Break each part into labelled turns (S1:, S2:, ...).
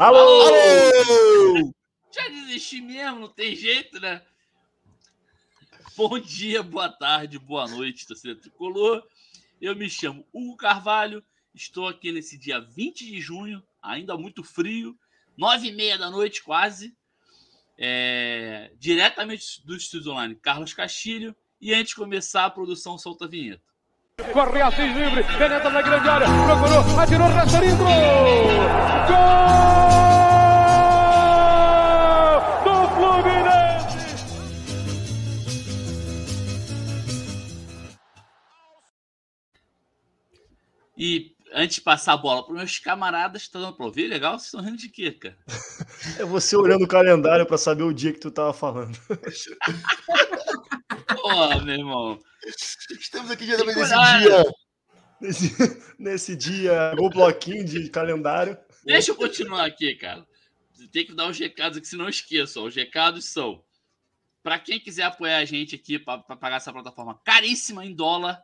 S1: Alô!
S2: Alô! Já desisti mesmo, não tem jeito, né? Bom dia, boa tarde, boa noite, torcedor tricolor. Eu me chamo Hugo Carvalho, estou aqui nesse dia 20 de junho, ainda muito frio, nove e meia da noite quase, é, diretamente do Estúdio Online Carlos Castilho. E antes de começar a produção, solta a vinheta.
S3: Corre Assis livre, penetra na grande área, procurou, atirou, Rasterinho, gol! Do Fluminense!
S2: E antes de passar a bola para meus camaradas, tá dando para ouvir? Legal? Vocês estão rindo de quê, cara?
S1: É você olhando o calendário para saber o dia que tu tava falando.
S2: Pô, meu irmão.
S4: Estamos aqui
S2: Tem
S4: nesse dia.
S1: Nesse, nesse dia, o bloquinho de calendário.
S2: Deixa eu continuar aqui, cara. Tem que dar os recados aqui, senão eu esqueço. ó. Os recados são: para quem quiser apoiar a gente aqui para pagar essa plataforma caríssima em dólar,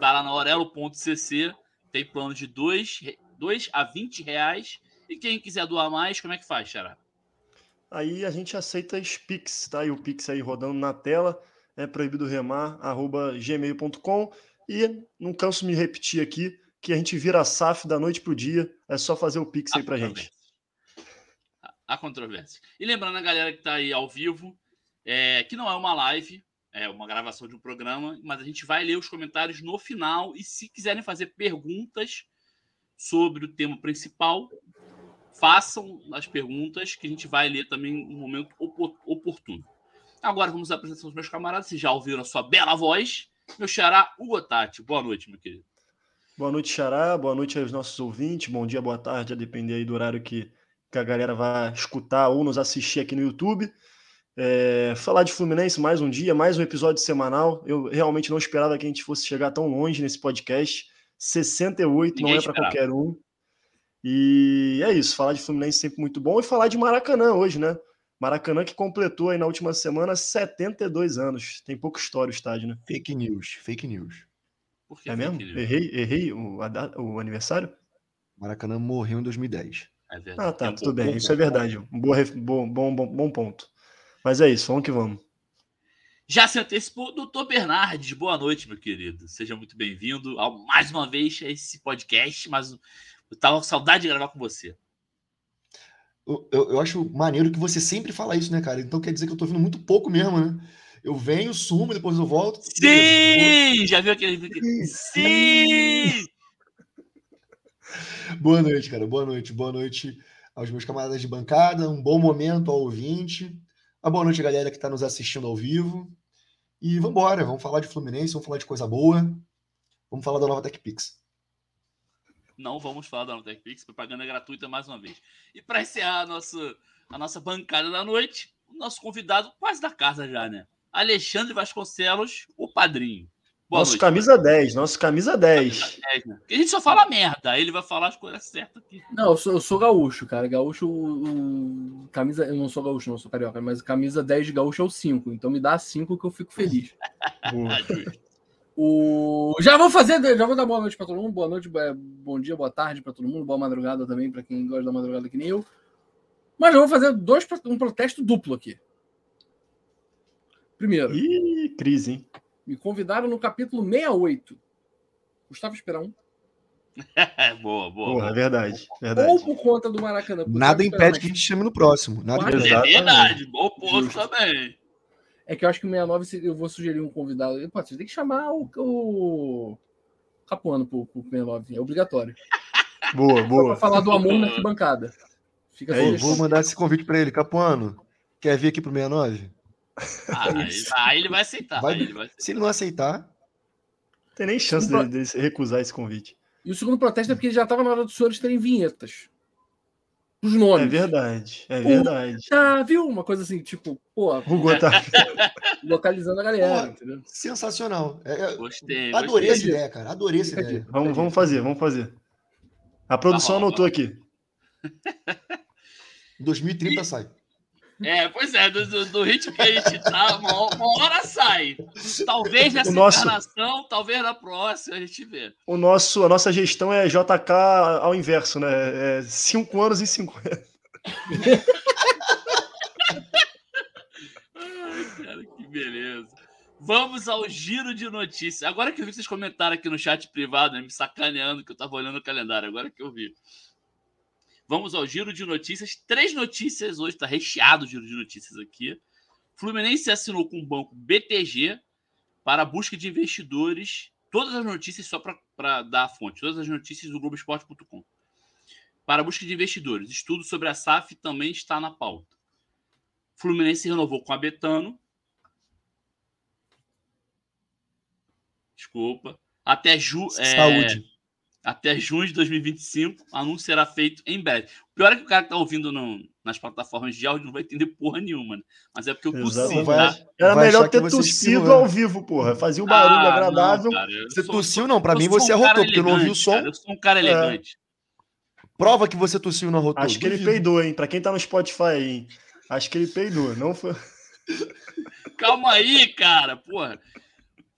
S2: vai lá na orelo.cc, tem plano de 2, 2 a 20 reais. E quem quiser doar mais, como é que faz, Xará?
S1: Aí a gente aceita os Pix, tá? E o Pix aí rodando na tela é proibido remar, arroba gmail.com. E não canso de me repetir aqui que a gente vira SAF da noite pro dia. É só fazer o Pix aí pra gente.
S2: Há controvérsia. E lembrando a galera que está aí ao vivo, é, que não é uma live, é uma gravação de um programa, mas a gente vai ler os comentários no final. E se quiserem fazer perguntas sobre o tema principal, façam as perguntas que a gente vai ler também no momento opo- oportuno. Agora vamos apresentar os meus camaradas. Vocês já ouviram a sua bela voz. Meu xará, Hugo Tati. Boa noite, meu querido.
S1: Boa noite, Xará. Boa noite aos nossos ouvintes. Bom dia, boa tarde, a depender aí do horário que, que a galera vai escutar ou nos assistir aqui no YouTube. É, falar de Fluminense mais um dia, mais um episódio semanal. Eu realmente não esperava que a gente fosse chegar tão longe nesse podcast. 68
S2: Ninguém
S1: não é para qualquer um. E é isso, falar de Fluminense sempre muito bom. E falar de Maracanã hoje, né? Maracanã que completou aí na última semana 72 anos. Tem pouca história o estádio, né?
S4: Fake news, fake news.
S2: Por que
S1: É
S2: fake
S1: mesmo?
S2: news?
S1: Errei, errei o, a o aniversário?
S4: Maracanã morreu em 2010.
S2: É verdade.
S1: Ah, tá,
S2: É
S1: tudo
S2: pouco-
S1: bem. Isso é verdade. Um bom, bom, bom, bom ponto. Mas é isso, vamos que vamos.
S2: Já se antecipou, doutor Bernardes. Boa noite, meu querido. Seja muito bem-vindo ao- mais uma vez a esse podcast, mas eu tava com saudade de gravar com você.
S4: Eu, eu, eu acho maneiro que você sempre fala isso, né, cara? Então quer dizer que eu tô vindo muito pouco mesmo, né? Eu venho, sumo, depois eu volto.
S2: Sim! Já viu aquele. Sim!
S4: Boa noite, cara. Boa noite. Boa noite aos meus camaradas de bancada. Um bom momento ao ouvinte. Uma boa noite, galera que está nos assistindo ao vivo. E vamos embora. Vamos falar de Fluminense, vamos falar de coisa boa. Vamos falar da nova TechPix.
S2: Não vamos falar da Notec Pix, propaganda gratuita mais uma vez. E para encerrar a nossa, a nossa bancada da noite, o nosso convidado quase da casa já, né? Alexandre Vasconcelos, o padrinho. Boa
S1: nosso
S2: noite.
S1: camisa 10, nosso camisa 10.
S2: É, né? Porque a gente só fala merda, aí ele vai falar as coisas certas aqui.
S5: Não, eu sou, eu sou gaúcho, cara. Gaúcho, o, o- camisa. Eu não sou gaúcho, não, sou carioca, mas camisa 10 de gaúcho é o 5. Então me dá 5 que eu fico feliz.
S1: Boa.
S5: O... Já vou fazer, já vou dar boa noite pra todo mundo. Boa noite, bo- bom dia, boa tarde pra todo mundo. Boa madrugada também pra quem gosta da madrugada que nem eu. Mas eu vou fazer dois, um protesto duplo aqui. Primeiro,
S1: Ih, crise, hein?
S5: me convidaram no capítulo 68. Gustavo Esperão.
S2: É, boa, boa.
S1: Porra, é
S2: boa.
S1: verdade.
S5: Ou
S1: Verdade.
S5: por conta do Maracanã.
S4: Nada impede que a gente chame no próximo. Nada.
S2: É
S1: Exatamente.
S2: verdade, bom ponto também.
S5: É que eu acho que o 69 se- eu vou sugerir um convidado. Pô, você tem que chamar o, o Capuano pro, pro 69. É obrigatório.
S1: Boa, boa.
S5: pra falar do amor na arquibancada. Fica
S1: É
S4: Vou, mandar esse convite para ele. Capuano, quer vir aqui pro 69?
S2: Ah, aí, aí ele vai aceitar.
S4: Vai-
S2: aí ele vai aceitar.
S4: Se ele não aceitar,
S1: Tem nem chance dele, dele recusar esse convite.
S5: E o segundo protesto é porque já estava na hora dos senhores terem vinhetas. Os nomes.
S1: É verdade, é verdade.
S5: Ah, viu? Uma coisa assim, tipo, pô,
S1: Hugo tá.
S5: localizando a galera,
S4: Pô,
S5: entendeu?
S4: sensacional. É, é,
S2: Gostei,
S4: adorei
S2: gostei.
S4: essa ideia, cara. Adorei essa ideia.
S1: Vamos, vamos fazer, vamos fazer. A produção
S2: Tá bom,
S1: anotou aqui.
S4: Em 2030 sai.
S2: É, pois é, do, do- do ritmo que a gente tá, uma, uma hora sai. Talvez nessa
S1: O nosso-
S2: encarnação, talvez na próxima, a gente vê.
S1: O nosso, a nossa gestão é JK ao inverso, né? É cinco anos e 50.
S2: Ai, cara, que beleza. Vamos ao giro de notícias. Agora que eu vi vocês comentaram aqui no chat privado, né, me sacaneando que eu tava olhando o calendário, agora que eu vi. Vamos ao giro de notícias. Três notícias hoje, tá recheado o giro de notícias aqui. Fluminense assinou com o banco BTG para busca de investidores. Todas as notícias, só para dar a fonte, todas as notícias do Globoesporte.com. Para busca de investidores. Estudo sobre a SAF também está na pauta. Fluminense renovou com a Betano. Desculpa. Até ju, é,
S4: Saúde.
S2: Até junho de 2025. Anúncio será feito em breve. O pior é que o cara que tá ouvindo no- nas plataformas de áudio não vai entender porra nenhuma, né? Mas é porque eu
S1: Exato.
S2: tossi,
S4: Vai-
S2: tá?
S1: Era
S4: Vai
S1: melhor ter tossido ao vivo, porra. Fazia um barulho
S2: Ah,
S1: agradável.
S2: não, cara,
S4: Você
S2: sou-
S4: tossiu, não. Pra
S2: eu
S4: mim você
S2: um
S4: arrotou, porque eu não ouvi o som.
S2: cara, Eu sou um cara
S1: É.
S2: elegante.
S4: Prova que você tossiu não arrotou.
S1: Acho que ele peidou, hein? Pra quem tá no Spotify aí, hein? Acho que ele peidou. Não foi.
S2: Calma aí, cara, porra.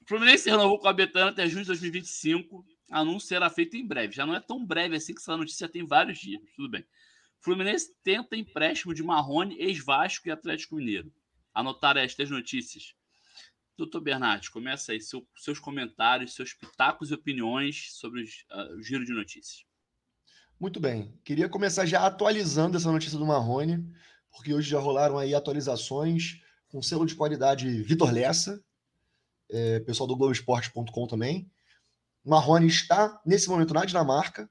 S2: Fluminense renovou com a Betana até junho de 2025. Anúncio será feito em breve. Já não é tão breve assim que essa notícia tem vários dias. Tudo bem. Fluminense tenta empréstimo de Marrone, ex-Vasco e Atlético Mineiro. Anotaram estas notícias. Doutor Bernardes, começa aí seu- seus comentários, seus pitacos e opiniões sobre ah, o giro de notícias.
S4: Muito bem. Queria começar já atualizando essa notícia do Marrone, porque hoje já rolaram aí atualizações com selo de qualidade Vitor Lessa, é, pessoal do Globoesporte.com também. Marrone está, nesse momento, na Dinamarca,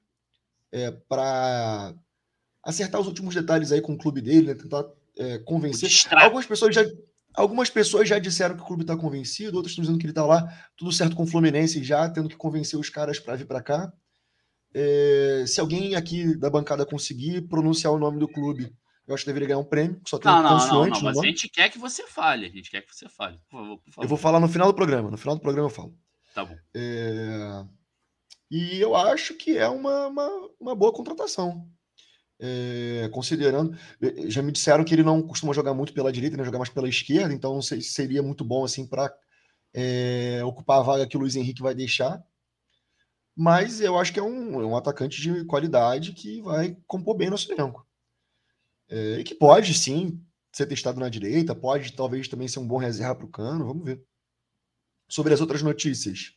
S4: para acertar os últimos detalhes aí com o clube dele, né, tentar é, convencer. Algumas pessoas já. Algumas pessoas já disseram que o clube está convencido, outras estão dizendo que ele está lá, tudo certo com o Fluminense já, tendo que convencer os caras para vir para cá. É, se alguém aqui da bancada conseguir pronunciar o nome do clube, eu acho que deveria ganhar um prêmio, só tem
S2: Não, não, não,
S4: consoante
S2: não,
S4: no
S2: mas a gente quer que você fale. A gente quer que você fale. Por favor, por favor.
S4: Eu vou falar no final do programa. No final do programa eu falo.
S2: Tá bom.
S4: É, E eu acho que é uma, uma, uma boa contratação. É, considerando. eh, Já me disseram que ele não costuma jogar muito pela direita, né? Jogar mais pela esquerda, então seria muito bom assim para ocupar a vaga que o Luiz Henrique vai deixar. Mas eu acho que é um, é um atacante de qualidade que vai compor bem nosso elenco. É, e que pode sim ser testado na direita, pode talvez também ser um bom reserva para o Cano, vamos ver. Sobre as outras notícias,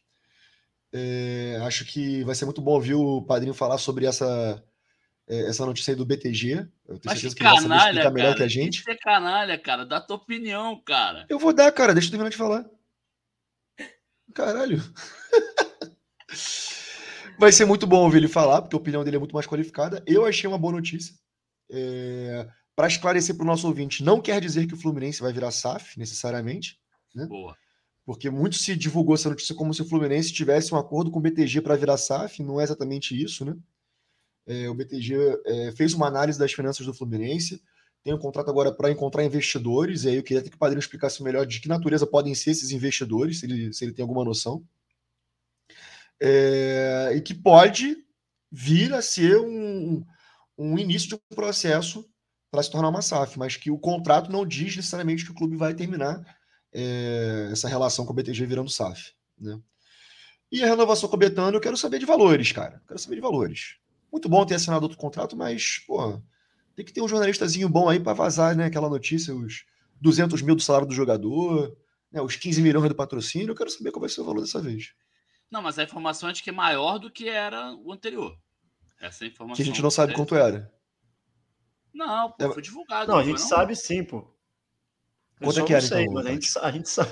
S4: é, acho que vai ser muito bom ouvir o padrinho falar sobre essa, é, essa notícia aí do BTG. Eu tenho
S2: que
S4: certeza que ele vai saber melhor
S2: cara.
S4: que a gente.
S2: Isso é canalha, cara. Dá tua opinião, cara.
S4: Eu vou dar, cara, deixa eu terminar de falar. Caralho. Vai ser muito bom ouvir ele falar, porque a opinião dele é muito mais qualificada. Eu achei uma boa notícia. Para esclarecer para o nosso ouvinte, não quer dizer que o Fluminense vai virar SAF, necessariamente,
S2: Boa.
S4: Porque muito se divulgou essa notícia como se o Fluminense tivesse um acordo com o BTG para virar SAF, não é exatamente isso, né? É, o BTG é, fez uma análise das finanças do Fluminense, tem um contrato agora para encontrar investidores, e aí eu queria que o Padrinho explicasse melhor de que natureza podem ser esses investidores, se ele, se ele tem alguma noção. É, e que pode vir a ser um, um início de um processo para se tornar uma SAF, mas que o contrato não diz necessariamente que o clube vai terminar é, essa relação com o BTG virando SAF. Né? E a renovação com o Betano, eu quero saber de valores, cara. Quero saber de valores. Muito bom ter assinado outro contrato, mas, pô, tem que ter um jornalistazinho bom aí para vazar né, aquela notícia, os 200 mil do salário do jogador, né, os 15 milhões do patrocínio. Eu quero saber qual vai ser o valor dessa vez.
S2: Não, mas a informação é de que é maior do que era o anterior. Essa é a informação.
S4: Que a gente não sabe
S2: é-
S4: quanto era.
S2: Não, pô,
S4: É-
S2: foi divulgado.
S1: Não, a gente sabe sim, pô.
S4: Quanto é que era,
S1: sei,
S4: então,
S1: mas a gente, a gente sabe.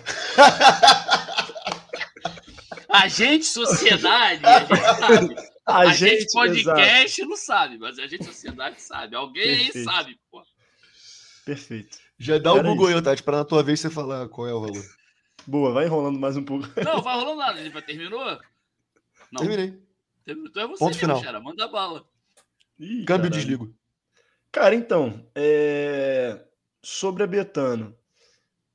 S2: A gente, sociedade, a gente sabe.
S1: A,
S2: A, gente,
S1: exato.
S2: podcast, não sabe, mas a gente, sociedade, sabe. Alguém aí
S1: Perfeito.
S2: sabe, pô.
S1: Perfeito.
S4: Já dá o
S1: Era
S4: Google
S1: isso.
S4: aí, Tati, para na tua vez você falar qual é o valor.
S1: Boa, vai enrolando mais um pouco.
S2: Não, vai rolando nada. Ele já terminou? Não,
S4: Terminei.
S2: terminou. Então é você,
S4: Ponto
S2: mesmo,
S4: final.
S2: Xera. Manda bala.
S1: Ih,
S4: Câmbio
S1: caralho.
S4: desligo.
S1: Cara, então, é, sobre a Betano,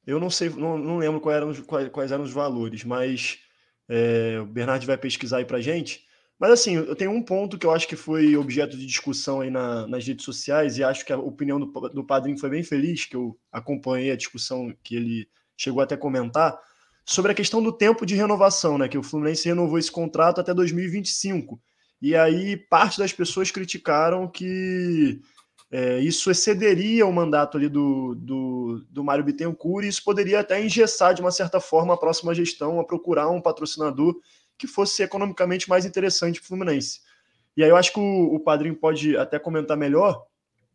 S1: eu não sei, não, não lembro quais eram, os- quais, eram os valores, mas é, o Bernardo vai pesquisar aí pra gente. Mas assim, eu tenho um ponto que eu acho que foi objeto de discussão aí na- nas redes sociais, e acho que a opinião do, do padrinho foi bem feliz, que eu acompanhei a discussão que ele chegou até a comentar, sobre a questão do tempo de renovação, né? Que o Fluminense renovou esse contrato até 2025. E aí parte das pessoas criticaram que é, isso excederia o mandato ali do, do, do Mário Bittencourt e isso poderia até engessar, de uma certa forma, a próxima gestão a procurar um patrocinador que fosse economicamente mais interessante para o Fluminense. E aí eu acho que o, o padrinho pode até comentar melhor,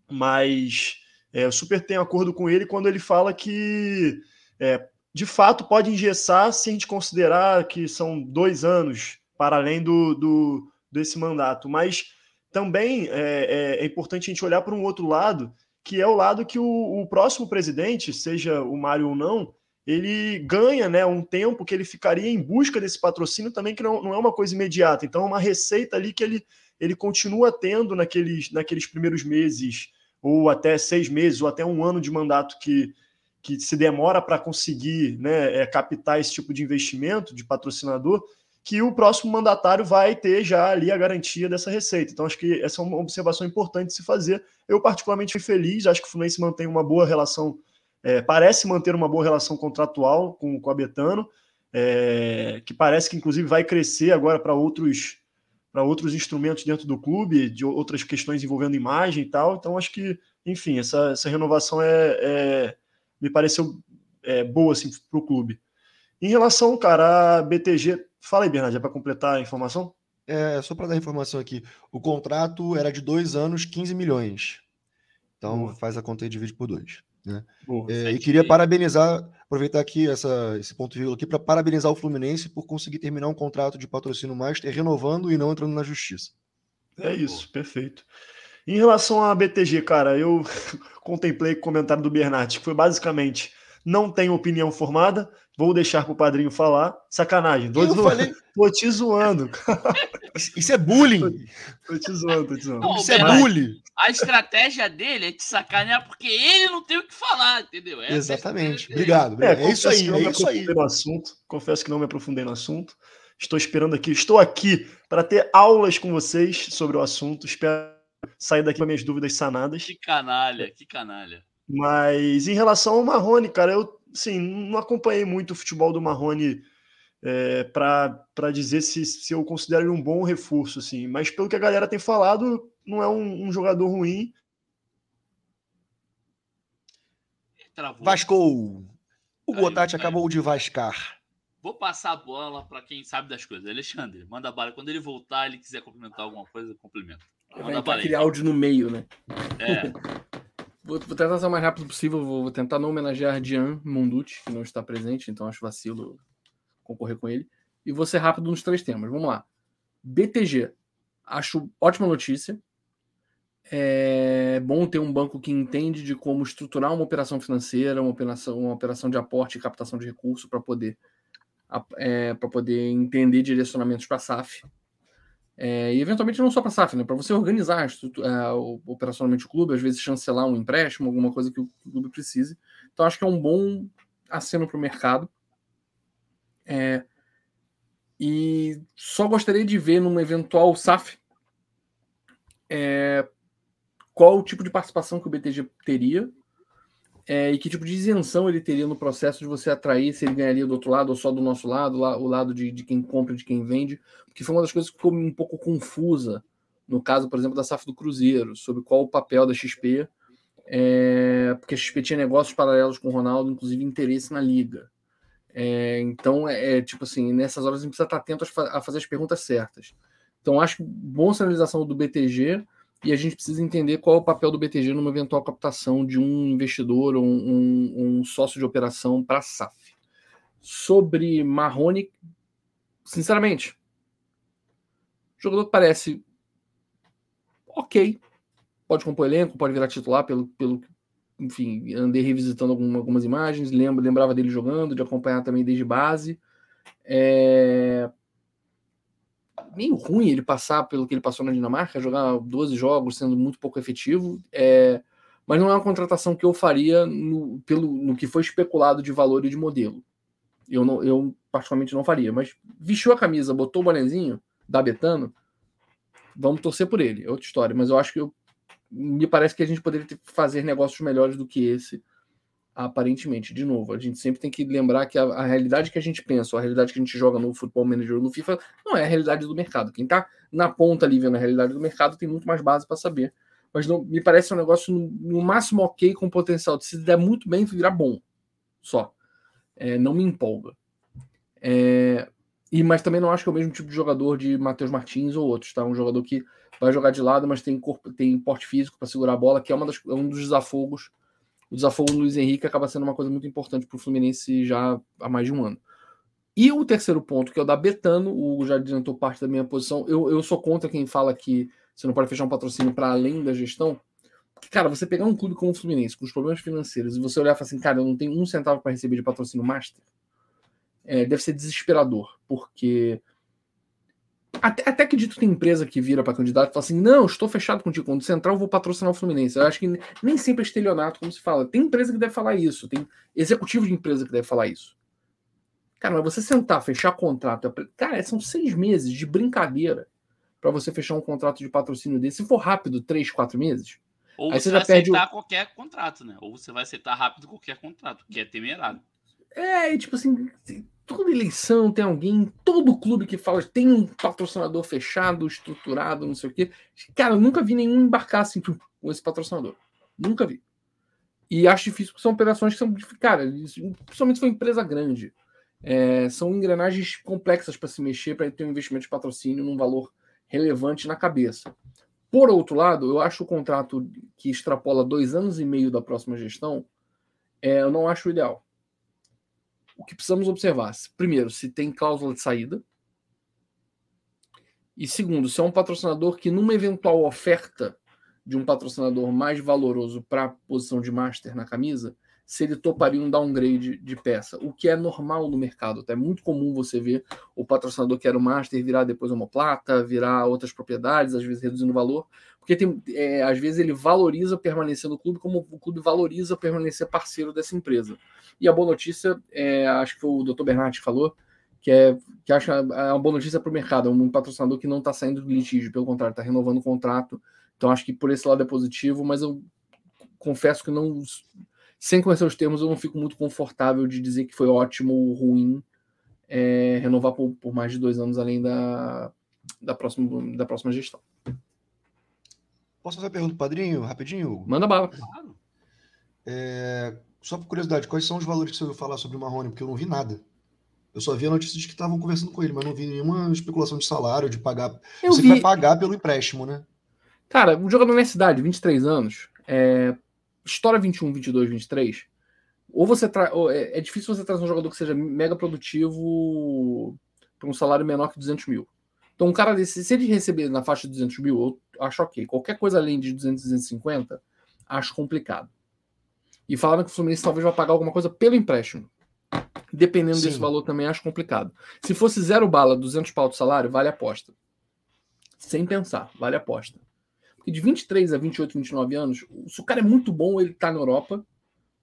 S1: mas é, eu super tenho acordo com ele quando ele fala que, é, de fato, pode engessar se a gente considerar que são dois anos para além do, do desse mandato. Mas também é, é, é importante a gente olhar para um outro lado, que é o lado que o, o próximo presidente, seja o Mário ou não, ele ganha né, um tempo que ele ficaria em busca desse patrocínio também, que não, não é uma coisa imediata. Então, é uma receita ali que ele, ele continua tendo naqueles, naqueles primeiros meses, ou até seis meses, ou até um ano de mandato que, que se demora para conseguir né, é, captar esse tipo de investimento de patrocinador que o próximo mandatário vai ter já ali a garantia dessa receita. Então, acho que essa é uma observação importante de se fazer. Eu, particularmente, fui feliz, acho que o Fluminense mantém uma boa relação, é, parece manter uma boa relação contratual com, com a Betano, é, que parece que, inclusive, vai crescer agora para outros para outros instrumentos dentro do clube, de outras questões envolvendo imagem e tal. Então, acho que, enfim, essa, essa renovação é, é me pareceu é, boa assim, para o clube. Em relação, cara, a BTG Fala aí, Bernardo, é para completar a informação?
S4: É, só para dar informação aqui. O contrato era de dois anos, 15 milhões. Então Boa. faz a conta e divide por dois. Né? É, e queria parabenizar, aproveitar aqui essa, esse ponto de vírgula aqui para parabenizar o Fluminense por conseguir terminar um contrato de patrocínio master renovando e não entrando na justiça.
S1: É isso, Boa. perfeito. Em relação à BTG, cara, eu contemplei o comentário do Bernardo, que foi basicamente não tenho opinião formada, vou deixar para o padrinho falar. Sacanagem, tô, zoando, falei... tô te zoando.
S4: Isso é bullying.
S1: Tô, te zoando, tô te zoando. Não,
S4: Isso é bullying.
S2: A estratégia dele é te sacanear porque ele não tem o que falar, entendeu?
S4: Essa é Exatamente. É obrigado. obrigado. É, é isso aí. É isso aí.
S1: No assunto. Confesso que não me aprofundei no assunto. Estou esperando aqui. Estou aqui para ter aulas com vocês sobre o assunto. Espero sair daqui com minhas dúvidas sanadas.
S2: Que canalha, que canalha.
S1: Mas em relação ao Marrone, cara, eu sim, não acompanhei muito o futebol do Marrone é, para dizer se, se eu considero ele um bom reforço, assim. Mas pelo que a galera tem falado, não é um, um jogador ruim.
S4: Travou. Vasco! O Gotati acabou de vascar.
S2: Vou passar a bola para quem sabe das coisas. Alexandre, manda a bala. Quando ele voltar, ele quiser complementar alguma coisa, complementa.
S5: Manda Vai aquele áudio no meio, né? É. Vou, tentar ser o mais rápido possível. Vou tentar não homenagear Dian Monducci, que não está presente, então acho vacilo concorrer com ele. E vou ser rápido nos três temas. Vamos lá. BTG. Acho ótima notícia. É bom ter um banco que entende de como estruturar uma operação financeira, uma operação, uma operação de aporte e captação de recursos para poder, é, para poder entender direcionamentos para SAF. É, e eventualmente não só para SAF, né? Para você organizar é, operacionalmente o clube, às vezes chancelar um empréstimo, alguma coisa que o clube precise. Então acho que é um bom aceno para o mercado. É, e só gostaria de ver numa eventual SAF é, qual o tipo de participação que o BTG teria é, e que tipo de isenção ele teria no processo de você atrair, se ele ganharia do outro lado ou só do nosso lado, lá, o lado de, de quem compra e de quem vende, porque foi uma das coisas que ficou um pouco confusa no caso, por exemplo, da SAF do Cruzeiro, sobre qual o papel da XP, é, porque a XP tinha negócios paralelos com o Ronaldo, inclusive interesse na liga. É, então, é, é, tipo assim, nessas horas a gente precisa estar atento a, fazer as perguntas certas. Então, acho que boa sinalização do BTG, e a gente precisa entender qual é o papel do BTG numa eventual captação de um investidor ou um, um, um sócio de operação para a SAF. Sobre Marrone, sinceramente, jogador parece ok, pode compor elenco, pode virar titular pelo, pelo enfim, andei revisitando algumas, algumas imagens, lembro, lembrava dele jogando, de acompanhar também desde base. É, meio ruim ele passar pelo que ele passou na Dinamarca, jogar 12 jogos sendo muito pouco efetivo. É, mas não é uma contratação que eu faria no, pelo, no que foi especulado de valor e de modelo. Eu, não, eu particularmente não faria, mas vestiu a camisa, botou o bonezinho da Betano, vamos torcer por ele, é outra história. Mas eu acho que eu, me parece que a gente poderia ter, fazer negócios melhores do que esse aparentemente. De novo, a gente sempre tem que lembrar que a, a, realidade que a gente pensa, a realidade que a gente joga no Futebol Manager no FIFA, não é a realidade do mercado. Quem está na ponta ali vendo a realidade do mercado tem muito mais base para saber mas não me parece um negócio no, no máximo ok com potencial de se der muito bem virar bom. Só. É, não me empolga. É, e, mas também não acho que é o mesmo tipo de jogador de Matheus Martins ou outros, tá? Um jogador que vai jogar de lado, mas tem corpo, tem porte físico para segurar a bola, que é, uma das, é um dos desafogos. O desafogo do Luiz Henrique acaba sendo uma coisa muito importante para o Fluminense já há mais de um ano. E o terceiro ponto, que é o da Betano, o já adiantou parte da minha posição. Eu, eu sou contra quem fala que você não pode fechar um patrocínio para além da gestão. Porque, cara, você pegar um clube como o Fluminense, com os problemas financeiros, e você olhar e falar assim, cara, eu não tenho um centavo para receber de patrocínio master, é, deve ser desesperador, porque até, até acredito tem empresa que vira para candidato e fala assim: não, estou fechado contigo. Quando central, vou patrocinar o Fluminense. Eu acho que nem sempre é estelionato, como se fala. Tem empresa que deve falar isso, tem executivo de empresa que deve falar isso. Cara, mas você sentar, fechar contrato. Cara, são seis meses de brincadeira para você fechar um contrato de patrocínio desse. Se for rápido, três, quatro meses.
S2: Ou você, você vai aceitar o... qualquer contrato, né? Ou você vai aceitar rápido qualquer contrato, que é temerário.
S5: É, e tipo assim, toda eleição tem alguém, todo clube que fala tem um patrocinador fechado, estruturado, não sei o quê. Cara, eu nunca vi nenhum embarcar assim com esse patrocinador. Nunca vi. E acho difícil porque são operações que são. Cara, principalmente se for empresa grande. É, são engrenagens complexas para se mexer, para ter um investimento de patrocínio num valor relevante na cabeça. Por outro lado, eu acho o contrato que extrapola dois anos e meio da próxima gestão, é, eu não acho ideal o que precisamos observar, primeiro, se tem cláusula de saída. E segundo, se é um patrocinador que, numa eventual oferta de um patrocinador mais valoroso para a posição de master na camisa, se ele toparia um downgrade de peça, o que é normal no mercado. É muito comum você ver o patrocinador que era o master virar depois uma plata, virar outras propriedades, às vezes reduzindo o valor, porque tem, é, às vezes ele valoriza permanecer no clube como o clube valoriza permanecer parceiro dessa empresa. E a boa notícia, é, acho que foi o Dr. Bernard que falou, que, é, que acha é uma boa notícia para o mercado, é um patrocinador que não está saindo do litígio, pelo contrário, está renovando o contrato. Então acho que por esse lado é positivo, mas eu confesso que não sem conhecer os termos, eu não fico muito confortável de dizer que foi ótimo ou ruim é, renovar por, por, mais de dois anos além da, da, próxima, da próxima gestão.
S4: Posso fazer uma pergunta, padrinho, rapidinho?
S5: Manda bala. Claro.
S4: É, só por curiosidade, quais são os valores que você ouviu falar sobre o Marrone? Porque eu não vi nada. Eu só vi a notícia de que estavam conversando com ele, mas não vi nenhuma especulação de salário, de pagar. Eu você vi... vai pagar pelo empréstimo, né?
S5: Cara, um jogador na cidade, 23 anos, é, estoura 21, 22, 23, ou você traz. É, é difícil você trazer um jogador que seja mega produtivo para um salário menor que 200 mil. Então, um cara desse, se ele receber na faixa de 200 mil, eu acho ok. Qualquer coisa além de 200, 250, acho complicado. E falaram que o Fluminense talvez vai pagar alguma coisa pelo empréstimo. Dependendo Sim. desse valor também acho complicado. Se fosse zero bala, 200 pau de salário, vale a aposta. Sem pensar, vale a aposta. E de 23 a 28, 29 anos, se o cara é muito bom, ele tá na Europa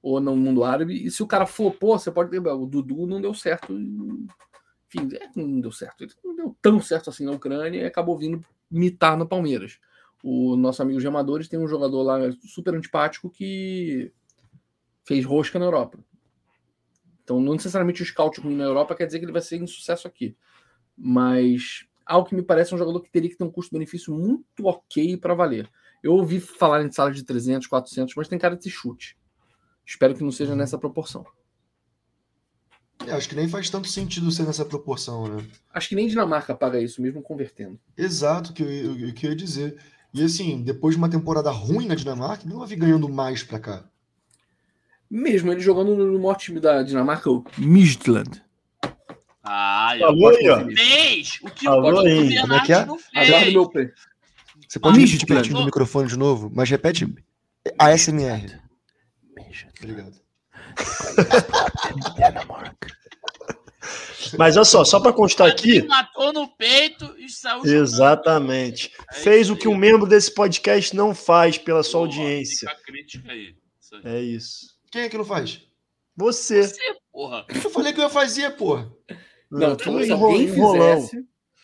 S5: ou no mundo árabe. E se o cara flopou, você pode lembrar, o Dudu não deu certo. Enfim, é, não deu certo. Ele não deu tão certo assim na Ucrânia e acabou vindo mitar no Palmeiras. O nosso amigo Gemadores tem um jogador lá super antipático que fez rosca na Europa. Então, não necessariamente o scout ruim na Europa quer dizer que ele vai ser um sucesso aqui. Mas algo que me parece um jogador que teria que ter um custo-benefício muito ok para valer. Eu ouvi falar em sala de 300, 400, mas tem cara de chute. Espero que não seja nessa proporção.
S4: É, acho que nem faz tanto sentido ser nessa proporção, né?
S5: Acho que nem Dinamarca paga isso, mesmo convertendo.
S4: Exato, que eu, eu, que eu ia dizer. E assim, depois de uma temporada ruim na Dinamarca, não vai vir ganhando mais para cá.
S5: Mesmo ele jogando no maior time da Dinamarca, o Midland.
S2: Ah, Falou aí, ó. Fez o que
S4: Falou o aí. Como é que é?
S5: Meu pé.
S4: Você pode repetir pertinho do microfone de novo, mas repete ASMR. Obrigado.
S1: Mas olha só, só para constar aqui.
S2: Matou no peito e saiu.
S1: Exatamente. É Fez o que um membro desse podcast não faz pela sua audiência. Aí. Isso aí. É isso.
S4: Quem é que não faz?
S1: Você.
S2: Você, porra.
S4: Eu falei que eu ia fazer, porra.
S5: Não, tu se alguém fizesse.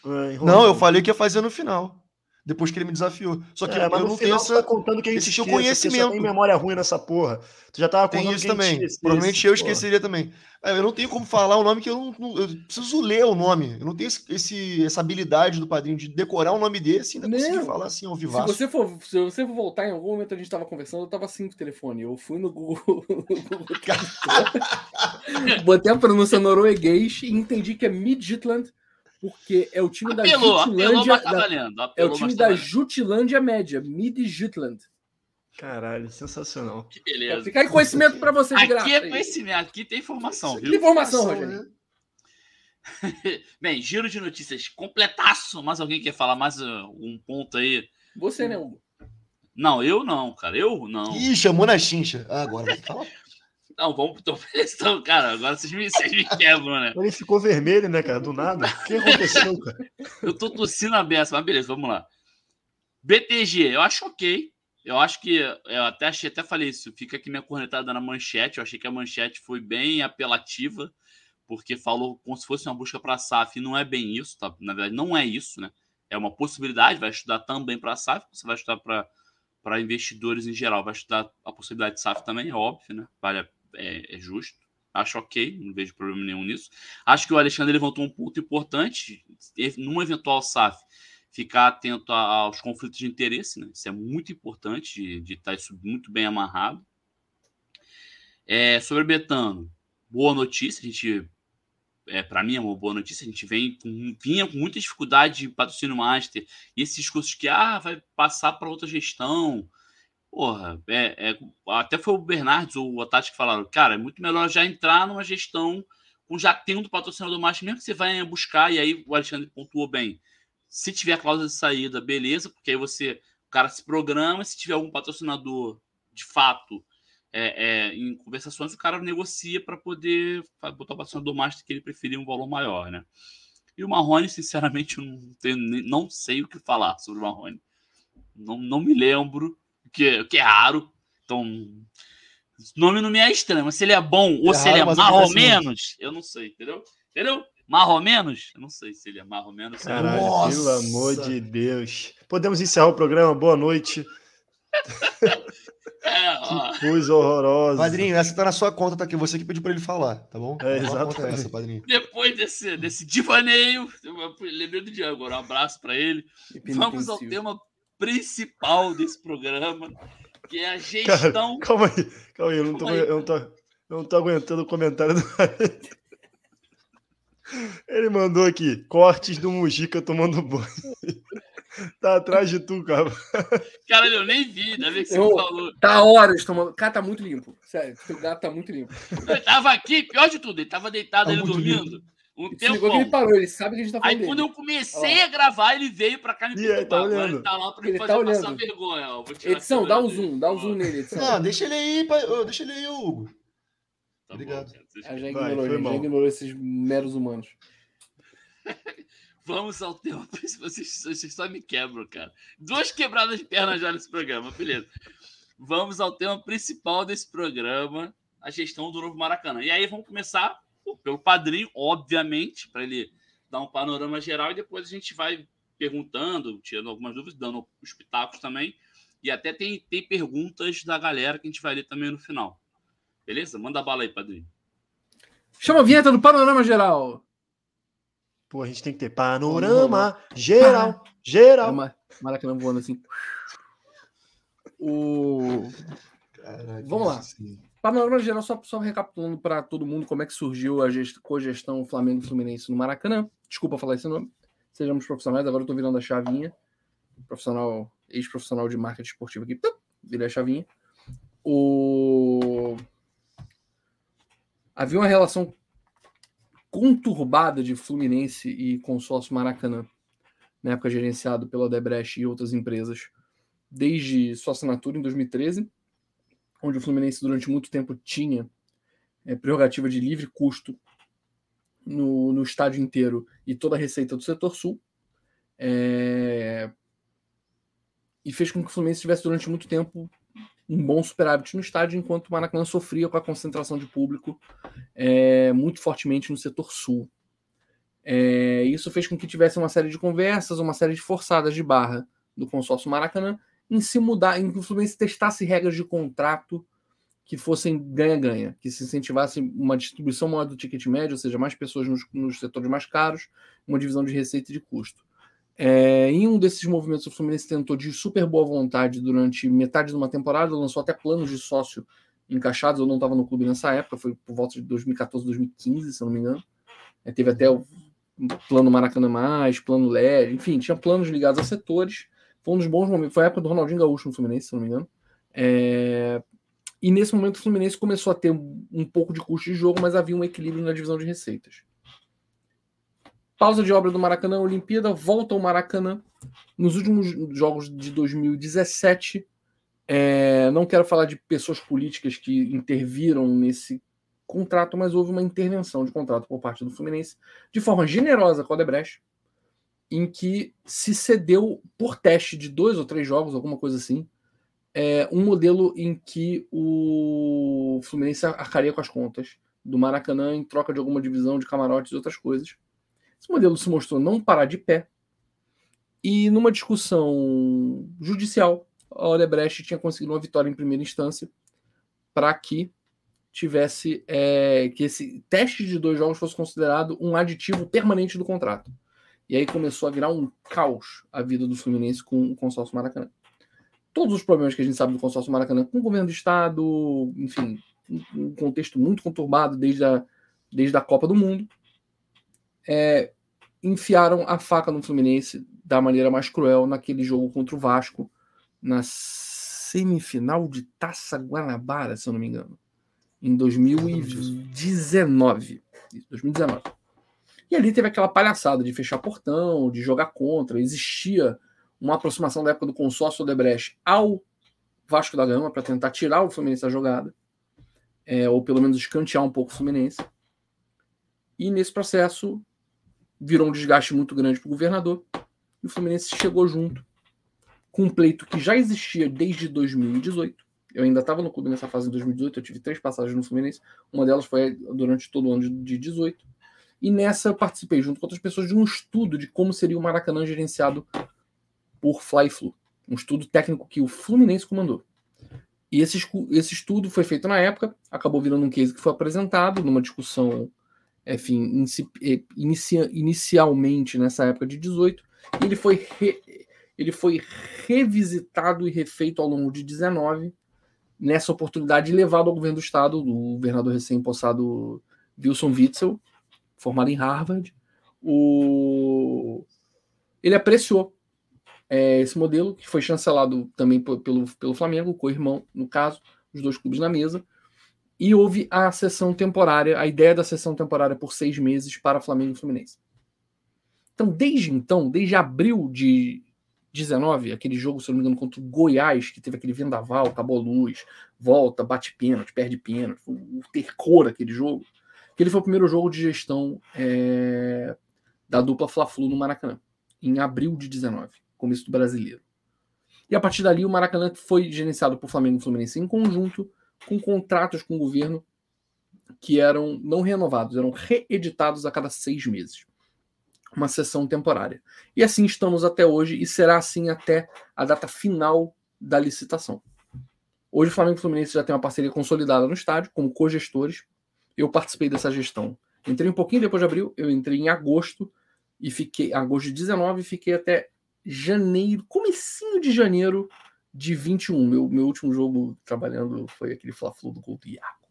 S4: É, não, eu falei que ia fazer no final. Depois que ele me desafiou. Só que
S1: É,
S4: eu
S1: mas no
S4: não tenho essa.
S1: tá contando que
S4: esse
S1: se esqueça, porque Só
S4: conhecimento.
S1: tem memória ruim nessa porra. Tu já tava
S4: Tem
S1: contando
S4: isso
S1: que a gente
S4: também.
S1: esquecesse,
S4: Provavelmente eu
S1: porra.
S4: esqueceria também. É, Eu não tenho como falar o nome que eu não, não- eu preciso ler o nome. Eu não tenho esse- esse, essa habilidade do padrinho de decorar um nome desse e ainda conseguir
S5: Não.
S4: falar assim ao
S5: Se
S4: vivaço.
S5: você, for, se você for voltar em algum momento a gente estava conversando, eu estava assim com o telefone. Eu fui no Google, no Google botei a pronúncia norueguês e entendi que é Midgetland, porque é o time da
S2: Apelou, apelou,
S5: Jutlândia.
S2: tá
S5: da-
S2: valendo.
S5: é o
S2: Apelou,
S5: time
S2: tá
S5: da
S2: valendo.
S5: Jutlândia média, Midgetland.
S1: Caralho, sensacional.
S2: Que beleza.
S5: Fica aí conhecimento para você de graça.
S2: Aqui é conhecimento, aqui tem informação,
S5: Que
S2: viu?
S5: informação,
S4: Informação,
S5: Rogério.
S4: né?
S2: Bem, giro de notícias completaço. Mais alguém quer falar mais uh, um ponto aí?
S5: Você, né, Hugo?
S2: Não, eu não, cara. Eu não.
S4: Ih, chamou na chincha. Ah, agora vai falar.
S2: Não, vamos. Tô, então, cara, agora vocês me, vocês me quebram, né?
S1: Ele ficou vermelho, né, cara? Do nada. O que aconteceu, cara?
S2: Eu tô tossindo a beça, mas beleza, vamos lá. BTG, eu acho ok. Eu acho que. Eu até achei, até falei isso. Fica aqui minha cornetada na manchete. Eu achei que a manchete foi bem apelativa, porque falou como se fosse uma busca para a SAF. E não é bem isso, tá? Na verdade, não é isso, né? É uma possibilidade. Vai estudar também para a SAF, você vai estudar para investidores em geral. Vai estudar a possibilidade de SAF também, é óbvio, né? Vale, é, é justo. Acho ok, não vejo problema nenhum nisso. Acho que o Alexandre levantou um ponto importante. Num eventual SAF, ficar atento aos conflitos de interesse, né? Isso é muito importante de, estar isso muito bem amarrado. É, sobre Betano, boa notícia, a gente é, para mim é uma boa notícia, a gente vem com, vinha com muita dificuldade de patrocínio master, e esses discursos que ah, vai passar para outra gestão. Porra, é, é- até foi o Bernardes ou o Tati que falaram, cara, é muito melhor já entrar numa gestão com já tendo patrocinador master, mesmo que você vai buscar, e aí o Alexandre pontuou bem. Se tiver cláusula de saída, beleza, porque aí você, o cara se programa, se tiver algum patrocinador de fato é, é, em conversações, o cara negocia para poder botar o patrocinador master que ele preferir um valor maior, né? E o Marrone, sinceramente, não, tenho, não sei o que falar sobre o Marrone. Não, não me lembro, que, o que é raro. Então, o nome não me é estranho, mas se ele é bom ou
S4: É
S2: se ele é
S4: raro,
S2: mais ou
S4: acontece muito.
S2: menos, eu não sei, entendeu? Entendeu? Mais ou menos? Eu não sei se ele é mais ou menos. se ele é
S1: Caralho,
S4: Nossa.
S1: pelo amor de Deus. Podemos encerrar o programa? Boa noite.
S2: É, ó.
S1: Que coisa horrorosa.
S4: Padrinho, essa tá na sua conta, tá aqui. Você que pediu pra ele falar, tá bom?
S1: É,
S4: Qual conta
S1: exatamente.
S4: essa, padrinho?
S2: Depois desse, desse divaneio, eu lembrei do Diego agora. Um abraço para ele. Vamos ao tema principal desse programa, que é a gestão.
S1: Calma aí, calma aí, eu não tô, eu não tô, eu não tô aguentando o comentário do Ele mandou aqui, cortes do Mujica tomando banho. Tá atrás de tu, cara.
S2: Caralho, eu nem vi, ainda bem que você
S5: Eu-
S2: falou.
S5: Tá horas tomando. Cara, tá muito limpo. Sério, o gato tá muito limpo.
S2: Ele tava aqui, pior de tudo, ele tava deitado
S4: Tá
S2: ali
S4: muito
S2: dormindo. Um
S5: Se ligou que
S2: tempão.
S5: ele parou, ele sabe que a gente tá falando
S2: Aí
S5: dele.
S2: quando eu comecei a gravar, ele veio pra cá me
S1: Ih, aí, tá olhando.
S2: ele tá lá pra me
S5: Ele
S2: fazer
S5: tá
S2: passar
S5: olhando.
S2: vergonha. ó. Vou tirar a
S5: Edição, dá um
S2: dele.
S5: zoom, dá um zoom nele, edição.
S4: Não, deixa ele aí, deixa ele aí, Hugo.
S2: tá bom,
S4: Obrigado.
S2: vocês-
S5: Ah, já
S1: Vai,
S5: ignorou, gente, já ignorou esses meros humanos.
S2: Vamos ao tema principal. Vocês, vocês só me quebram, cara. Duas quebradas de perna já nesse programa, beleza. Vamos ao tema principal desse programa, a gestão do novo Maracanã. E aí vamos começar pelo padrinho, obviamente, para ele dar um panorama geral e depois a gente vai perguntando, tirando algumas dúvidas, dando os pitacos também. E até tem, tem perguntas da galera que a gente vai ler também no final. Beleza? Manda bala aí, padrinho.
S5: Chama a vinheta do Panorama Geral.
S1: Pô, a gente tem que ter panorama geral, geral.
S5: Maracanã voando assim. O
S4: Caraca,
S5: Vamos lá.
S4: isso sim.
S5: Panorama Geral, só, só recapitulando para todo mundo como é que surgiu a gest... cogestão Flamengo e Fluminense no Maracanã. Desculpa falar esse nome. Sejamos profissionais, agora eu tô virando a chavinha. Profissional, ex-profissional de marketing esportivo aqui. Virei a chavinha. O... Havia uma relação conturbada de Fluminense e consórcio Maracanã, na época gerenciado pela Odebrecht e outras empresas, desde sua assinatura em 2013, onde o Fluminense durante muito tempo tinha é, prerrogativa de livre custo no, no estádio inteiro e toda a receita do setor sul. É, e fez com que o Fluminense tivesse durante muito tempo um bom superávit no estádio, enquanto o Maracanã sofria com a concentração de público é, muito fortemente no setor sul. É, isso fez com que tivesse uma série de conversas, uma série de forçadas de barra do consórcio Maracanã em se mudar, em que o Fluminense testasse regras de contrato que fossem ganha-ganha, que se incentivasse uma distribuição maior do ticket médio, ou seja, mais pessoas nos, nos setores mais caros, uma divisão de receita e de custo. É, em um desses movimentos, o Fluminense tentou de super boa vontade durante metade de uma temporada, lançou até planos de sócio encaixados. Eu não estava no clube nessa época, foi por volta de 2014, 2015, se não me engano. É, teve até o plano Maracanã Mais, plano LED, enfim, tinha planos ligados a setores. Foi um dos bons momentos. Foi a época do Ronaldinho Gaúcho no Fluminense, se não me engano. É, e nesse momento o Fluminense começou a ter um pouco de custo de jogo, mas havia um equilíbrio na divisão de receitas. Pausa de obra do Maracanã, Olimpíada, volta ao Maracanã. Nos últimos jogos de 2017, é, não quero falar de pessoas políticas que interviram nesse contrato, mas houve uma intervenção de contrato por parte do Fluminense de forma generosa com a Odebrecht, em que se cedeu por teste de dois ou três jogos, alguma coisa assim, é, um modelo em que o Fluminense arcaria com as contas do Maracanã em troca de alguma divisão de camarotes e outras coisas. Esse modelo se mostrou não parar de pé. E numa discussão judicial, a Odebrecht tinha conseguido uma vitória em primeira instância para que tivesse é, que esse teste de dois jogos fosse considerado um aditivo permanente do contrato. E aí começou a virar um caos a vida do Fluminense com o consórcio Maracanã. Todos os problemas que a gente sabe do consórcio Maracanã com o governo do Estado, enfim, um contexto muito conturbado desde a, desde a Copa do Mundo é, enfiaram a faca no Fluminense da maneira mais cruel naquele jogo contra o Vasco, na semifinal de Taça Guanabara, se eu não me engano, em 2019. 2019. E ali teve aquela palhaçada de fechar portão, de jogar contra. Existia uma aproximação da época do consórcio Odebrecht ao Vasco da Gama para tentar tirar o Fluminense da jogada, é, ou pelo menos escantear um pouco o Fluminense. E nesse processo, virou um desgaste muito grande para o governador. E o Fluminense chegou junto com um pleito que já existia desde 2018. Eu ainda estava no clube nessa fase em 2018, eu tive três passagens no Fluminense. Uma delas foi durante todo o ano de 18. E nessa eu participei, junto com outras pessoas, de um estudo de como seria o Maracanã gerenciado por Fly-Flu. Um estudo técnico que o Fluminense comandou. E esse, esse estudo foi feito na época, acabou virando um case que foi apresentado numa discussão enfim, eh, inicia, inicialmente nessa época de 18, e ele foi, re, ele foi revisitado e refeito ao longo de 19, nessa oportunidade levado ao governo do estado, do governador recém-possado Wilson Witzel, formado em Harvard. O... Ele apreciou é, esse modelo, que foi chancelado também pelo, pelo Flamengo, co-irmão, no caso, os dois clubes na mesa, e houve a sessão temporária, a ideia da sessão temporária por seis meses para Flamengo e Fluminense. Então, desde então, desde abril de 19, aquele jogo, se não me engano, contra o Goiás, que teve aquele vendaval, acabou a luz, volta, bate pênalti, perde pênalti, o tercor aquele jogo, que ele foi o primeiro jogo de gestão é, da dupla Fla-Flu no Maracanã, em abril de 19, começo do brasileiro. E a partir dali, o Maracanã foi gerenciado por Flamengo e Fluminense em conjunto, com contratos com o governo que eram não renovados, eram reeditados a cada seis meses. Uma sessão temporária. E assim estamos até hoje e será assim até a data final da licitação. Hoje o Flamengo e Fluminense já tem uma parceria consolidada no estádio, como cogestores. Eu participei dessa gestão. Entrei um pouquinho depois de abril, eu entrei em agosto e fiquei, agosto de 19, e fiquei até janeiro, comecinho de janeiro de 21. Meu, meu último jogo trabalhando foi aquele Fla-Flu do gol do Iago.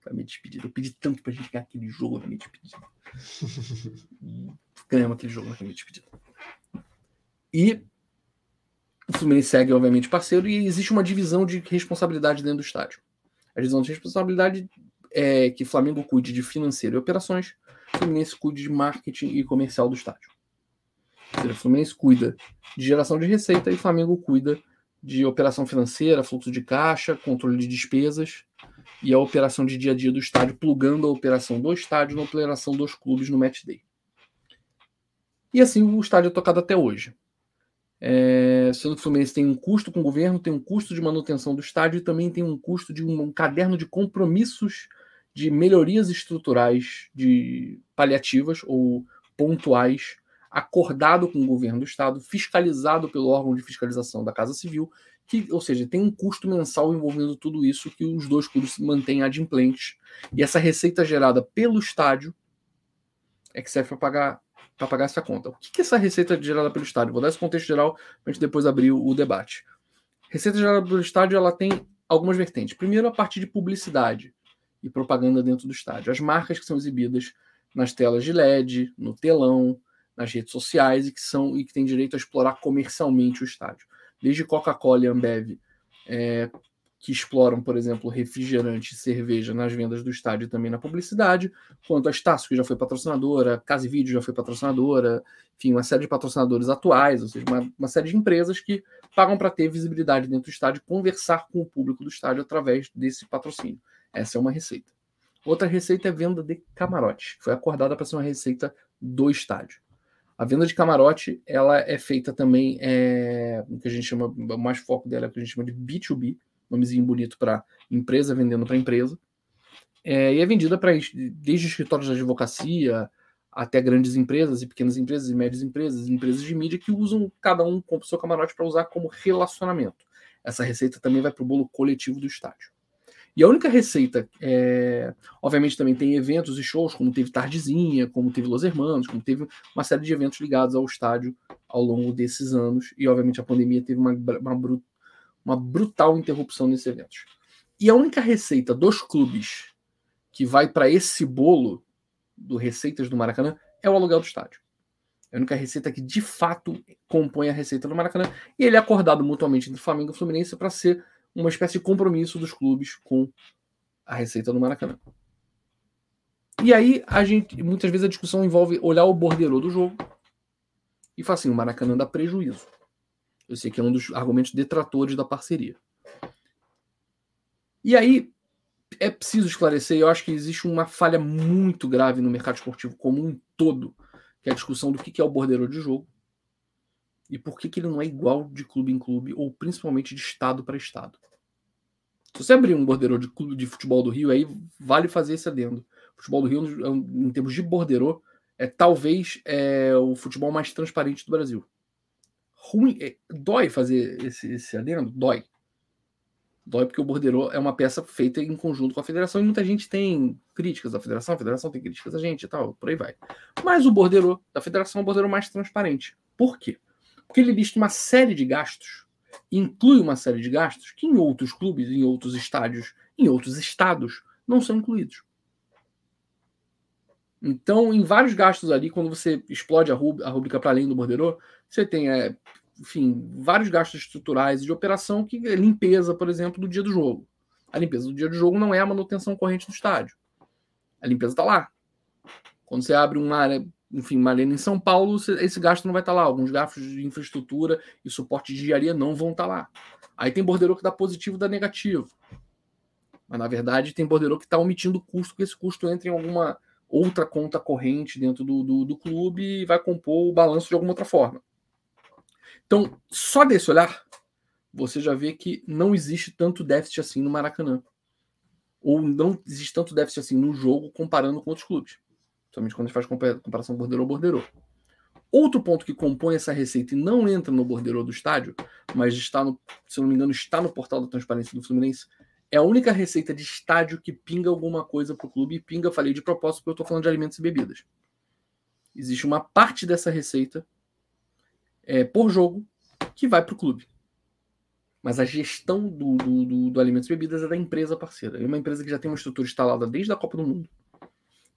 S5: Foi a minha despedida. Eu pedi tanto pra gente ganhar aquele jogo na minha despedida. ganhamos aquele jogo na minha despedida. E o Fluminense segue, obviamente, parceiro, e existe uma divisão de responsabilidade dentro do estádio. A divisão de responsabilidade é que Flamengo cuide de financeiro e operações, Fluminense cuide de marketing e comercial do estádio. Ou seja, Fluminense cuida de geração de receita e Flamengo cuida de operação financeira, fluxo de caixa, controle de despesas e a operação de dia a dia do estádio, plugando a operação do estádio na operação dos clubes no match day. E assim o estádio é tocado até hoje. É, sendo que o Fluminense tem um custo com o governo, tem um custo de manutenção do estádio e também tem um custo de um, um caderno de compromissos de melhorias estruturais de paliativas ou pontuais acordado com o governo do estado, fiscalizado pelo órgão de fiscalização da Casa Civil, que, ou seja, tem um custo mensal envolvendo tudo isso que os dois clubes mantêm adimplentes. E essa receita gerada pelo estádio é que serve para pagar para pagar essa conta. O que, que é essa receita gerada pelo estádio? Vou dar esse contexto geral para a gente depois abrir o, o debate. Receita gerada pelo estádio ela tem algumas vertentes. Primeiro, a parte de publicidade e propaganda dentro do estádio. As marcas que são exibidas nas telas de LED, no telão, nas redes sociais e que são e que têm direito a explorar comercialmente o estádio. Desde Coca-Cola e Ambev, é, que exploram, por exemplo, refrigerante e cerveja nas vendas do estádio e também na publicidade, quanto a Estácio, que já foi patrocinadora, Casa e Vídeo já foi patrocinadora, enfim, uma série de patrocinadores atuais, ou seja, uma, uma série de empresas que pagam para ter visibilidade dentro do estádio, conversar com o público do estádio através desse patrocínio. Essa é uma receita. Outra receita é venda de camarote, foi acordada para ser uma receita do estádio. A venda de camarote, ela é feita também, é, o que a gente chama, o mais foco dela é o que a gente chama de B2B, nomezinho bonito para empresa vendendo para empresa. É, e é vendida para desde escritórios de advocacia até grandes empresas e pequenas empresas e médias empresas, empresas de mídia que usam cada um compra o seu camarote para usar como relacionamento. Essa receita também vai para o bolo coletivo do estádio. E a única receita, é, obviamente também tem eventos e shows, como teve Tardezinha, como teve Los Hermanos, como teve uma série de eventos ligados ao estádio ao longo desses anos. E obviamente a pandemia teve uma, uma uma brutal interrupção nesses eventos. E a única receita dos clubes que vai para esse bolo do Receitas do Maracanã é o aluguel do estádio. É a única receita que de fato compõe a receita do Maracanã. E ele é acordado mutuamente entre Flamengo e Fluminense para ser uma espécie de compromisso dos clubes com a receita do Maracanã. E aí a gente muitas vezes a discussão envolve olhar o bordeiro do jogo e falar assim, o Maracanã dá prejuízo. Eu sei que é um dos argumentos detratores da parceria. E aí é preciso esclarecer, eu acho que existe uma falha muito grave no mercado esportivo como um todo, que é a discussão do que é o bordeiro de jogo e por que, que ele não é igual de clube em clube ou principalmente de estado para estado. Se você abrir um bordeiro de clube de futebol do Rio, aí vale fazer esse adendo. O futebol do Rio, em termos de bordeiro, é talvez é, o futebol mais transparente do Brasil ruim. É, dói fazer esse, esse adendo? Dói. Dói porque o borderô é uma peça feita em conjunto com a federação e muita gente tem críticas da federação, a federação tem críticas da gente e tal, por aí vai. Mas o borderô da federação é um borderô mais transparente. Por quê? Porque ele lista uma série de gastos, inclui uma série de gastos que em outros clubes, em outros estádios, em outros estados, não são incluídos. Então, em vários gastos ali, quando você explode a, rub, a rubrica para além do borderô, você tem, é, enfim, vários gastos estruturais de operação, que é limpeza, por exemplo, do dia do jogo. A limpeza do dia do jogo não é a manutenção corrente do estádio. A limpeza está lá. Quando você abre uma área, enfim, uma arena em São Paulo, esse gasto não vai estar tá lá. Alguns gastos de infraestrutura e suporte de engenharia não vão estar tá lá. Aí tem borderô que dá positivo dá negativo. Mas na verdade tem borderô que está omitindo custo, porque esse custo entra em alguma outra conta corrente dentro do, do, do clube e vai compor o balanço de alguma outra forma. Então, só desse olhar, você já vê que não existe tanto déficit assim no Maracanã. Ou não existe tanto déficit assim no jogo comparando com outros clubes. Somente quando a gente faz comparação borderô-borderô. Outro ponto que compõe essa receita e não entra no borderô do estádio, mas está no, se não me engano, está no portal da transparência do Fluminense, é a única receita de estádio que pinga alguma coisa para o clube. E pinga, falei de propósito, porque eu estou falando de alimentos e bebidas. Existe uma parte dessa receita é, por jogo que vai para o clube. Mas a gestão do, do, do, do, alimentos e bebidas é da empresa parceira. É uma empresa que já tem uma estrutura instalada desde a Copa do Mundo.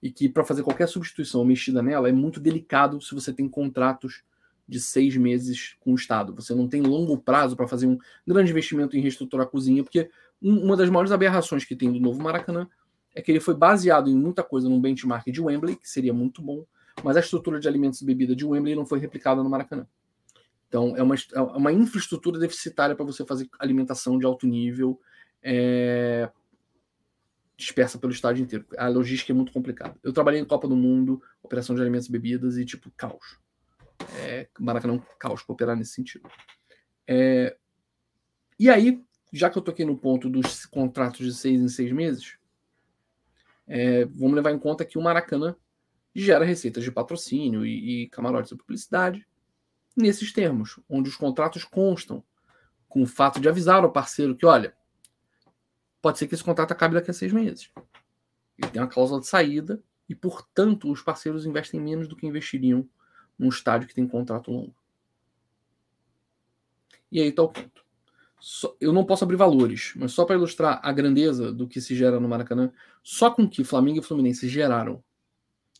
S5: E que para fazer qualquer substituição mexida nela é muito delicado se você tem contratos de seis meses com o Estado. Você não tem longo prazo para fazer um grande investimento em reestruturar a cozinha, porque uma das maiores aberrações que tem do novo Maracanã é que ele foi baseado em muita coisa no benchmark de Wembley, que seria muito bom, mas a estrutura de alimentos e bebida de Wembley não foi replicada no Maracanã. Então, é uma, é uma infraestrutura deficitária para você fazer alimentação de alto nível é, dispersa pelo estádio inteiro. A logística é muito complicada. Eu trabalhei em Copa do Mundo, operação de alimentos e bebidas, e tipo, caos. É, Maracanã é caos para operar nesse sentido. É, e aí, já que eu toquei no ponto dos contratos de seis em seis meses, é, vamos levar em conta que o Maracanã gera receitas de patrocínio e, e camarotes de publicidade nesses termos, onde os contratos constam com o fato de avisar ao parceiro que, olha, pode ser que esse contrato acabe daqui a seis meses. Ele tem uma cláusula de saída e, portanto, os parceiros investem menos do que investiriam num estádio que tem contrato longo. E aí está o ponto. eu não posso abrir valores, mas só para ilustrar a grandeza do que se gera no Maracanã, só com que Flamengo e Fluminense geraram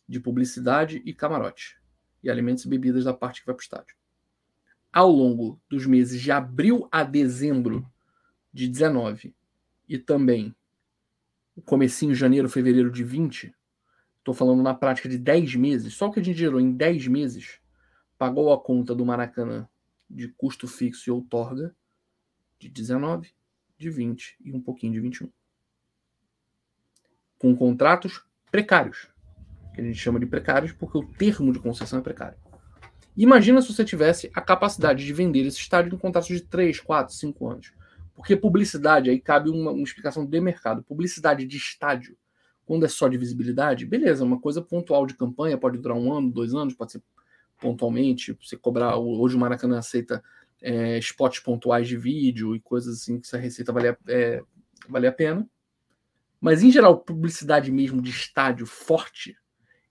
S5: de publicidade e camarote, e alimentos e bebidas da parte que vai para o estádio. Ao longo dos meses de abril a dezembro de 19 e também o comecinho janeiro, fevereiro de 20, estou falando na prática de 10 meses, só o que a gente gerou em 10 meses pagou a conta do Maracanã de custo fixo e outorga de 19, de 20 e um pouquinho de 21. Com contratos precários, que a gente chama de precários porque o termo de concessão é precário. Imagina se você tivesse a capacidade de vender esse estádio em contratos de 3, 4, 5 anos. Porque publicidade, aí cabe uma, uma explicação de mercado. Publicidade de estádio, quando é só de visibilidade, beleza, uma coisa pontual de campanha, pode durar um ano, dois anos, pode ser pontualmente, você cobrar. Hoje o Maracanã aceita é, spots pontuais de vídeo e coisas assim que essa receita vale, é, vale a pena. Mas, em geral, publicidade mesmo de estádio forte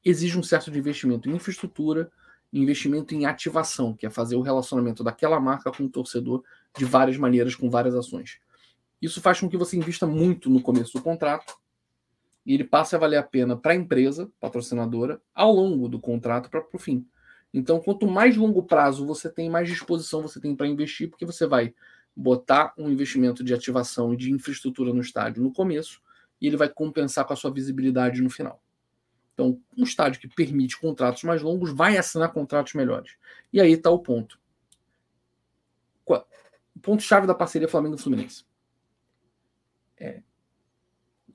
S5: exige um certo investimento em infraestrutura, investimento em ativação, que é fazer o relacionamento daquela marca com o torcedor de várias maneiras, com várias ações. Isso faz com que você invista muito no começo do contrato e ele passe a valer a pena para a empresa patrocinadora ao longo do contrato para o fim. Então, quanto mais longo prazo você tem, mais disposição você tem para investir, porque você vai botar um investimento de ativação e de infraestrutura no estádio no começo e ele vai compensar com a sua visibilidade no final. Então, um estádio que permite contratos mais longos vai assinar contratos melhores. E aí está o ponto. O ponto-chave da parceria Flamengo-Fluminense. É,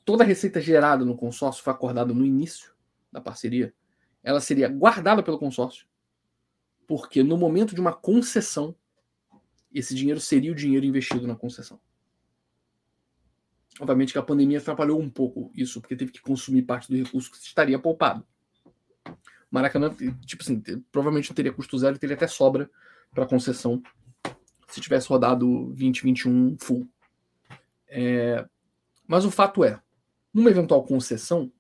S5: toda a receita gerada no consórcio foi acordada no início da parceria. Ela seria guardada pelo consórcio, porque no momento de uma concessão, esse dinheiro seria o dinheiro investido na concessão. Obviamente que a pandemia atrapalhou um pouco isso, porque teve que consumir parte do recurso que estaria poupado. Maracanã, tipo assim, provavelmente teria custo zero, teria até sobra para concessão se tivesse rodado 2021 full. É, mas o fato é, numa eventual concessão,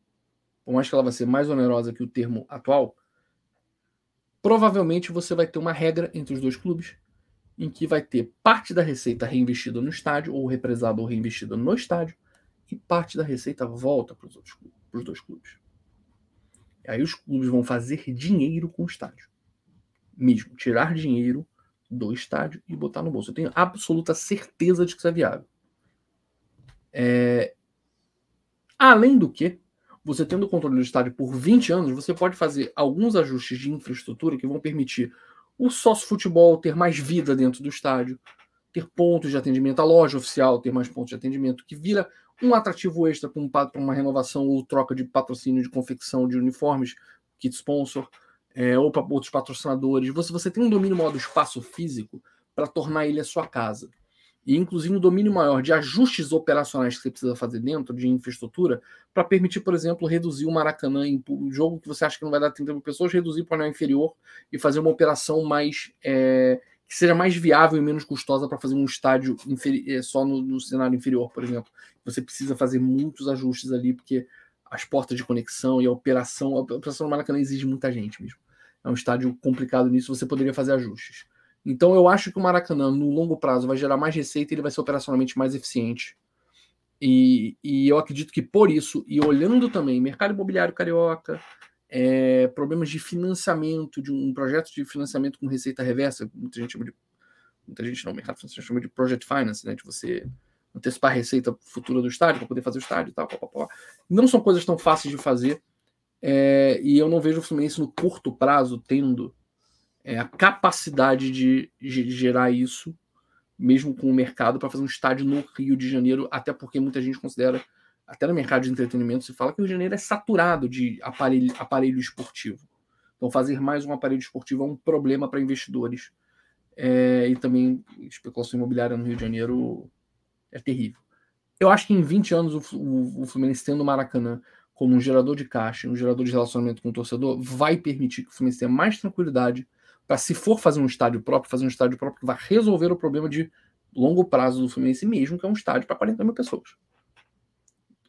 S5: por mais que ela vai ser mais onerosa que o termo atual, provavelmente você vai ter uma regra entre os dois clubes em que vai ter parte da receita reinvestida no estádio, ou represada ou reinvestida no estádio, e parte da receita volta para os dois clubes. E aí os clubes vão fazer dinheiro com o estádio. Mesmo, tirar dinheiro do estádio e botar no bolso. Eu tenho absoluta certeza de que isso é viável. É... Além do que, você tendo o controle do estádio por 20 anos, você pode fazer alguns ajustes de infraestrutura que vão permitir o sócio futebol ter mais vida dentro do estádio, ter pontos de atendimento, a loja oficial ter mais pontos de atendimento, que vira um atrativo extra para um, uma renovação ou troca de patrocínio de confecção de uniformes, kit sponsor, é, ou para outros patrocinadores. Você, você tem um domínio maior do espaço físico para tornar ele a sua casa e inclusive um domínio maior de ajustes operacionais que você precisa fazer dentro de infraestrutura para permitir, por exemplo, reduzir o Maracanã em um jogo que você acha que não vai dar 30 mil pessoas, reduzir para o anel inferior e fazer uma operação mais é, que seja mais viável e menos custosa para fazer um estádio é, só no, no, cenário inferior, por exemplo. Você precisa fazer muitos ajustes ali, porque as portas de conexão e a operação, a operação do Maracanã exige muita gente mesmo. É um estádio complicado nisso, você poderia fazer ajustes. Então eu acho que o Maracanã, no longo prazo, vai gerar mais receita e ele vai ser operacionalmente mais eficiente. E, e eu acredito que por isso, e olhando também mercado imobiliário carioca, é, problemas de financiamento, de um projeto de financiamento com receita reversa, muita gente chama de. Muita gente não, mercado financeiro chama de project finance, né? De você antecipar a receita futura do estádio para poder fazer o estádio e tal. Pá, pá, pá. Não são coisas tão fáceis de fazer. É, e eu não vejo o Fluminense no curto prazo tendo é, a capacidade de, gerar isso, mesmo com o mercado, para fazer um estádio no Rio de Janeiro, até porque muita gente considera, até no mercado de entretenimento, se fala que o Rio de Janeiro é saturado de aparelho, aparelho esportivo. Então, fazer mais um aparelho esportivo é um problema para investidores. É, e também especulação imobiliária no Rio de Janeiro é terrível. Eu acho que em 20 anos o, o, o Fluminense tendo o Maracanã como um gerador de caixa, um gerador de relacionamento com o torcedor, vai permitir que o Fluminense tenha mais tranquilidade para, se for fazer um estádio próprio, fazer um estádio próprio que vai resolver o problema de longo prazo do Fluminense mesmo, que é um estádio para 40 mil pessoas.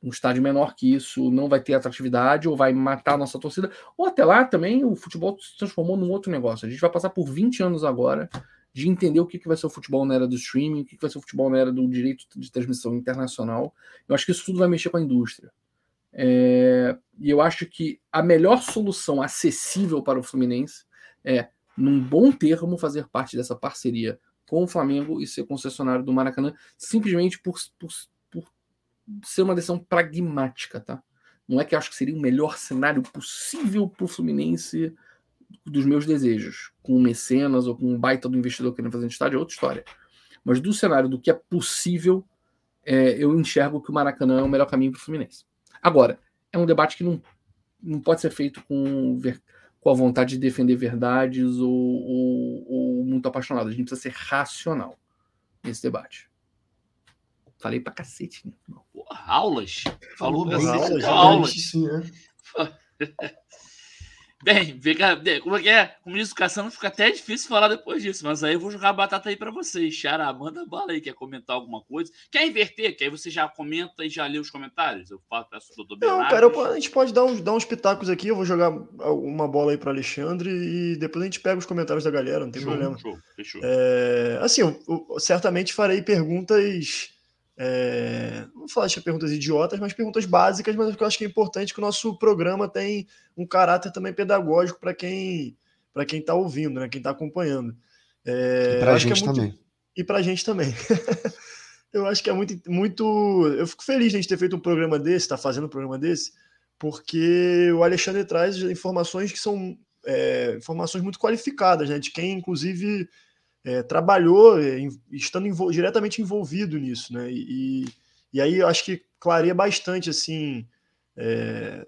S5: Um estádio menor que isso não vai ter atratividade ou vai matar a nossa torcida. Ou até lá também o futebol se transformou num outro negócio. A gente vai passar por 20 anos agora de entender o que, que vai ser o futebol na era do streaming, o que, que vai ser o futebol na era do direito de transmissão internacional. Eu acho que isso tudo vai mexer com a indústria. É, e eu acho que a melhor solução acessível para o Fluminense é, num bom termo, fazer parte dessa parceria com o Flamengo e ser concessionário do Maracanã, simplesmente por, por, por ser uma decisão pragmática, tá? Não é que eu acho que seria o melhor cenário possível para o Fluminense dos meus desejos, com um mecenas ou com um baita do investidor querendo fazer um estádio, é outra história. Mas do cenário do que é possível, é, eu enxergo que o Maracanã é o melhor caminho para o Fluminense. Agora, é um debate que não, não pode ser feito com, com a vontade de defender verdades ou, ou, ou muito apaixonado. A gente precisa ser racional nesse debate. Falei pra cacete, né?
S2: Porra, aulas.
S4: Falou,
S2: Falou
S4: aulas.
S2: aulas. aulas.
S4: Sim, é.
S2: Bem, cá, como é que é? Como diz o Cassano, fica até difícil falar depois disso, mas aí eu vou jogar a batata aí para vocês. Xará, manda bala aí, quer comentar alguma coisa? Quer inverter? Que aí você já comenta e já lê os comentários? Eu faço, peço o doutor
S1: Não, cara, eu, a gente pode dar uns, dar uns pitacos aqui, eu vou jogar uma bola aí para Alexandre e depois a gente pega os comentários da galera, não tem
S2: show,
S1: problema.
S2: Show, fechou.
S1: É, assim, eu, eu certamente farei perguntas é, não vou falar de perguntas idiotas, mas perguntas básicas, mas eu acho que é importante que o nosso programa tem um caráter também pedagógico para quem para quem está ouvindo, né, quem está acompanhando. É,
S4: e para a
S1: gente
S4: é muito... também.
S1: E para a gente também. eu acho que é muito, muito. Eu fico feliz de a gente ter feito um programa desse, estar tá fazendo um programa desse, porque o Alexandre traz informações que são é, informações muito qualificadas, né, de quem, inclusive, é, trabalhou é, estando envol diretamente envolvido nisso, né? E, e aí eu acho que clareia bastante assim é,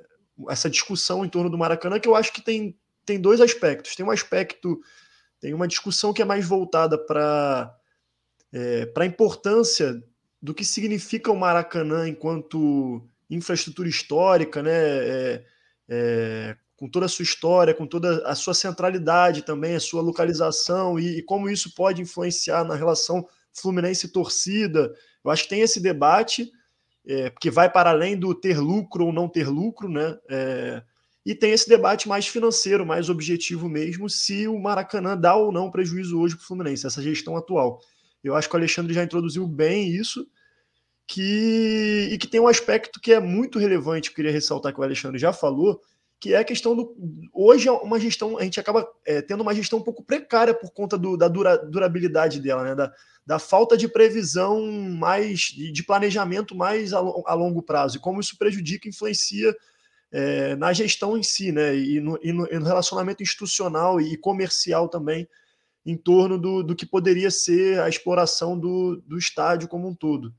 S1: essa discussão em torno do Maracanã, que eu acho que tem, tem dois aspectos. Tem um aspecto, tem uma discussão que é mais voltada para é, para a importância do que significa o Maracanã enquanto infraestrutura histórica, né? É, é, com toda a sua história, com toda a sua centralidade também, a sua localização e, e como isso pode influenciar na relação Fluminense-torcida. Eu acho que tem esse debate é, que vai para além do ter lucro ou não ter lucro, né? É, e tem esse debate mais financeiro, mais objetivo mesmo, se o Maracanã dá ou não prejuízo hoje para o Fluminense, essa gestão atual. Eu acho que o Alexandre já introduziu bem isso, que e que tem um aspecto que é muito relevante, eu queria ressaltar que o Alexandre já falou, que é a questão do. Hoje é uma gestão, a gente acaba é, tendo uma gestão um pouco precária por conta do, da dura, durabilidade dela, né? Da, da falta de previsão mais, de planejamento mais a, a longo prazo, e como isso prejudica, influencia é, na gestão em si, né? E no, e no, e no relacionamento institucional e comercial também, em torno do, do que poderia ser a exploração do, do estádio como um todo.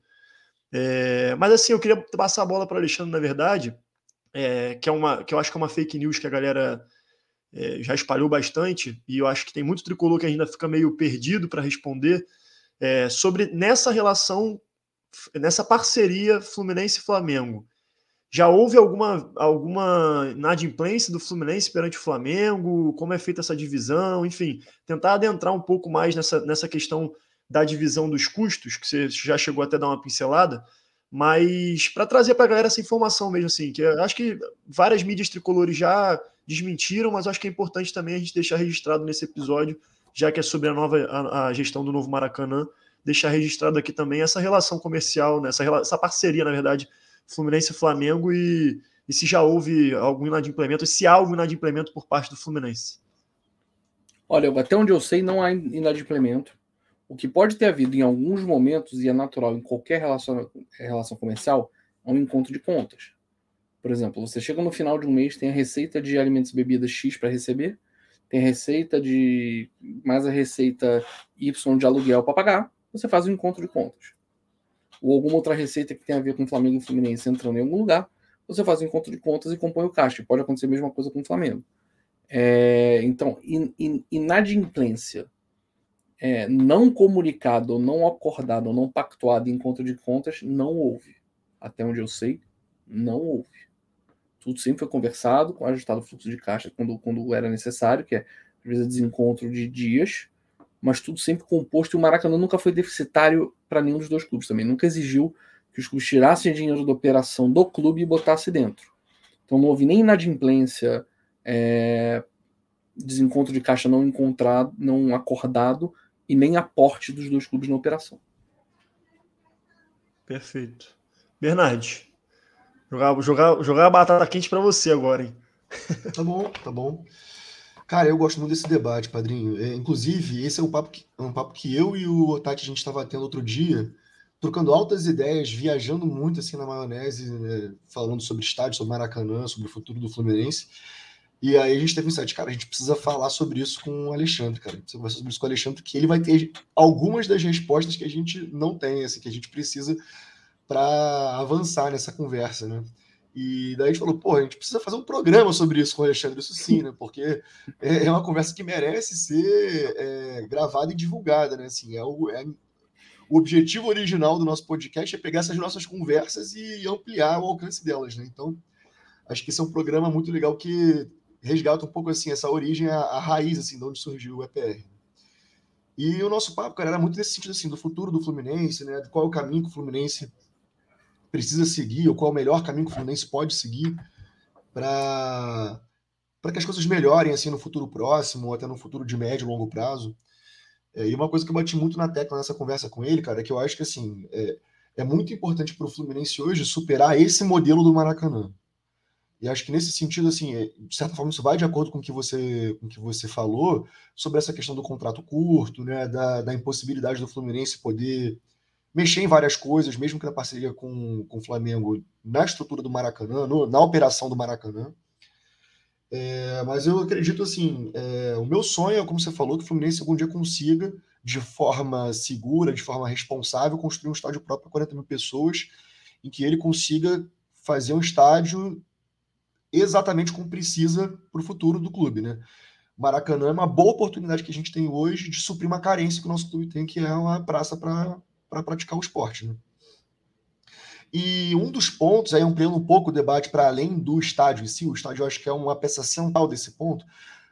S1: É, mas assim, eu queria passar a bola para o Alexandre, na verdade é, que, é uma, que eu acho que é uma fake news que a galera é, já espalhou bastante, e eu acho que tem muito tricolor que ainda fica meio perdido para responder, é, sobre nessa relação, nessa parceria Fluminense-Flamengo. Já houve alguma, alguma inadimplência do Fluminense perante o Flamengo? Como é feita essa divisão? Enfim, tentar adentrar um pouco mais nessa, nessa questão da divisão dos custos, que você já chegou até a dar uma pincelada, mas para trazer para a galera essa informação mesmo, assim, que eu acho que várias mídias tricolores já desmentiram, mas acho que é importante também a gente deixar registrado nesse episódio, já que é sobre a nova a, a gestão do novo Maracanã, deixar registrado aqui também essa relação comercial, né, essa, essa parceria, na verdade, Fluminense e Flamengo, e, e se já houve algum inadimplemento, se há algum inadimplemento por parte do Fluminense.
S5: Olha, até onde eu sei, não há inadimplemento. O que pode ter havido em alguns momentos, e é natural em qualquer relação, relação comercial, é um encontro de contas. Por exemplo, você chega no final de um mês, tem a receita de alimentos e bebidas X para receber, tem a receita de. mais a receita Y de aluguel para pagar, você faz um encontro de contas. Ou alguma outra receita que tem a ver com Flamengo e Fluminense entrando em algum lugar, você faz um encontro de contas e compõe o caixa. Pode acontecer a mesma coisa com o Flamengo. É, então, in, in, inadimplência é, não comunicado, não acordado, não pactuado em conta de contas, não houve. Até onde eu sei, não houve. Tudo sempre foi conversado, com ajustado o fluxo de caixa quando, quando era necessário, que é às vezes desencontro de dias, mas tudo sempre composto. E o Maracanã nunca foi deficitário para nenhum dos dois clubes também. Nunca exigiu que os clubes tirassem dinheiro da operação do clube e botassem dentro. Então não houve nem inadimplência, é, desencontro de caixa não encontrado, não acordado e nem aporte dos dois clubes na operação.
S1: Perfeito. Bernard, jogar, jogar, jogar a batata quente para você agora, hein?
S4: Tá bom, tá bom. Cara, eu gosto muito desse debate, padrinho. É, inclusive, esse é um papo, que, um papo que eu e o Otati a gente estava tendo outro dia, trocando altas ideias, viajando muito assim na maionese, né, falando sobre estádio, sobre Maracanã, sobre o futuro do Fluminense. E aí a gente teve um insight, cara, a gente precisa falar sobre isso com o Alexandre, cara. A gente precisa conversar sobre isso com o Alexandre, que ele vai ter algumas das respostas que a gente não tem, assim, que a gente precisa para avançar nessa conversa, né? E daí a gente falou, pô, a gente precisa fazer um programa sobre isso com o Alexandre, isso sim, né? Porque é, é uma conversa que merece ser é, gravada e divulgada, né? Assim, é o, é, o objetivo original do nosso podcast é pegar essas nossas conversas e ampliar o alcance delas, né? Então, acho que esse é um programa muito legal que resgata um pouco assim essa origem, a, a, raiz assim de onde surgiu o EPR. E o nosso papo, cara, era muito nesse sentido assim do futuro do Fluminense, né? Qual é o caminho que o Fluminense precisa seguir, ou qual é o melhor caminho que o Fluminense pode seguir para para que as coisas melhorem assim no futuro próximo, ou até no futuro de médio e longo prazo. É, e uma coisa que eu bati muito na tecla nessa conversa com ele, cara, é que eu acho que assim é, é muito importante para o Fluminense hoje superar esse modelo do Maracanã. E acho que nesse sentido, assim, é, de certa forma, isso vai de acordo com o que você, com que você falou sobre essa questão do contrato curto, né, da, da impossibilidade do Fluminense poder mexer em várias coisas, mesmo que na parceria com, com o Flamengo, na estrutura do Maracanã, no, na operação do Maracanã. É, mas eu acredito assim, é, o meu sonho é, como você falou, que o Fluminense algum dia consiga, de forma segura, de forma responsável, construir um estádio próprio para 40 mil pessoas, em que ele consiga fazer um estádio exatamente como precisa para o futuro do clube, né? Maracanã é uma boa oportunidade que a gente tem hoje de suprir uma carência que o nosso clube tem, que é uma praça para pra praticar o esporte, né? E um dos pontos, aí ampliando um pouco o debate para além do estádio em si, o estádio eu acho que é uma peça central desse ponto,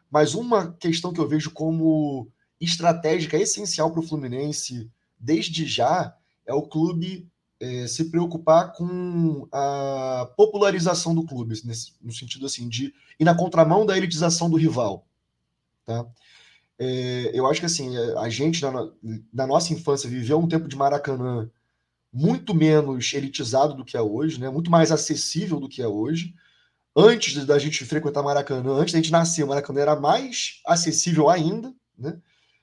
S4: mas uma questão que eu vejo como estratégica essencial para o Fluminense desde já é o clube é, se preocupar com a popularização do clube, nesse, no sentido assim de ir na contramão da elitização do rival, tá? É, eu acho que assim a gente na, na, nossa infância viveu um tempo de Maracanã muito menos elitizado do que é hoje, né? Muito mais acessível do que é hoje. Antes da gente frequentar Maracanã, antes da gente nascer, Maracanã era mais acessível ainda, né?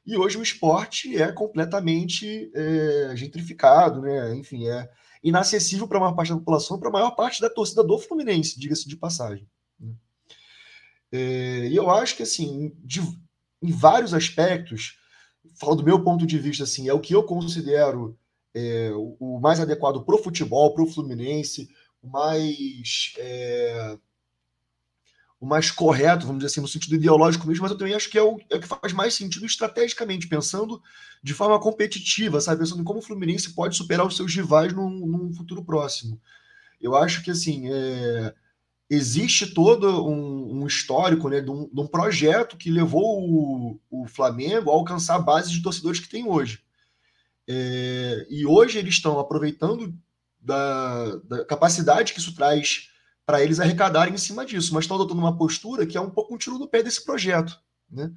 S4: E hoje o esporte é completamente é, gentrificado, né? Enfim, é inacessível para uma parte da população, para a maior parte da torcida do Fluminense, diga-se de passagem. Né? É, e eu acho que, assim, de, em vários aspectos, falando do meu ponto de vista, assim, é o que eu considero é, o, o, mais adequado para o futebol, para o Fluminense, o mais é, o mais correto, vamos dizer assim, no sentido ideológico mesmo, mas eu também acho que é o, é o que faz mais sentido estrategicamente, pensando de forma competitiva, sabe? Pensando em como o Fluminense pode superar os seus rivais num, num futuro próximo. Eu acho que, assim, é, existe todo um, um histórico né, de um, de, um, projeto que levou o, o, Flamengo a alcançar a base de torcedores que tem hoje. É, e hoje eles estão aproveitando da, da capacidade que isso traz para eles arrecadarem em cima disso, mas estão adotando uma postura que é um pouco um tiro do pé desse projeto. Né?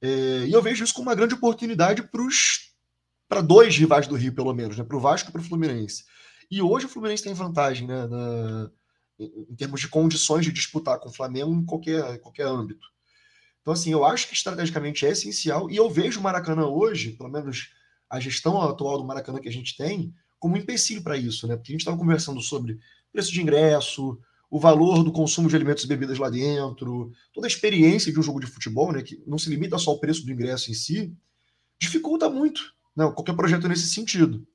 S4: É, e eu vejo isso como uma grande oportunidade para dois rivais do Rio, pelo menos, né? para o Vasco e para o Fluminense. E hoje o Fluminense tem vantagem né? Na, em termos de condições de disputar com o Flamengo em qualquer, qualquer âmbito. Então, assim, eu acho que estrategicamente é essencial, e eu vejo o Maracanã hoje, pelo menos a gestão atual do Maracanã que a gente tem, como um empecilho para isso, né? Porque a gente estava conversando sobre preço de ingresso, o valor do consumo de alimentos e bebidas lá dentro, toda a experiência de um jogo de futebol, né, que não se limita só ao preço do ingresso em si, dificulta muito né, qualquer projeto nesse sentido.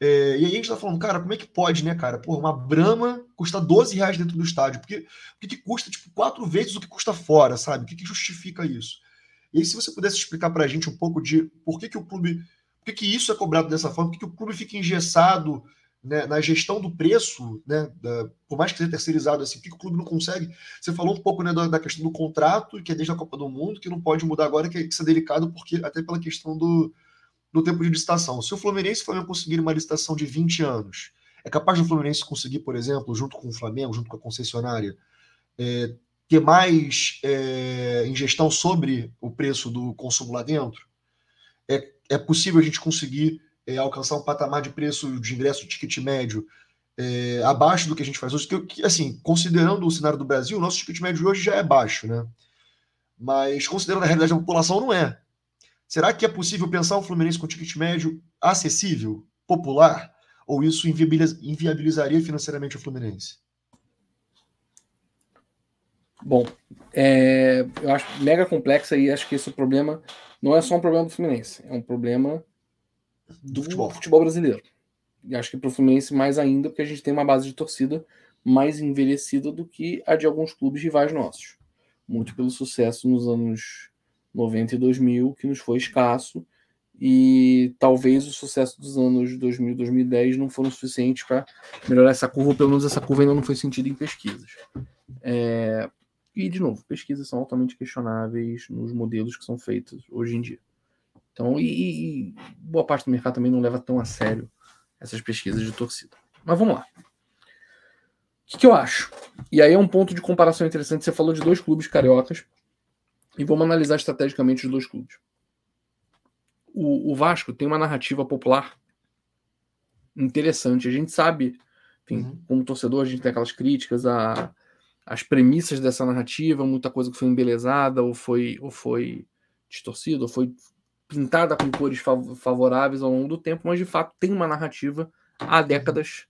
S4: É, e aí a gente está falando, cara, como é que pode, né, cara? Porra, uma Brama custa 12 reais dentro do estádio. Por que, que, custa, tipo, quatro vezes o que custa fora, sabe? O que, que justifica isso? E aí, se você pudesse explicar para a gente um pouco de por que, que o clube. Por que, que isso é cobrado dessa forma? Por que, que o clube fica engessado né, na gestão do preço, né, da, por mais que seja terceirizado, assim, por que o clube não consegue? Você falou um pouco né, da, da, questão do contrato, que é desde a Copa do Mundo, que não pode mudar agora, que, que isso é delicado, porque até pela questão do, do tempo de licitação. Se o Fluminense o Flamengo conseguirem uma licitação de 20 anos, é capaz do Fluminense conseguir, por exemplo, junto com o Flamengo, junto com a concessionária, é, ter mais é, ingestão sobre o preço do consumo lá dentro? É, é possível a gente conseguir é, alcançar um patamar de preço de ingresso de ticket médio é, abaixo do que a gente faz hoje, que, assim, considerando o cenário do Brasil, o nosso ticket médio hoje já é baixo, né? Mas considerando a realidade da população, não é. Será que é possível pensar um Fluminense com ticket médio acessível, popular, ou isso inviabilizaria financeiramente o Fluminense?
S5: Bom, é, eu acho mega complexo e acho que esse problema não é só um problema do Fluminense, é um problema do futebol, futebol brasileiro. E acho que para o Fluminense mais ainda, porque a gente tem uma base de torcida mais envelhecida do que a de alguns clubes rivais nossos. Muito pelo sucesso nos anos 90 e 2000, que nos foi escasso, e talvez o sucesso dos anos 2000 e 2010 não foram suficientes para melhorar essa curva, ou pelo menos essa curva ainda não foi sentida em pesquisas. É... E, de novo, pesquisas são altamente questionáveis nos modelos que são feitos hoje em dia. Então, e, e, boa parte do mercado também não leva tão a sério essas pesquisas de torcida. Mas vamos lá. O que, que eu acho? E aí é um ponto de comparação interessante. Você falou de dois clubes cariocas e vamos analisar estrategicamente os dois clubes. O, o Vasco tem uma narrativa popular interessante. A gente sabe, enfim, uhum. como torcedor, a gente tem aquelas críticas a as premissas dessa narrativa, muita coisa que foi embelezada ou foi, ou foi distorcida, ou foi pintada com cores favoráveis ao longo do tempo, mas de fato tem uma narrativa há décadas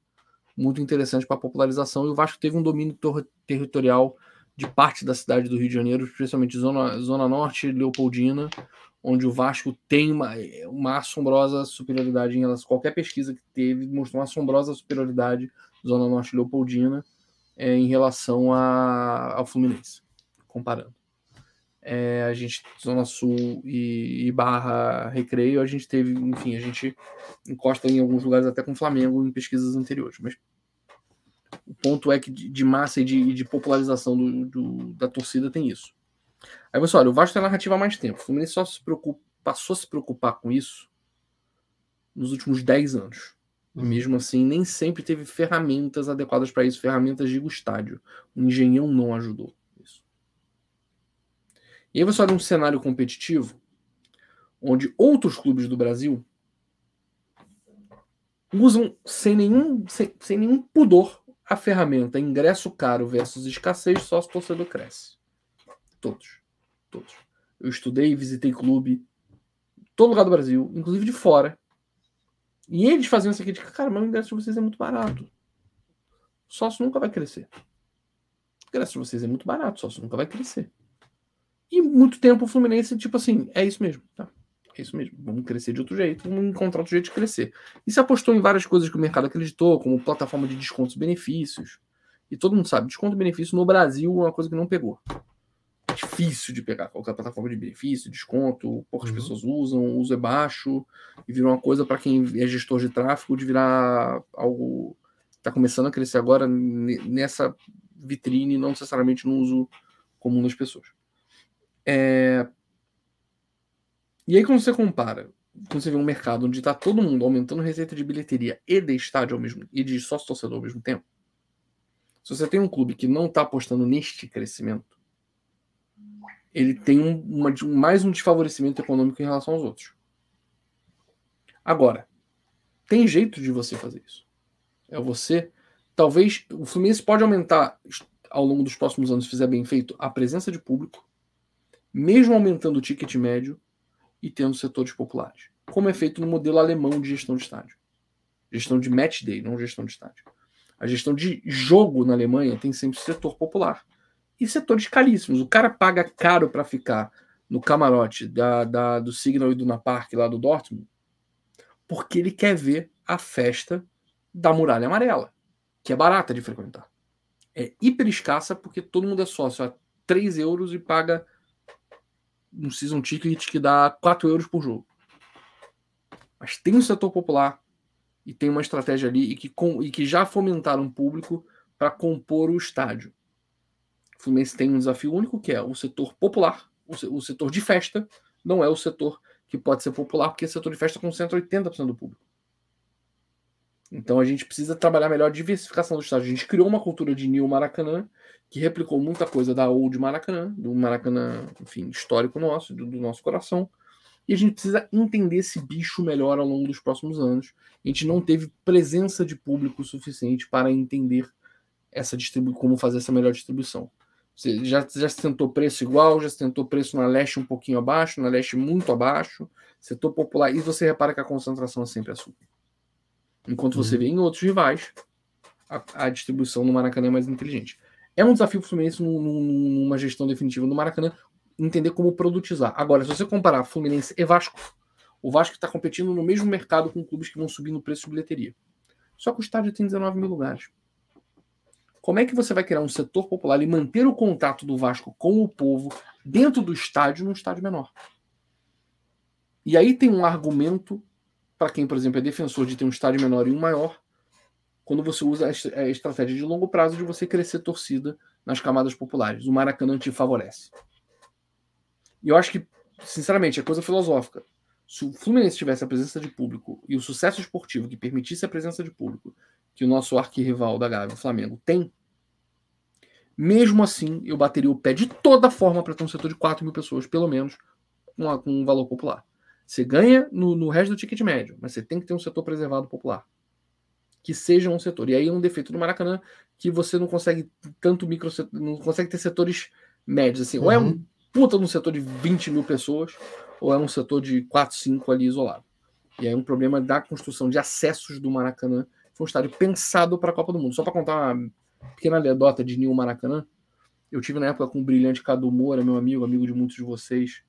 S5: muito interessante para a popularização. E o Vasco teve um domínio territorial de parte da cidade do Rio de Janeiro, especialmente zona, zona norte Leopoldina, onde o Vasco tem uma, uma assombrosa superioridade em relação a qualquer pesquisa que teve, mostrou uma assombrosa superioridade zona norte Leopoldina é, em relação a, ao Fluminense, comparando. É, a gente, Zona Sul e, e, Barra Recreio, a gente teve, enfim, a gente encosta em alguns lugares até com o Flamengo em pesquisas anteriores. Mas o ponto é que de, de massa e de, de popularização do, do, da torcida tem isso. Aí você olha, o Vasco tem narrativa há mais tempo. O Fluminense só se preocupa, passou a se preocupar com isso nos últimos 10 anos. Uhum. Mesmo assim, nem sempre teve ferramentas adequadas para isso, ferramentas de estádio. O engenhão não ajudou. E aí você olha um cenário competitivo onde outros clubes do Brasil usam sem nenhum, sem, sem nenhum pudor a ferramenta ingresso caro versus escassez, sócio torcedor cresce. Todos. Todos. Eu estudei, visitei clube, todo lugar do Brasil, inclusive de fora. E eles faziam essa crítica, cara, mas o ingresso de vocês é muito barato. Sócio nunca vai crescer. O ingresso de vocês é muito barato, sócio nunca vai crescer. E muito tempo o Fluminense, tipo assim, é isso mesmo, tá? É isso mesmo. Vamos crescer de outro jeito, vamos encontrar outro jeito de crescer. E se apostou em várias coisas que o mercado acreditou, como plataforma de descontos e benefícios. E todo mundo sabe, desconto e benefício no Brasil é uma coisa que não pegou. É difícil de pegar qualquer plataforma de benefício, desconto, poucas uhum. pessoas usam, o uso é baixo, e virou uma coisa para quem é gestor de tráfego de virar algo. Está começando a crescer agora nessa vitrine, não necessariamente no uso comum das pessoas. É... E aí, quando você compara, quando você vê um mercado onde está todo mundo aumentando receita de bilheteria e de estádio ao mesmo e de sócio torcedor ao mesmo tempo, se você tem um clube que não está apostando neste crescimento, ele tem um, uma, mais um desfavorecimento econômico em relação aos outros. Agora, tem jeito de você fazer isso. É você. Talvez o Fluminense pode aumentar ao longo dos próximos anos, se fizer bem feito, a presença de público, mesmo aumentando o ticket médio e tendo setores populares, como é feito no modelo alemão de gestão de estádio. Gestão de match day, não gestão de estádio. A gestão de jogo na Alemanha tem sempre setor popular e setores caríssimos. O cara paga caro para ficar no camarote da, da, do Signal e do Park lá do Dortmund porque ele quer ver a festa da Muralha Amarela, que é barata de frequentar. É hiper escassa porque todo mundo é sócio a 3 euros e paga um season ticket que dá 4 euros por jogo. Mas tem um setor popular e tem uma estratégia ali e que, com, e que já fomentaram um público para compor o estádio. O Fluminense tem um desafio único que é o setor popular, o, o setor de festa, não é o setor que pode ser popular, porque o setor de festa concentra 80% do público. Então a gente precisa trabalhar melhor a diversificação do estádio. A gente criou uma cultura de New Maracanã que replicou muita coisa da Old Maracanã, do Maracanã, enfim, histórico nosso, do, do nosso coração. E a gente precisa entender esse bicho melhor ao longo dos próximos anos. A gente não teve presença de público suficiente para entender essa como fazer essa melhor distribuição. Você já, já se tentou preço igual, já se tentou preço na leste um pouquinho abaixo, na leste muito abaixo, setor popular, e você repara que a concentração é sempre a sua. Enquanto você uhum. vê em outros rivais, a, a, distribuição no Maracanã é mais inteligente. É um desafio para o Fluminense numa gestão definitiva no Maracanã entender como produtizar. Agora, se você comparar Fluminense e Vasco, o Vasco está competindo no mesmo mercado com clubes que vão subir no preço de bilheteria. Só que o estádio tem 19 mil lugares. Como é que você vai criar um setor popular e manter o contato do Vasco com o povo dentro do estádio num estádio menor? E aí tem um argumento para quem, por exemplo, é defensor de ter um estádio menor e um maior, quando você usa a estratégia de longo prazo de você crescer torcida nas camadas populares. O Maracanã te favorece. E eu acho que, sinceramente, é coisa filosófica. Se o Fluminense tivesse a presença de público e o sucesso esportivo que permitisse a presença de público que o nosso arquirrival da Gávea, o Flamengo, tem, mesmo assim eu bateria o pé de toda forma para ter um setor de 4 mil pessoas, pelo menos, com, um valor popular. Você ganha no, no resto do ticket médio, mas você tem que ter um setor preservado popular. Que seja um setor. E aí é um defeito do Maracanã que você não consegue tanto micro, não consegue ter setores médios. Assim. Uhum. Ou é um uhum. puta num setor de 20 mil pessoas, ou é um setor de 4, 5 ali isolado. E aí é um problema da construção de acessos do Maracanã. Foi um estádio pensado para a Copa do Mundo. Só para contar uma pequena anedota de Nil Maracanã, eu tive na época com o brilhante Cadu Moura, meu amigo, amigo de muitos de vocês,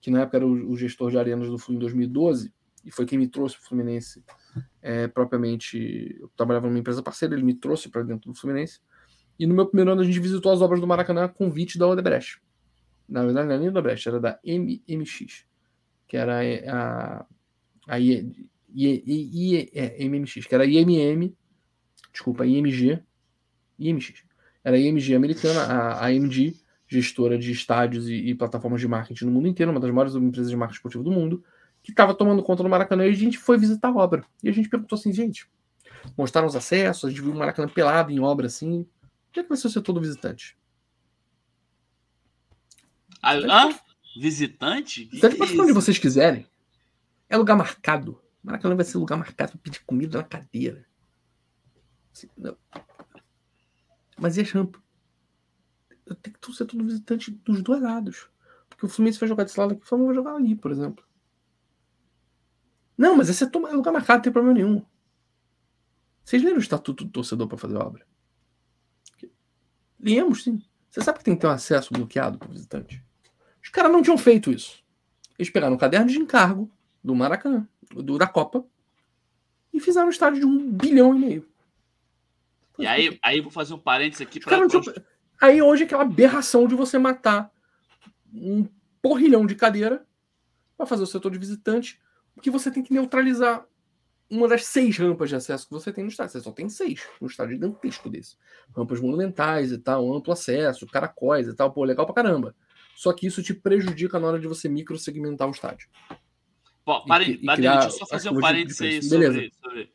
S5: que na época era o, gestor de arenas do Fluminense em 2012, e foi quem me trouxe para o Fluminense é, propriamente. Eu trabalhava numa empresa parceira, ele me trouxe para dentro do Fluminense. E no meu primeiro ano a gente visitou as obras do Maracanã a convite da Odebrecht. Na verdade, não era nem da Odebrecht, era da MMX, que era a. a I, I, I, é, MMX, que era a IMM, desculpa, IMG, IMX. Era a IMG americana, a, a AMG gestora de estádios e, e, plataformas de marketing no mundo inteiro, uma das maiores empresas de marketing esportivo do mundo, que estava tomando conta do Maracanã e a gente foi visitar a obra. E a gente perguntou assim, gente, mostraram os acessos, a gente viu o Maracanã pelado em obra assim. Onde é que vai ser o setor do visitante?
S2: Ah, visitante?
S5: Visitante é pode onde vocês quiserem. É lugar marcado. Maracanã vai ser lugar marcado para pedir comida na cadeira. Assim, Mas e a champa? Tem que ser todo visitante dos dois lados. Porque o Fluminense vai jogar desse lado aqui, o Flamengo vai jogar ali, por exemplo. Não, mas esse é lugar marcado, não tem problema nenhum. Vocês leram o estatuto do torcedor para fazer obra? Lemos, sim. Você sabe que tem que ter um acesso bloqueado para o visitante? Os caras não tinham feito isso. Eles pegaram o caderno de encargo do Maracanã, do, da Copa, e fizeram um estádio de um bilhão e meio.
S2: E aí, aí vou fazer um parênteses aqui para.
S5: Aí hoje é aquela aberração de você matar um porrilhão de cadeira para fazer o setor de visitante, porque você tem que neutralizar uma das seis rampas de acesso que você tem no estádio. Você só tem seis no estádio gigantesco desse. Rampas monumentais e tal, amplo acesso, caracóis e tal, pô, legal pra caramba. Só que isso te prejudica na hora de você microsegmentar o estádio.
S2: Pô, pare, e, deixa eu só fazer um parênteses aí sobre, sobre,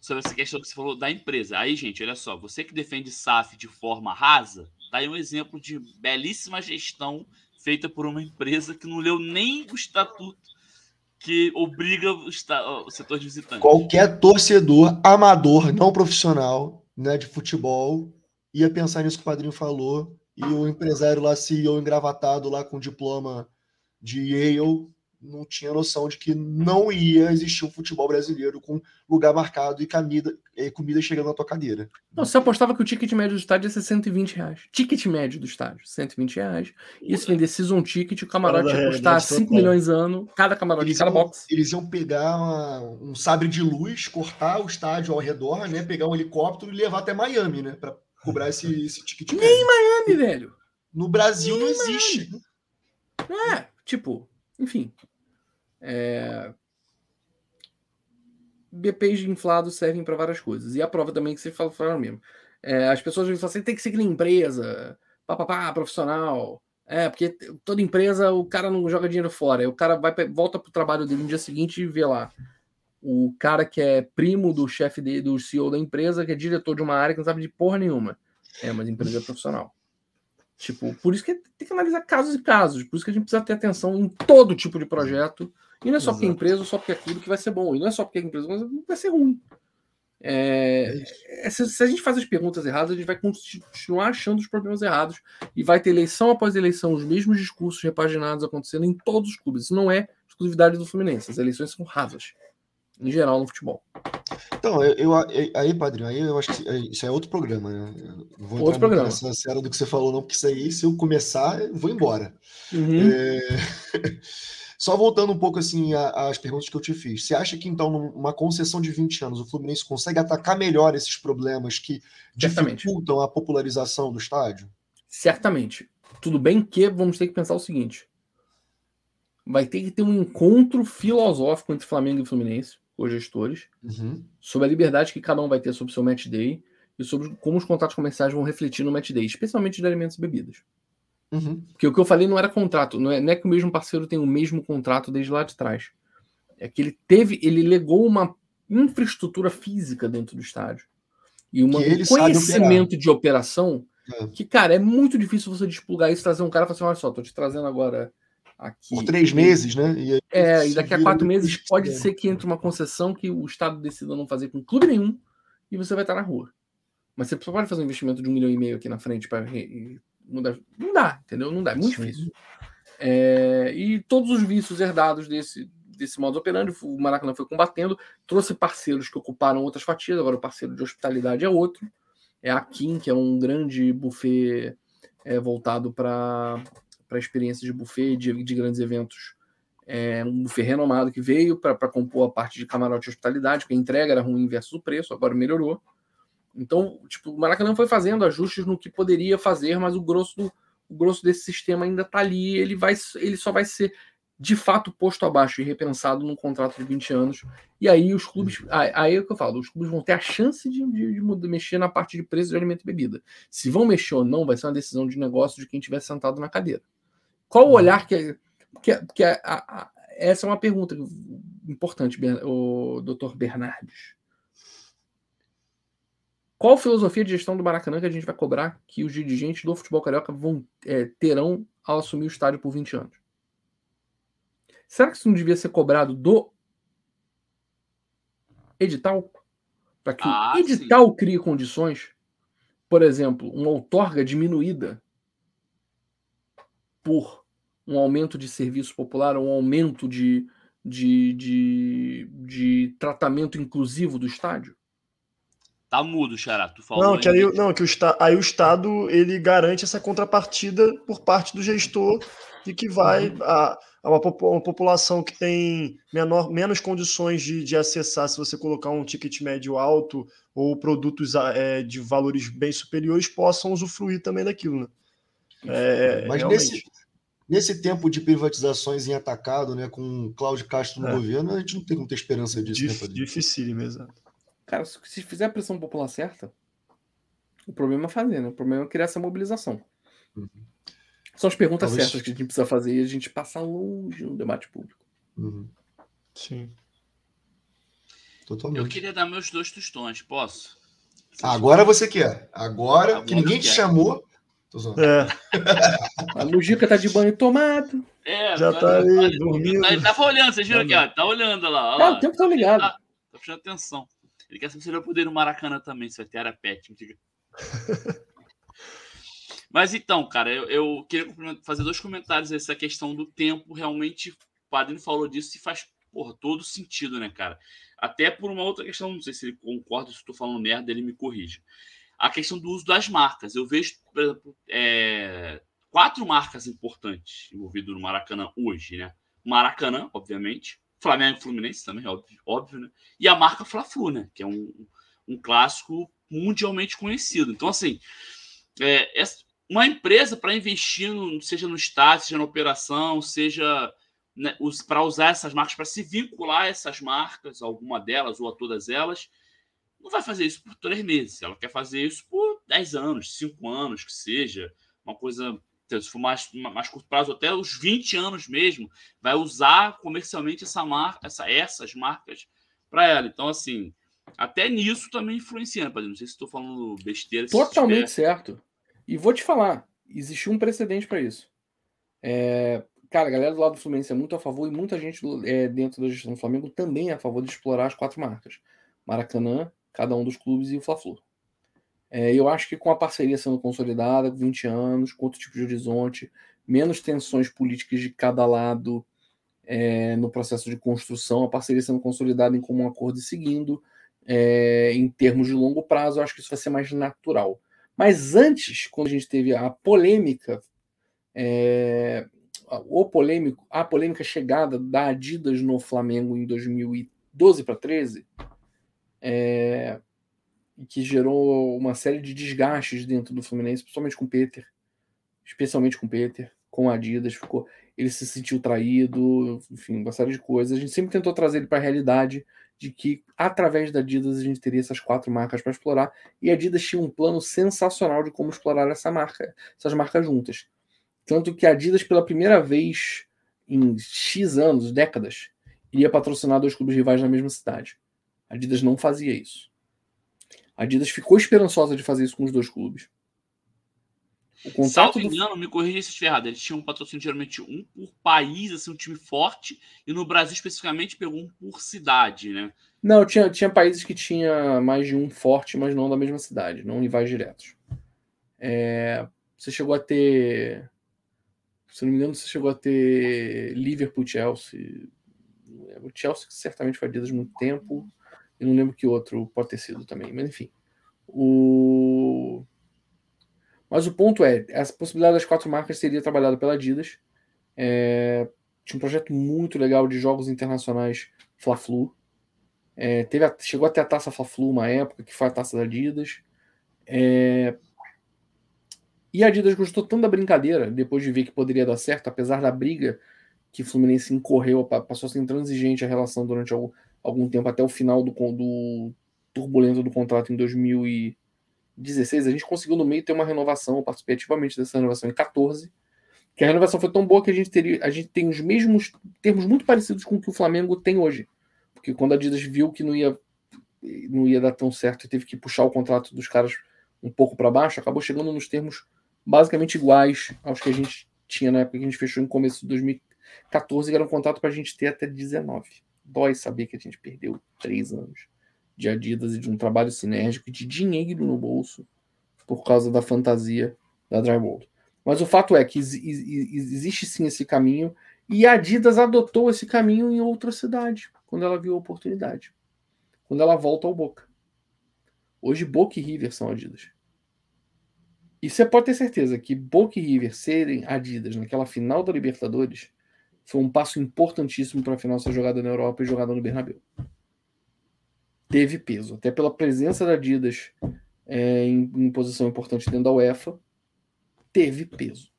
S2: sobre essa questão que você falou da empresa. Aí, gente, olha só, você que defende SAF de forma rasa, Tá aí um exemplo de belíssima gestão feita por uma empresa que não leu nem o estatuto que obriga o, o setor de visitante.
S4: Qualquer torcedor amador, não profissional, né, de futebol, ia pensar nisso que o padrinho falou, e o empresário lá, CEO engravatado lá com diploma de Yale, não tinha noção de que não ia existir um futebol brasileiro com lugar marcado e comida, e comida chegando na tua cadeira.
S5: Não, você apostava que o ticket médio do estádio ia ser 120 reais. Ticket médio do estádio, 120 reais. E se vender season ticket, o camarote ia custar 5 milhões ano, cada camarote, eles cada
S4: iam,
S5: box.
S4: Eles iam pegar uma, um sabre de luz, cortar o estádio ao redor, né? Pegar um helicóptero e levar até Miami, né? Pra cobrar esse, esse ticket
S5: médio. Nem Miami, velho.
S4: No Brasil Nem não existe.
S5: É, tipo, enfim. É... BPs inflados servem para várias coisas. E a prova também que você falaram mesmo. É, as pessoas falam assim, tem que seguir empresa, papapá, profissional. É, porque toda empresa, o cara não joga dinheiro fora. O cara vai volta pro trabalho dele no dia seguinte e vê lá o cara que é primo do chefe do CEO da empresa, que é diretor de uma área que não sabe de porra nenhuma. É, mas empresa profissional. Tipo, por isso que tem que analisar casos e casos. Por isso que a gente precisa ter atenção em todo tipo de projeto. E não é só Exato. porque é empresa, só porque é aquilo que vai ser bom. E não é só porque é empresa, mas vai ser ruim. É, é se, se, a gente faz as perguntas erradas, a gente vai continuar achando os problemas errados e vai ter eleição após eleição, os mesmos discursos repaginados acontecendo em todos os clubes. Isso não é exclusividade do Fluminense. As eleições são rasas, em geral, no futebol.
S4: Então, eu, eu, aí, padrinho, aí eu acho que isso é outro programa, né?
S5: Não vou outro programa.
S4: nessa série do que você falou, não, porque isso aí, se eu começar, eu vou embora. Uhum. É... Só voltando um pouco assim às perguntas que eu te fiz. Você acha que, então, numa concessão de 20 anos, o Fluminense consegue atacar melhor esses problemas que Certamente. dificultam a popularização do estádio?
S5: Certamente. Tudo bem que vamos ter que pensar o seguinte: vai ter que ter um encontro filosófico entre Flamengo e Fluminense os gestores, uhum. sobre a liberdade que cada um vai ter sobre o seu match day e sobre como os contratos comerciais vão refletir no match day, especialmente de alimentos e bebidas. Uhum. Porque o que eu falei não era contrato, não é, não é que o mesmo parceiro tem o mesmo contrato desde lá de trás. É que ele teve, ele legou uma infraestrutura física dentro do estádio e um conhecimento de operação é. que, cara, é muito difícil você desplugar isso, trazer um cara e falar assim: olha só, tô te trazendo agora aqui.
S4: Por três meses, né?
S5: E é, e daqui a quatro meses pode ser que entre uma concessão que o Estado decida não fazer com clube nenhum e você vai estar na rua. Mas você pode fazer um investimento de um milhão e meio aqui na frente para Não dá, entendeu? Não dá, é muito Sim. difícil. É, e todos os vícios herdados desse, desse modo operando, o Maracanã foi combatendo, trouxe parceiros que ocuparam outras fatias, agora o parceiro de hospitalidade é outro. É a Kim, que é um grande buffet é, voltado para para experiências de buffet de, de grandes eventos. É um buffet renomado que veio para compor a parte de camarote e hospitalidade, porque a entrega era ruim versus o preço, agora melhorou. Então, tipo, o Maracanã foi fazendo ajustes no que poderia fazer, mas o grosso, do, o grosso desse sistema ainda está ali. Ele, vai, ele só vai ser de fato posto abaixo e repensado num contrato de 20 anos. E aí os clubes. Uhum. Aí é o que eu falo, os clubes vão ter a chance de, de, de, mexer na parte de preço de alimento e bebida. Se vão mexer ou não, vai ser uma decisão de negócio de quem estiver sentado na cadeira. Qual o uhum. olhar que. que, que a, a, essa é uma pergunta importante, o doutor Bernardes. Qual filosofia de gestão do Maracanã que a gente vai cobrar que os dirigentes do futebol carioca vão é, terão ao assumir o estádio por 20 anos? Será que isso não devia ser cobrado do edital? Para que ah, o edital sim. crie condições, por exemplo, uma outorga diminuída por um aumento de serviço popular, um aumento de, de, de, de tratamento inclusivo do estádio?
S2: Tá mudo, Xará. Tu falou
S1: não, que aí, não, que o, aí o Estado ele garante essa contrapartida por parte do gestor de que vai uhum. a, a uma, uma, população que tem menor, menos condições de, de acessar, se você colocar um ticket médio alto ou produtos é, de valores bem superiores, possam usufruir também daquilo. Né?
S4: É, Mas nesse, nesse tempo de privatizações em atacado, né, com Cláudio Castro no é. governo, a gente não tem muita esperança disso.
S1: Dif, né, Dificílimo, exato.
S5: Cara, se fizer a pressão popular certa, o problema é fazer, né? O problema é criar essa mobilização. Uhum. São as perguntas Talvez... certas que a gente precisa fazer e a gente passa longe no debate público.
S1: Uhum. Sim.
S2: Totalmente. Eu queria dar meus dois tostões, posso?
S4: Agora você quer. Agora, Agora que ninguém te chamou,
S1: é.
S5: A Mujica tá de banho tomado.
S2: É,
S1: já tá, tá ali, dormindo.
S2: Tá, ele tava olhando, vocês viram aqui, ó, tá olhando lá. Ó,
S5: é, o tempo tá ligado. Tá,
S2: tá prestando atenção. Ele quer saber se ele vai poder ir no Maracanã também, se vai ter área pet. Mas então, cara, eu, eu queria fazer dois comentários essa questão do tempo. Realmente, o Padrinho falou disso e faz porra, todo sentido, né, cara? Até por uma outra questão, não sei se ele concorda, se estou falando merda, ele me corrige a questão do uso das marcas. Eu vejo, por exemplo, é, quatro marcas importantes envolvidas no Maracanã hoje, né? Maracanã, obviamente, Flamengo e Fluminense também, óbvio, óbvio, né? E a marca Fla-Flu, né? Que é um, um clássico mundialmente conhecido. Então, assim, é, uma empresa para investir, no, seja no estádio, seja na operação, seja né, para usar essas marcas, para se vincular a essas marcas, alguma delas ou a todas elas, não vai fazer isso por três meses. Ela quer fazer isso por dez anos, cinco anos, que seja. Uma coisa, se for mais, mais curto prazo, até os 20 anos mesmo, vai usar comercialmente essa marca, essa, essas marcas para ela. Então, assim, até nisso também influencia, Padre. Não sei se estou falando besteira.
S5: Totalmente certo. E vou te falar, existiu um precedente para isso. É, cara, a galera do lado do Fluminense é muito a favor e muita gente é, dentro da gestão do Flamengo também é a favor de explorar as quatro marcas. Maracanã, cada um dos clubes e o Fla-Flu. É, eu acho que com a parceria sendo consolidada, 20 anos, com outro tipo de horizonte, menos tensões políticas de cada lado é, no processo de construção, a parceria sendo consolidada em comum acordo e seguindo, é, em termos de longo prazo, eu acho que isso vai ser mais natural. Mas antes, quando a gente teve a polêmica, é, o polêmico, a polêmica chegada da Adidas no Flamengo em 2012 para 13, é, que gerou uma série de desgastes dentro do Fluminense, principalmente com o Peter, especialmente com o Peter, com a Adidas, ficou, ele se sentiu traído, enfim, uma série de coisas. A gente sempre tentou trazer ele para a realidade de que através da Adidas a gente teria essas quatro marcas para explorar e a Adidas tinha um plano sensacional de como explorar essa marca, essas marcas juntas. Tanto que a Adidas pela primeira vez em X anos, décadas, iria patrocinar dois clubes rivais na mesma cidade. A Adidas não fazia isso. A Adidas ficou esperançosa de fazer isso com os dois clubes.
S2: O contrato Salvo do... engano, me corrija se estiver errado. Eles tinham um patrocínio geralmente um por país, assim, um time forte, e no Brasil especificamente pegou um por cidade, né?
S5: Não, tinha, tinha países que tinha mais de um forte, mas não da mesma cidade, não rivais diretos. É, você chegou a ter. Se não me engano, você chegou a ter Liverpool Chelsea. O Chelsea certamente foi Adidas muito tempo. Eu não lembro que outro pode ter sido também, mas enfim. O mas o ponto é, essa possibilidade das quatro marcas seria trabalhada pela Adidas. É, tinha um projeto muito legal de jogos internacionais Fla-Flu. É, teve a, chegou até a taça Fla-Flu uma época, que foi a taça da Adidas. É, e a Adidas gostou tanto da brincadeira, depois de ver que poderia dar certo, apesar da briga que o Fluminense incorreu, passou a ser intransigente a relação durante algum, algum tempo, até o final do, do turbulento do contrato em 2000 e 16, a gente conseguiu no meio ter uma renovação, eu participei ativamente dessa renovação em 14, que a renovação foi tão boa que a gente teria, a gente tem os mesmos termos muito parecidos com o que o Flamengo tem hoje. Porque quando a Adidas viu que não ia não ia dar tão certo e teve que puxar o contrato dos caras um pouco para baixo, acabou chegando nos termos basicamente iguais aos que a gente tinha na época que a gente fechou em começo de 2014, que era um contrato para a gente ter até 19. Dói saber que a gente perdeu três anos de Adidas e de um trabalho sinérgico e de dinheiro no bolso por causa da fantasia da Drywall. Mas o fato é que existe sim esse caminho e a Adidas adotou esse caminho em outra cidade quando ela viu a oportunidade. Quando ela volta ao Boca. Hoje Boca e River são Adidas. E você pode ter certeza que Boca e River serem Adidas naquela final da Libertadores foi um passo importantíssimo para a final ser jogada na Europa e jogada no Bernabéu teve peso, até pela presença da Adidas é, em, em, posição importante dentro da UEFA, teve peso.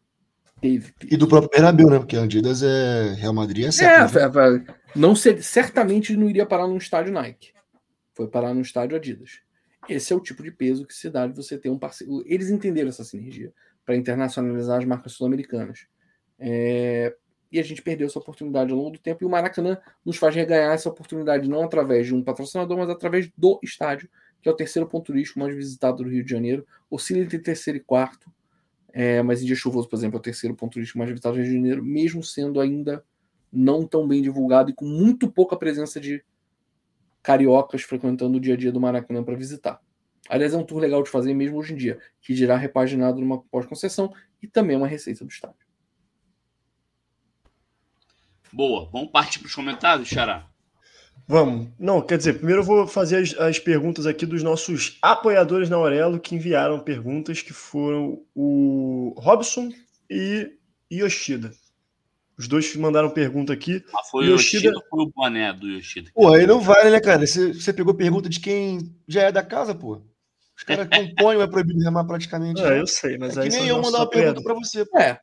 S5: Teve peso.
S4: E do próprio Bernabéu, né? Porque a Adidas é Real Madrid é certo.
S5: É, né? não ser, certamente não iria parar num estádio Nike. Foi parar num estádio Adidas. Esse é o tipo de peso que se dá de você ter um parceiro. Eles entenderam essa sinergia para internacionalizar as marcas sul-americanas. É, e a gente perdeu essa oportunidade ao longo do tempo. E o Maracanã nos faz reganhar essa oportunidade não através de um patrocinador, mas através do estádio, que é o terceiro ponto turístico mais visitado do Rio de Janeiro. Oscila entre terceiro e quarto, é, mas em dia chuvoso, por exemplo, é o terceiro ponto turístico mais visitado do Rio de Janeiro, mesmo sendo ainda não tão bem divulgado e com muito pouca presença de cariocas frequentando o dia a dia do Maracanã para visitar. Aliás, é um tour legal de fazer mesmo hoje em dia, que dirá repaginado numa pós-concessão e também é uma receita do estádio.
S2: Boa. Vamos partir para os comentários, Xará?
S1: Vamos. Não, quer dizer, primeiro eu vou fazer as, as, perguntas aqui dos nossos apoiadores na Aurelo que enviaram perguntas, que foram o Robson e Yoshida. Os dois mandaram pergunta aqui.
S2: Ah, foi o Yoshida ou foi o boné do Yoshida?
S4: Pô, aí não vale, né, cara? Você, você pegou pergunta de quem já é da casa, pô. Os caras compõem o é proibido remar praticamente.
S1: É, eu sei, mas
S4: é que nem eu mandar uma pergunta para você.
S5: Pô. É.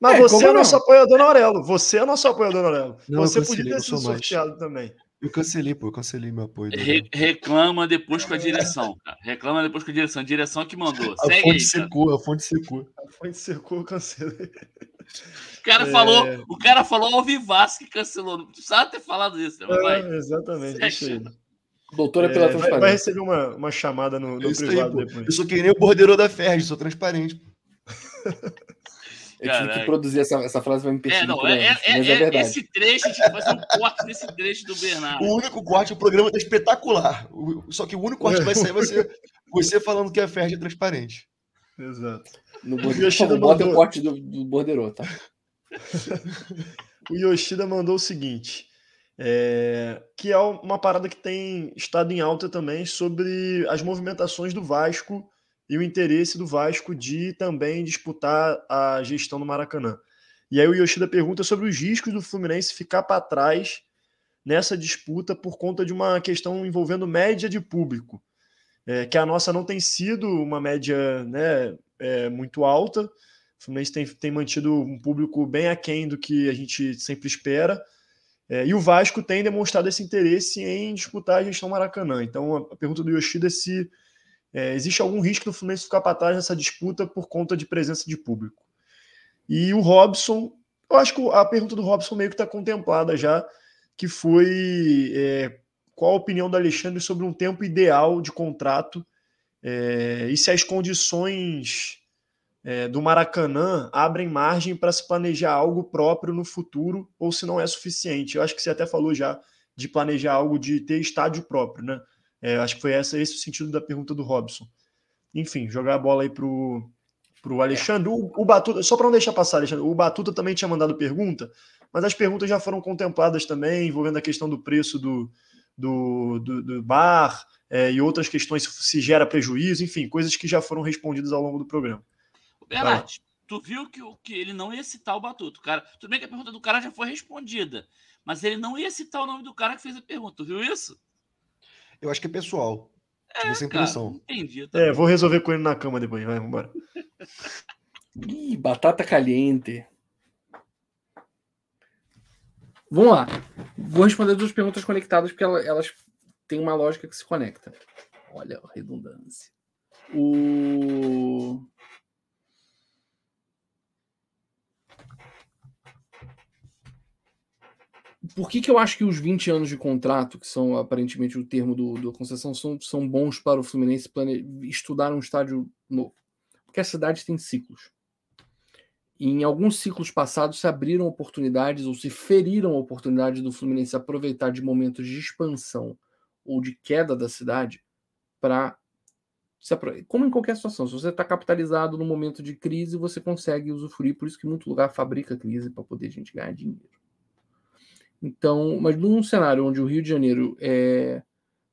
S1: Mas é, você é nosso apoiador Aurelo. Você é nosso apoiador Aurelo. Não, você podia ter sido sorteado mais. também.
S4: Eu cancelei, pô, eu cancelei meu apoio.
S2: Re reclama depois com a direção, cara. Reclama depois com a direção. A direção que mandou.
S4: A Segue fonte aí, secou, a fonte secou.
S1: A fonte secou, eu cancelei.
S2: O cara, é... falou, o cara falou ao vivasso que cancelou. Não precisava ter falado isso, né?
S1: Vai. É, exatamente, deixa aí.
S5: Doutora é, pela transparência.
S1: Vai, receber uma, uma chamada no, no privado aí, depois.
S4: Eu sou que nem o bordeiro da Ferdi, sou transparente.
S5: Eu tive que produzir essa, essa frase para me perceber.
S2: É, não, é, é, é, é esse trecho, a gente vai fazer um corte desse trecho do Bernardo.
S4: O único corte, o programa tá espetacular. Só que o único corte que vai sair vai ser você falando que a Ferdi é transparente.
S1: Exato.
S5: No Yoshida bota mandou... o corte do, do borderô, tá?
S1: o Yoshida mandou o seguinte. É, que é uma parada que tem estado em alta também sobre as movimentações do Vasco e o interesse do Vasco de também disputar a gestão do Maracanã. E aí o Yoshida pergunta sobre os riscos do Fluminense ficar para trás nessa disputa por conta de uma questão envolvendo média de público, é, que a nossa não tem sido uma média né, é, muito alta. O Fluminense tem, tem mantido um público bem aquém do que a gente sempre espera. É, e o Vasco tem demonstrado esse interesse em disputar a gestão Maracanã. Então a pergunta do Yoshida é se é, existe algum risco do Fluminense ficar para trás nessa disputa por conta de presença de público? E o Robson, eu acho que a pergunta do Robson meio que está contemplada já, que foi é, qual a opinião do Alexandre sobre um tempo ideal de contrato é, e se as condições é, do Maracanã abrem margem para se planejar algo próprio no futuro ou se não é suficiente. Eu acho que você até falou já de planejar algo de ter estádio próprio, né? É, acho que foi essa, esse o sentido da pergunta do Robson. Enfim, jogar a bola aí pro, pro Alexandre. O, o Batuta, só para não deixar passar, Alexandre, o Batuta também tinha mandado pergunta, mas as perguntas já foram contempladas também, envolvendo a questão do preço do, do, do, do bar é, e outras questões, se, se gera prejuízo, enfim, coisas que já foram respondidas ao longo do programa.
S2: Bernardo, tu viu que, que ele não ia citar o Batuta. cara, tudo bem que a pergunta do cara já foi respondida, mas ele não ia citar o nome do cara que fez a pergunta. Tu viu isso?
S4: Eu acho que é pessoal. É, essa impressão.
S2: Cara, entendi.
S1: É, vou resolver com ele na cama depois. Vai, vambora.
S5: Ih, batata caliente. Vamos lá. Vou responder duas perguntas conectadas, porque elas têm uma lógica que se conecta. Olha a redundância. O... por que, que eu acho que os 20 anos de contrato, que são aparentemente o termo do, do concessão, são, são bons para o Fluminense plane... estudar um estádio novo? Porque a cidade tem ciclos. E em alguns ciclos passados se abriram oportunidades ou se feriram oportunidades do Fluminense aproveitar de momentos de expansão ou de queda da cidade para como em qualquer situação, se você está capitalizado no momento de crise, você consegue usufruir, por isso que muito lugar fabrica crise para poder a gente ganhar dinheiro. Então, mas num cenário onde o Rio de Janeiro é,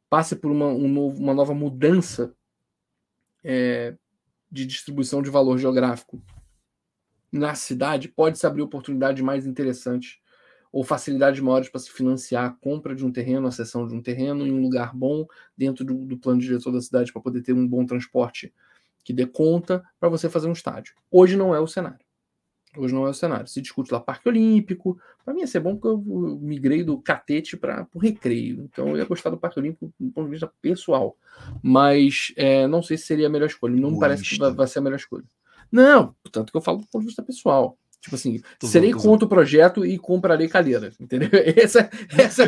S5: passe por uma, um novo, uma nova mudança é, de distribuição de valor geográfico na cidade, pode se abrir oportunidades mais interessantes ou facilidades maiores para se financiar a compra de um terreno, a cessão de um terreno em um lugar bom dentro do, do plano diretor da cidade para poder ter um bom transporte que dê conta para você fazer um estádio. Hoje não é o cenário. Hoje não é o cenário. Se discute lá Parque Olímpico. Para mim ia ser bom porque eu migrei do catete para o recreio. Então eu ia gostar do Parque Olímpico do ponto de vista pessoal. Mas é, não sei se seria a melhor escolha. Não me parece que vai, ser a melhor escolha. Não, tanto que eu falo do ponto de vista pessoal. Tipo assim, tô serei bom, contra o projeto e comprarei cadeira. Entendeu? Essa, essa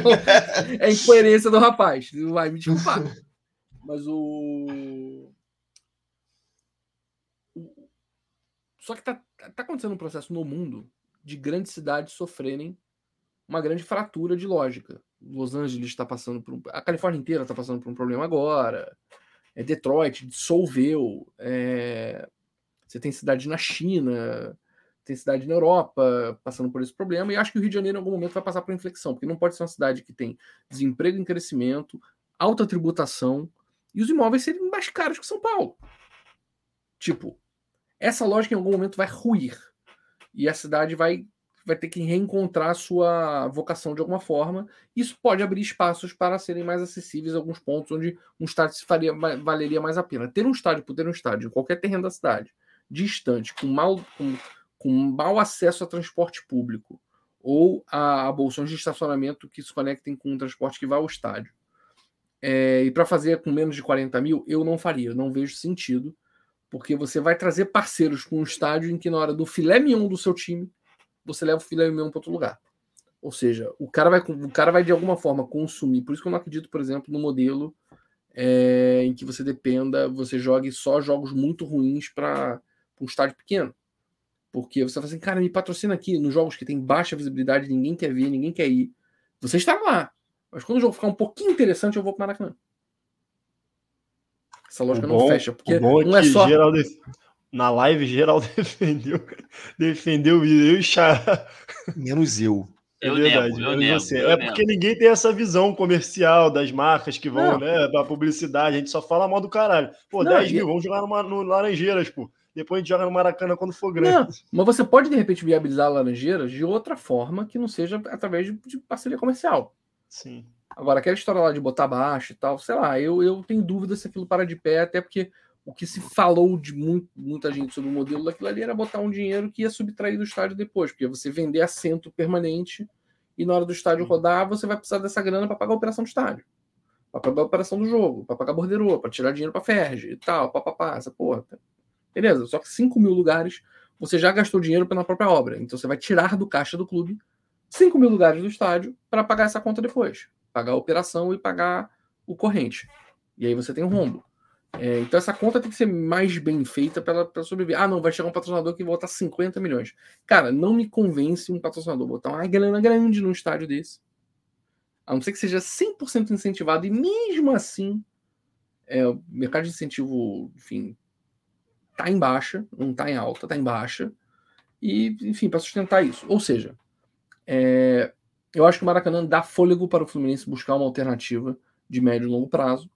S5: é a incoerência do rapaz. Vai me desculpar. Mas o. Só que tá, tá acontecendo um processo no mundo de grandes cidades sofrerem uma grande fratura de lógica. Los Angeles está passando por um, a Califórnia inteira está passando por um problema agora. É Detroit dissolveu. É, você tem cidade na China, tem cidade na Europa passando por esse problema. E acho que o Rio de Janeiro em algum momento vai passar por inflexão, porque não pode ser uma cidade que tem desemprego em crescimento, alta tributação e os imóveis serem mais caros que São Paulo. Tipo, essa lógica em algum momento vai ruir e a cidade vai, vai ter que reencontrar a sua vocação de alguma forma. Isso pode abrir espaços para serem mais acessíveis alguns pontos onde um estádio se faria, valeria mais a pena. Ter um estádio por ter um estádio em qualquer terreno da cidade, distante, com, mal, com, com mau acesso a transporte público ou a, a bolsões de estacionamento que se conectem com o transporte que vai ao estádio. É, e para fazer com menos de 40 mil, eu não faria, eu não vejo sentido, porque você vai trazer parceiros com um estádio em que na hora do filé mignon do seu time, você leva o filé mignon para outro lugar. Ou seja, o cara, vai, o cara vai de alguma forma consumir. Por isso que eu não acredito, por exemplo, no modelo é, em que você dependa, você jogue só jogos muito ruins para um estádio pequeno. Porque você fala assim, cara, me patrocina aqui nos jogos que tem baixa visibilidade, ninguém quer ver, ninguém quer ir. Você está lá. Mas quando o jogo ficar um pouquinho interessante, eu vou para Maracanã. Essa lógica bom, não fecha. Porque
S1: bom
S5: não é
S1: só. Na live, geral defendeu, defendeu eu e Chá.
S4: Menos eu.
S1: É eu verdade, nego, eu nego, você. Eu é nego. porque ninguém tem essa visão comercial das marcas que vão, não. né, da publicidade. A gente só fala mal do caralho. Pô, não, 10 mil, vamos jogar numa, no Laranjeiras, pô. Depois a gente joga no Maracanã quando for grande. Não,
S5: mas você pode, de repente, viabilizar Laranjeiras de outra forma que não seja através de, de parceria comercial.
S1: Sim.
S5: Agora, aquela história lá de botar baixo e tal, sei lá, eu, eu tenho dúvida se aquilo para de pé, até porque o que se falou de muito, muita gente sobre o modelo daquilo ali era botar um dinheiro que ia subtrair do estádio depois, porque você vender assento permanente e na hora do estádio rodar, você vai precisar dessa grana para pagar a operação do estádio, para pagar a operação do jogo, para pagar a bordeiro, para tirar dinheiro para Ferge e tal, papapá, essa porra. Tá? Beleza, só que 5 mil lugares você já gastou dinheiro pela própria obra. Então você vai tirar do caixa do clube 5 mil lugares do estádio para pagar essa conta depois. Pagar a operação e pagar o corrente. E aí você tem um rombo. É, então essa conta tem que ser mais bem feita para sobreviver. Ah, não, vai chegar um patrocinador que volta 50 milhões. Cara, não me convence um patrocinador botar uma grana grande num estádio desse. A não ser que seja 100% incentivado. E mesmo assim, é, o mercado de incentivo, enfim, tá em baixa, não tá em alta, tá em baixa. E, enfim, para sustentar isso. Ou seja, é, eu acho que o Maracanã dá fôlego para o Fluminense buscar uma alternativa de médio e longo prazo,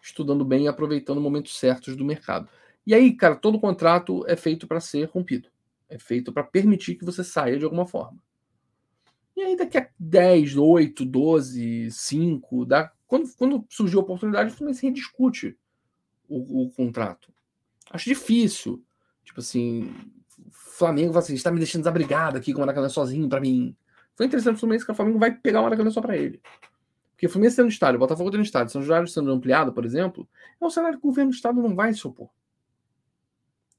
S5: estudando bem e aproveitando momentos certos do mercado. E aí, cara, todo contrato é feito para ser rompido. É feito para permitir que você saia de alguma forma. E aí, daqui a 10, 8, 12, 5, dá, quando, quando a oportunidade, o Fluminense rediscute o, o contrato. Acho difícil. Tipo assim, Flamengo fala assim, está me deixando desabrigado aqui com o Maracanã sozinho para mim. Foi interessante o Fluminense que o Flamengo vai pegar o Maracanã só para ele. Porque o Fluminense tendo estádio, o Botafogo tendo estádio, São Jorge sendo ampliado, por exemplo, é um cenário que o governo do estado não vai se opor.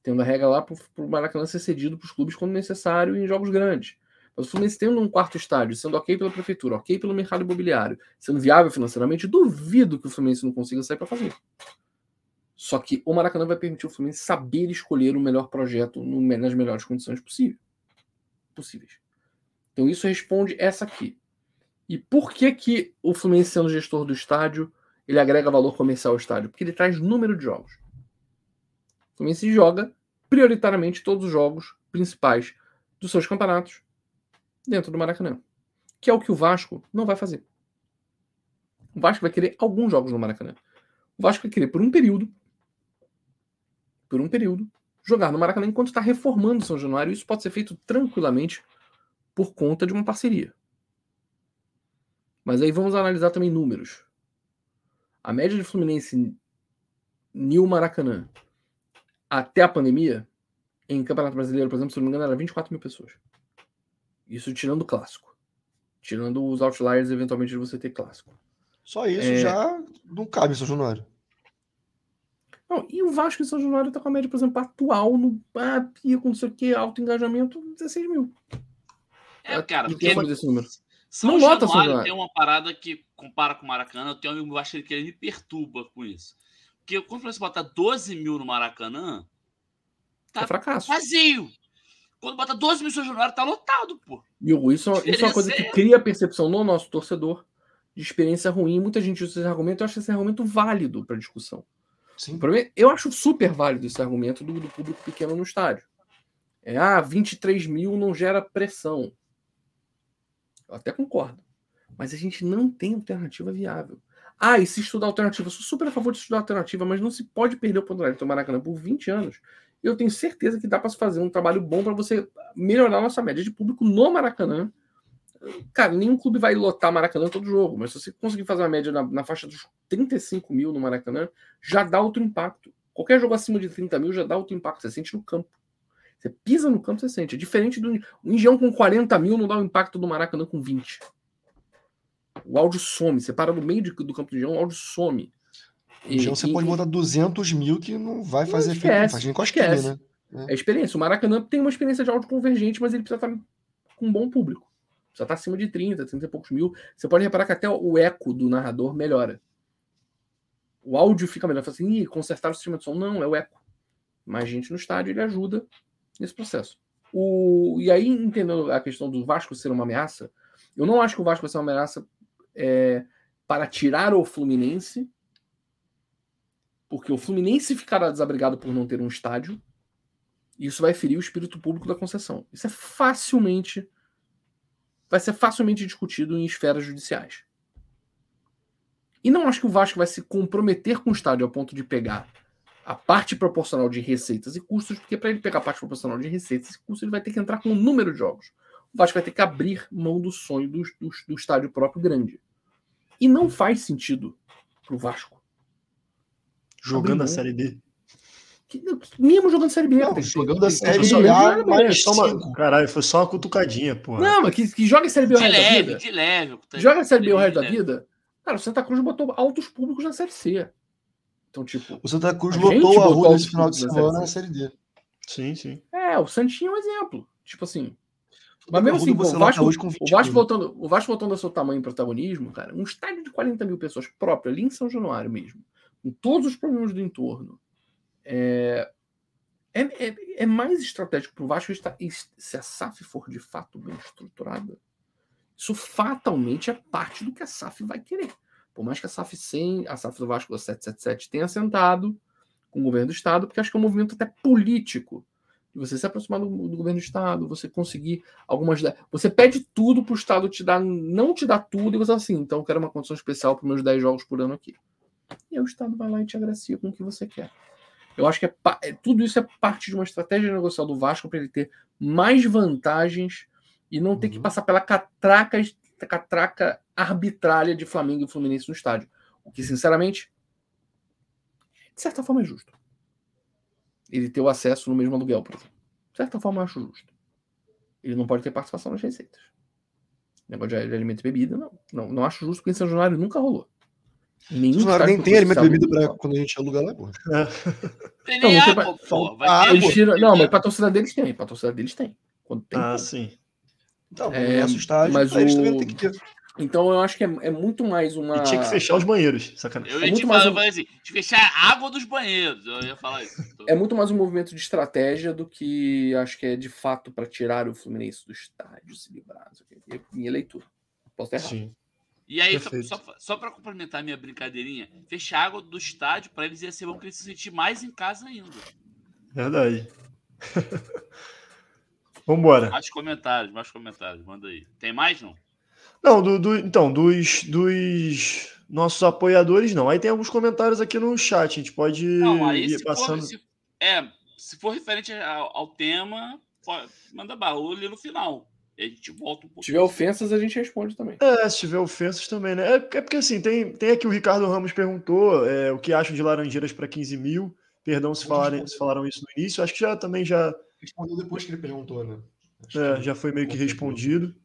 S5: Tendo a regra lá para o Maracanã ser cedido para os clubes quando necessário em jogos grandes. Mas o Fluminense tendo um quarto estádio, sendo ok pela prefeitura, ok pelo mercado imobiliário, sendo viável financeiramente, duvido que o Fluminense não consiga sair para fazer. Só que o Maracanã vai permitir o Fluminense saber escolher o melhor projeto nas melhores condições possível, possíveis. Então isso responde essa aqui. E por que que o Fluminense sendo gestor do estádio, ele agrega valor comercial ao estádio? Porque ele traz número de jogos. O Fluminense joga prioritariamente todos os jogos principais dos seus campeonatos dentro do Maracanã, que é o que o Vasco não vai fazer. O Vasco vai querer alguns jogos no Maracanã. O Vasco vai querer por um período por um período, jogar no Maracanã enquanto está reformando São Januário. Isso pode ser feito tranquilamente por conta de uma parceria. Mas aí vamos analisar também números. A média de Fluminense Nil Maracanã até a pandemia, em Campeonato Brasileiro, por exemplo, se não me engano, era 24 mil pessoas. Isso tirando o clássico. Tirando os outliers, eventualmente, de você ter clássico.
S4: Só isso é... já não cabe em São Januário.
S5: Não, e o Vasco e São Januário tá com a média, por exemplo, atual no ah, pico, não sei o que, alto engajamento, 16 mil.
S2: É, cara, porque
S5: desse número.
S2: São não Januário, São Januário tem uma parada que compara com o Maracanã, eu tenho um amigo acho que ele me perturba com isso. Porque quando você botar 12 mil no Maracanã, tá
S5: é fracasso.
S2: vazio. Quando bota 12 mil no São Januário, tá lotado, pô.
S5: E isso, isso é uma coisa que cria percepção no nosso torcedor de experiência ruim. Muita gente usa esse argumento, eu acho esse argumento válido para discussão. Sim. Eu acho super válido esse argumento do, do, público pequeno no estádio. É, ah, 23 mil não gera pressão. Até concordo. Mas a gente não tem alternativa viável. Ah, e se estudar alternativa? Eu sou super a favor de estudar alternativa, mas não se pode perder o oportunidade de Maracanã por 20 anos. Eu tenho certeza que dá para fazer um trabalho bom para você melhorar a nossa média de público no Maracanã Cara, nenhum clube vai lotar Maracanã todo jogo, mas se você conseguir fazer uma média na, na, faixa dos 35 mil no Maracanã, já dá outro impacto. Qualquer jogo acima de 30 mil já dá outro impacto, você sente no campo. Você pisa no campo, você sente. É diferente do. Um engenhão com 40 mil não dá o impacto do Maracanã com 20. O áudio some. Você para no meio de, do campo do engenhão, o áudio some.
S4: E, então você e, pode botar 200 mil que não vai fazer
S5: efeito. Não faz nem cosquinha, né? É. é experiência. O Maracanã tem uma experiência de áudio convergente, mas ele precisa estar com um bom público. Precisa estar acima de 30, 30 e poucos mil. Você pode reparar que até o eco do narrador melhora. O áudio fica melhor. Fala assim, Ih, consertar o sistema de som. Não, é o eco. Mais gente no estádio, ele ajuda nesse processo. O... E aí, entendendo a questão do Vasco ser uma ameaça, eu não acho que o Vasco vai ser uma ameaça é, para tirar o Fluminense, porque o Fluminense ficará desabrigado por não ter um estádio, e isso vai ferir o espírito público da concessão. Isso é facilmente. Vai ser facilmente discutido em esferas judiciais. E não acho que o Vasco vai se comprometer com o estádio ao ponto de pegar a parte proporcional de receitas e custos, porque para ele pegar a parte proporcional de receitas e custos, ele vai ter que entrar com um número de jogos. O Vasco vai ter que abrir mão do sonho do, do, do estádio próprio grande. E não faz sentido para o Vasco.
S1: Jogando a Série B.
S5: Que, mesmo jogando Série B.
S4: Não, jogando a Série B. A,
S1: mais uma, caralho, foi só uma cutucadinha, porra.
S5: Não, mas que, que joga a Série B o
S2: resto
S5: leve,
S2: da vida. De leve.
S5: Joga a Série B o resto da vida. Cara, o Santa Cruz botou altos públicos na Série C. Então, tipo.
S4: O Santa Cruz lotou a rua nesse final de semana na Série D.
S1: Sim, sim.
S5: É, o Santinho é um exemplo. Tipo assim. Mas mesmo assim, o Vasco, o, Vasco voltando, o Vasco voltando ao seu tamanho e protagonismo, cara, um estádio de 40 mil pessoas próprio, ali em São Januário mesmo, com todos os problemas do entorno, é, é, é, é mais estratégico para o Vasco estar, se a SAF for de fato bem estruturada, isso fatalmente é parte do que a SAF vai querer. Por mais que a SAF 100, a SAF do Vasco 777 tenha sentado com o governo do Estado, porque acho que é um movimento até político. De você se aproximar do, do, governo do Estado, você conseguir algumas. Você pede tudo para o Estado te dar, não te dar tudo, e você assim, então eu quero uma condição especial para meus 10 jogos por ano aqui. E aí o Estado vai lá e te agracia com o que você quer. Eu acho que é, é tudo isso é parte de uma estratégia negocial do Vasco para ele ter mais vantagens e não ter que uhum. passar pela catraca, catraca arbitrária de Flamengo e Fluminense no estádio. O que, sinceramente, de certa forma é justo. Ele ter o acesso no mesmo aluguel, por exemplo. De certa forma eu acho justo. Ele não pode ter participação nas receitas. Negócio de, de alimento e bebida, não. não. Não acho justo, porque em São Januário nunca rolou.
S4: Nenhum São nem tem alimento e bebida pra quando a gente aluga lá, pô.
S2: Tem não, água, pô.
S5: Ah, não, mas pra torcida deles tem. Pra torcida deles tem. Quando tem
S1: ah, pô. sim.
S4: Então, é, no nosso estádio,
S5: mas o... também tem que ter. Então eu acho que é, é, muito mais uma.
S1: E tinha que fechar os banheiros, sacanagem.
S2: Eu ia
S5: é
S2: te falar, um... assim, de fechar a água dos banheiros. Eu ia falar isso.
S5: É muito mais um movimento de estratégia do que acho que é de fato para tirar o Fluminense do estádio, se livrar. É minha leitura. Posso ter errado. Sim.
S2: E aí, Perfeito. só, só para complementar minha brincadeirinha, fechar a água do estádio para eles ia ser bom que eles se sentir mais em casa ainda.
S1: Verdade. Vambora.
S2: Mais comentários, mais comentários. Manda aí. Tem mais, não?
S1: Não, do, do, então, dos, dos nossos apoiadores, não. Aí tem alguns comentários aqui no chat, a gente pode não, aí, ir passando.
S2: For, se, é, se for referente ao, ao tema, pode, manda barulho ali no final. E a gente volta um pouco.
S5: Se tiver ofensas, a gente responde também.
S1: É, se tiver ofensas também, né? É, é porque assim, tem, tem aqui o Ricardo Ramos perguntou é, o que acham de Laranjeiras para 15 mil. Perdão se, falarem, se falaram isso no início. Acho que já também já.
S4: Respondeu depois que ele perguntou, né?
S1: É, já foi meio que respondido.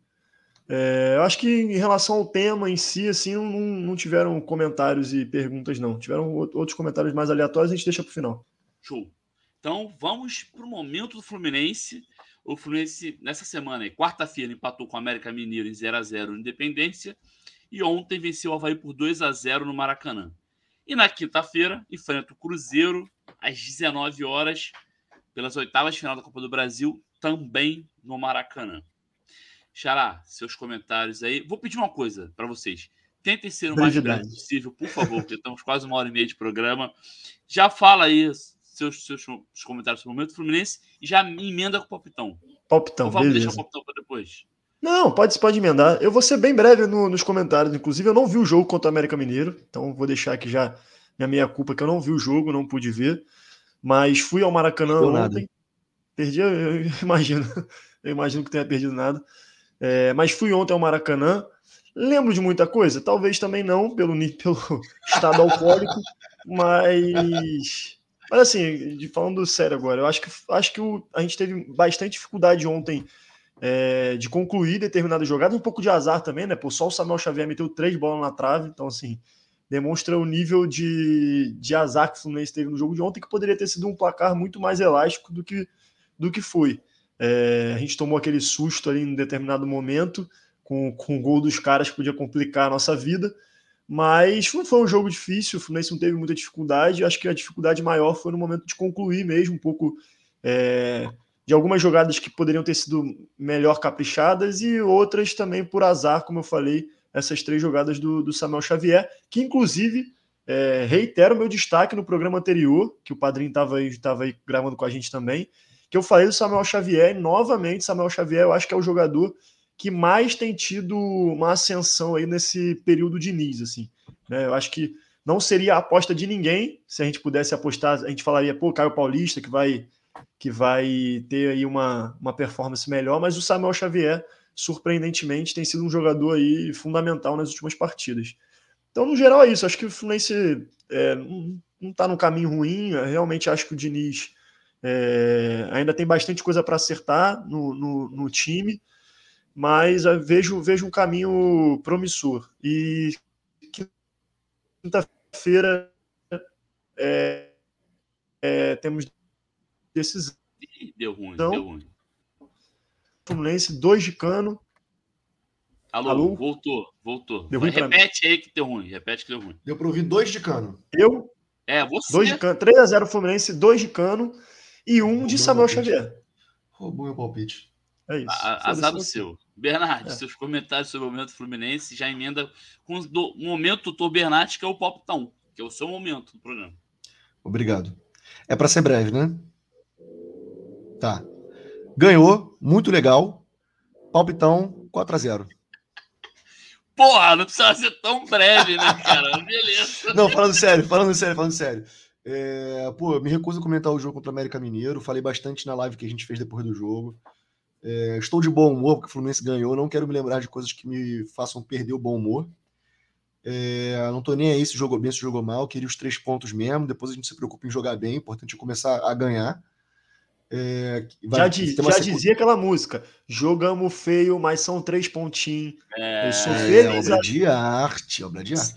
S1: É, eu acho que em relação ao tema em si, assim, não, não tiveram comentários e perguntas, não. Tiveram outros comentários mais aleatórios, a gente deixa para o final.
S2: Show. Então vamos para o momento do Fluminense. O Fluminense, nessa semana, quarta-feira, empatou com o América Mineiro em 0 a 0 no Independência. E ontem venceu o Havaí por 2 a 0 no Maracanã. E na quinta-feira, enfrenta o Cruzeiro às 19 horas, pelas oitavas de final da Copa do Brasil, também no Maracanã. Xará, seus comentários aí. Vou pedir uma coisa para vocês. Tentem ser o mais breve possível, por favor, porque estamos quase uma hora e meia de programa. Já fala aí seus, seus, seus comentários sobre o momento Fluminense e já emenda com o palpitão.
S1: Palpitão,
S2: vamos deixar o palpitão para depois.
S1: Não, pode, pode emendar. Eu vou ser bem breve no, nos comentários. Inclusive, eu não vi o jogo contra o América Mineiro, então vou deixar aqui já minha meia culpa que eu não vi o jogo, não pude ver. Mas fui ao Maracanã ontem. Nada. Perdi, eu, imagino. Eu imagino que tenha perdido nada. É, mas fui ontem ao Maracanã. Lembro de muita coisa? Talvez também não, pelo, pelo estado alcoólico, mas Mas assim, de, falando sério agora, eu acho que, acho que o, a gente teve bastante dificuldade ontem é, de concluir determinadas jogadas, um pouco de azar também, né? Pô, só o Samuel Xavier meteu três bolas na trave, então assim, demonstra o nível de, de azar que o Fluminense teve no jogo de ontem, que poderia ter sido um placar muito mais elástico do que, do que foi. É, a gente tomou aquele susto ali em determinado momento, com, com o gol dos caras que podia complicar a nossa vida, mas foi, foi um jogo difícil, o Fluminense não teve muita dificuldade, acho que a dificuldade maior foi no momento de concluir mesmo, um pouco é, de algumas jogadas que poderiam ter sido melhor caprichadas e outras também por azar, como eu falei, essas três jogadas do, do Samuel Xavier, que inclusive é, reitero o meu destaque no programa anterior, que o padrinho estava aí, tava aí gravando com a gente também, que eu falei do Samuel Xavier, e novamente, Samuel Xavier, eu acho que é o jogador que mais tem tido uma ascensão aí nesse período de Nis, assim. Né? Eu acho que não seria a aposta de ninguém, se a gente pudesse apostar, a gente falaria, pô, Caio Paulista, que vai que vai ter aí uma, uma performance melhor, mas o Samuel Xavier, surpreendentemente, tem sido um jogador aí fundamental nas últimas partidas. Então, no geral, é isso. Acho que o Fluminense é, não está no caminho ruim. Eu realmente acho que o Diniz é, ainda tem bastante coisa para acertar no, no, no, time, mas vejo, vejo um caminho promissor. E quinta-feira é, é, temos decisão.
S2: Deu ruim, então, deu ruim.
S1: Fluminense, dois de cano.
S2: Alô, Alô? voltou, voltou. Deu ruim repete aí que deu ruim, repete que deu ruim.
S4: Deu para ouvir dois de cano.
S1: Eu?
S2: É, você.
S1: Dois de cano, 3x0 Fluminense, dois de cano e um de Samuel Xavier.
S4: Roubou meu palpite.
S1: É isso.
S2: A, azar do seu. Bernardo, é. seus comentários sobre o momento Fluminense já emenda com o momento do Bernardo, que é o Pop Town, que é o seu momento do programa.
S4: Obrigado. É para ser breve, né? Tá. Ganhou, muito legal. Palpitão 4 a 0
S2: Porra, não precisa ser tão breve, né, cara? Beleza.
S4: Não, falando sério, falando sério, falando sério. É, pô, me recuso a comentar o jogo contra o América Mineiro. Falei bastante na live que a gente fez depois do jogo. É, estou de bom humor porque o Fluminense ganhou. Não quero me lembrar de coisas que me façam perder o bom humor. É, não tô nem aí se jogou bem, se jogou mal. Queria os três pontos mesmo. Depois a gente se preocupa em jogar bem. Importante é começar a ganhar.
S1: É, vai, já, di, já dizia aquela música: jogamos feio, mas são três pontinhos.
S4: É, eu sou feliz. É obra de arte, obra de arte.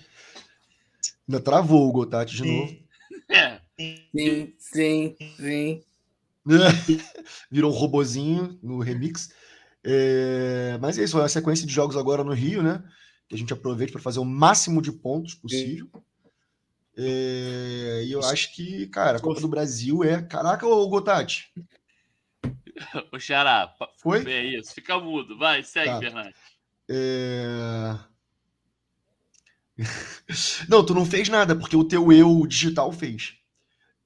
S4: Ainda travou o Gotati de novo.
S5: É. Sim, sim, sim.
S4: Virou um robozinho no remix. É, mas é isso, é a sequência de jogos agora no Rio, né? Que a gente aproveita para fazer o máximo de pontos possível. Sim. É, e eu acho que, cara, a Copa do Brasil é. Caraca, ô Gotati.
S2: O Xará,
S4: foi?
S2: É isso, fica mudo. Vai, segue, tá. Bernardo.
S4: É... não, tu não fez nada, porque o teu eu digital fez.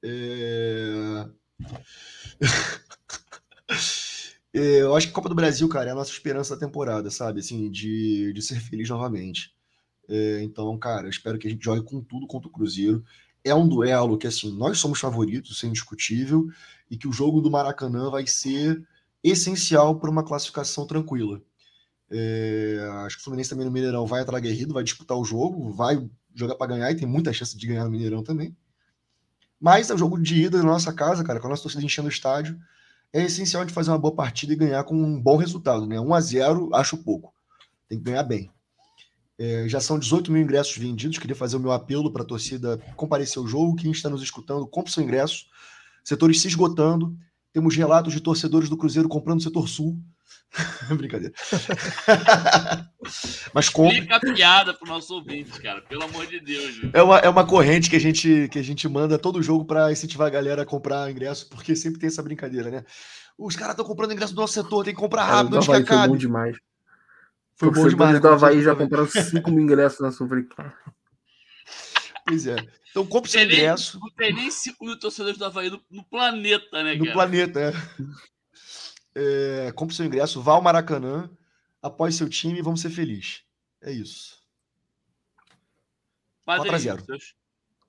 S4: É... é... eu acho que a Copa do Brasil, cara, é a nossa esperança da temporada, sabe? Assim, de, de ser feliz novamente. É, então, cara, espero que a gente jogue com tudo contra o Cruzeiro. É um duelo que, assim, nós somos favoritos, isso é indiscutível, e que o jogo do Maracanã vai ser essencial para uma classificação tranquila. É, acho que o Fluminense também no Mineirão vai atrás aguerrido, vai disputar o jogo, vai jogar para ganhar e tem muita chance de ganhar no Mineirão também. Mas é o jogo de ida na nossa casa, cara, com a nossa torcida enchendo o estádio. É essencial de fazer uma boa partida e ganhar com um bom resultado, né? 1 a 0 acho pouco. Tem que ganhar bem. É, já são 18 mil ingressos vendidos. Queria fazer o meu apelo para a torcida comparecer ao jogo. Quem está nos escutando, compre seu ingresso. Setores se esgotando. Temos relatos de torcedores do Cruzeiro comprando o setor sul. Brincadeira.
S2: Mas compre. Fica a piada para o nosso ouvinte, cara. Pelo amor de Deus.
S4: É uma, é uma corrente que a gente, que a gente manda todo jogo para incentivar a galera a comprar ingresso, porque sempre tem essa brincadeira, né? Os caras estão comprando ingresso do nosso setor, tem que comprar rápido, é, antes que acabe. Bom
S5: demais. Foi bom demais. do Havaí já compraram 5 mil ingressos na Sul-Africana.
S4: Pois é. Então compre seu ingresso.
S2: Não tem nem 5 mil torcedores do Havaí no, no planeta, né,
S4: No
S2: cara?
S4: planeta, é. é. Compre seu ingresso, vá ao Maracanã, apoie seu time e vamos ser felizes. É isso.
S2: Mas 4 a 0. Seus,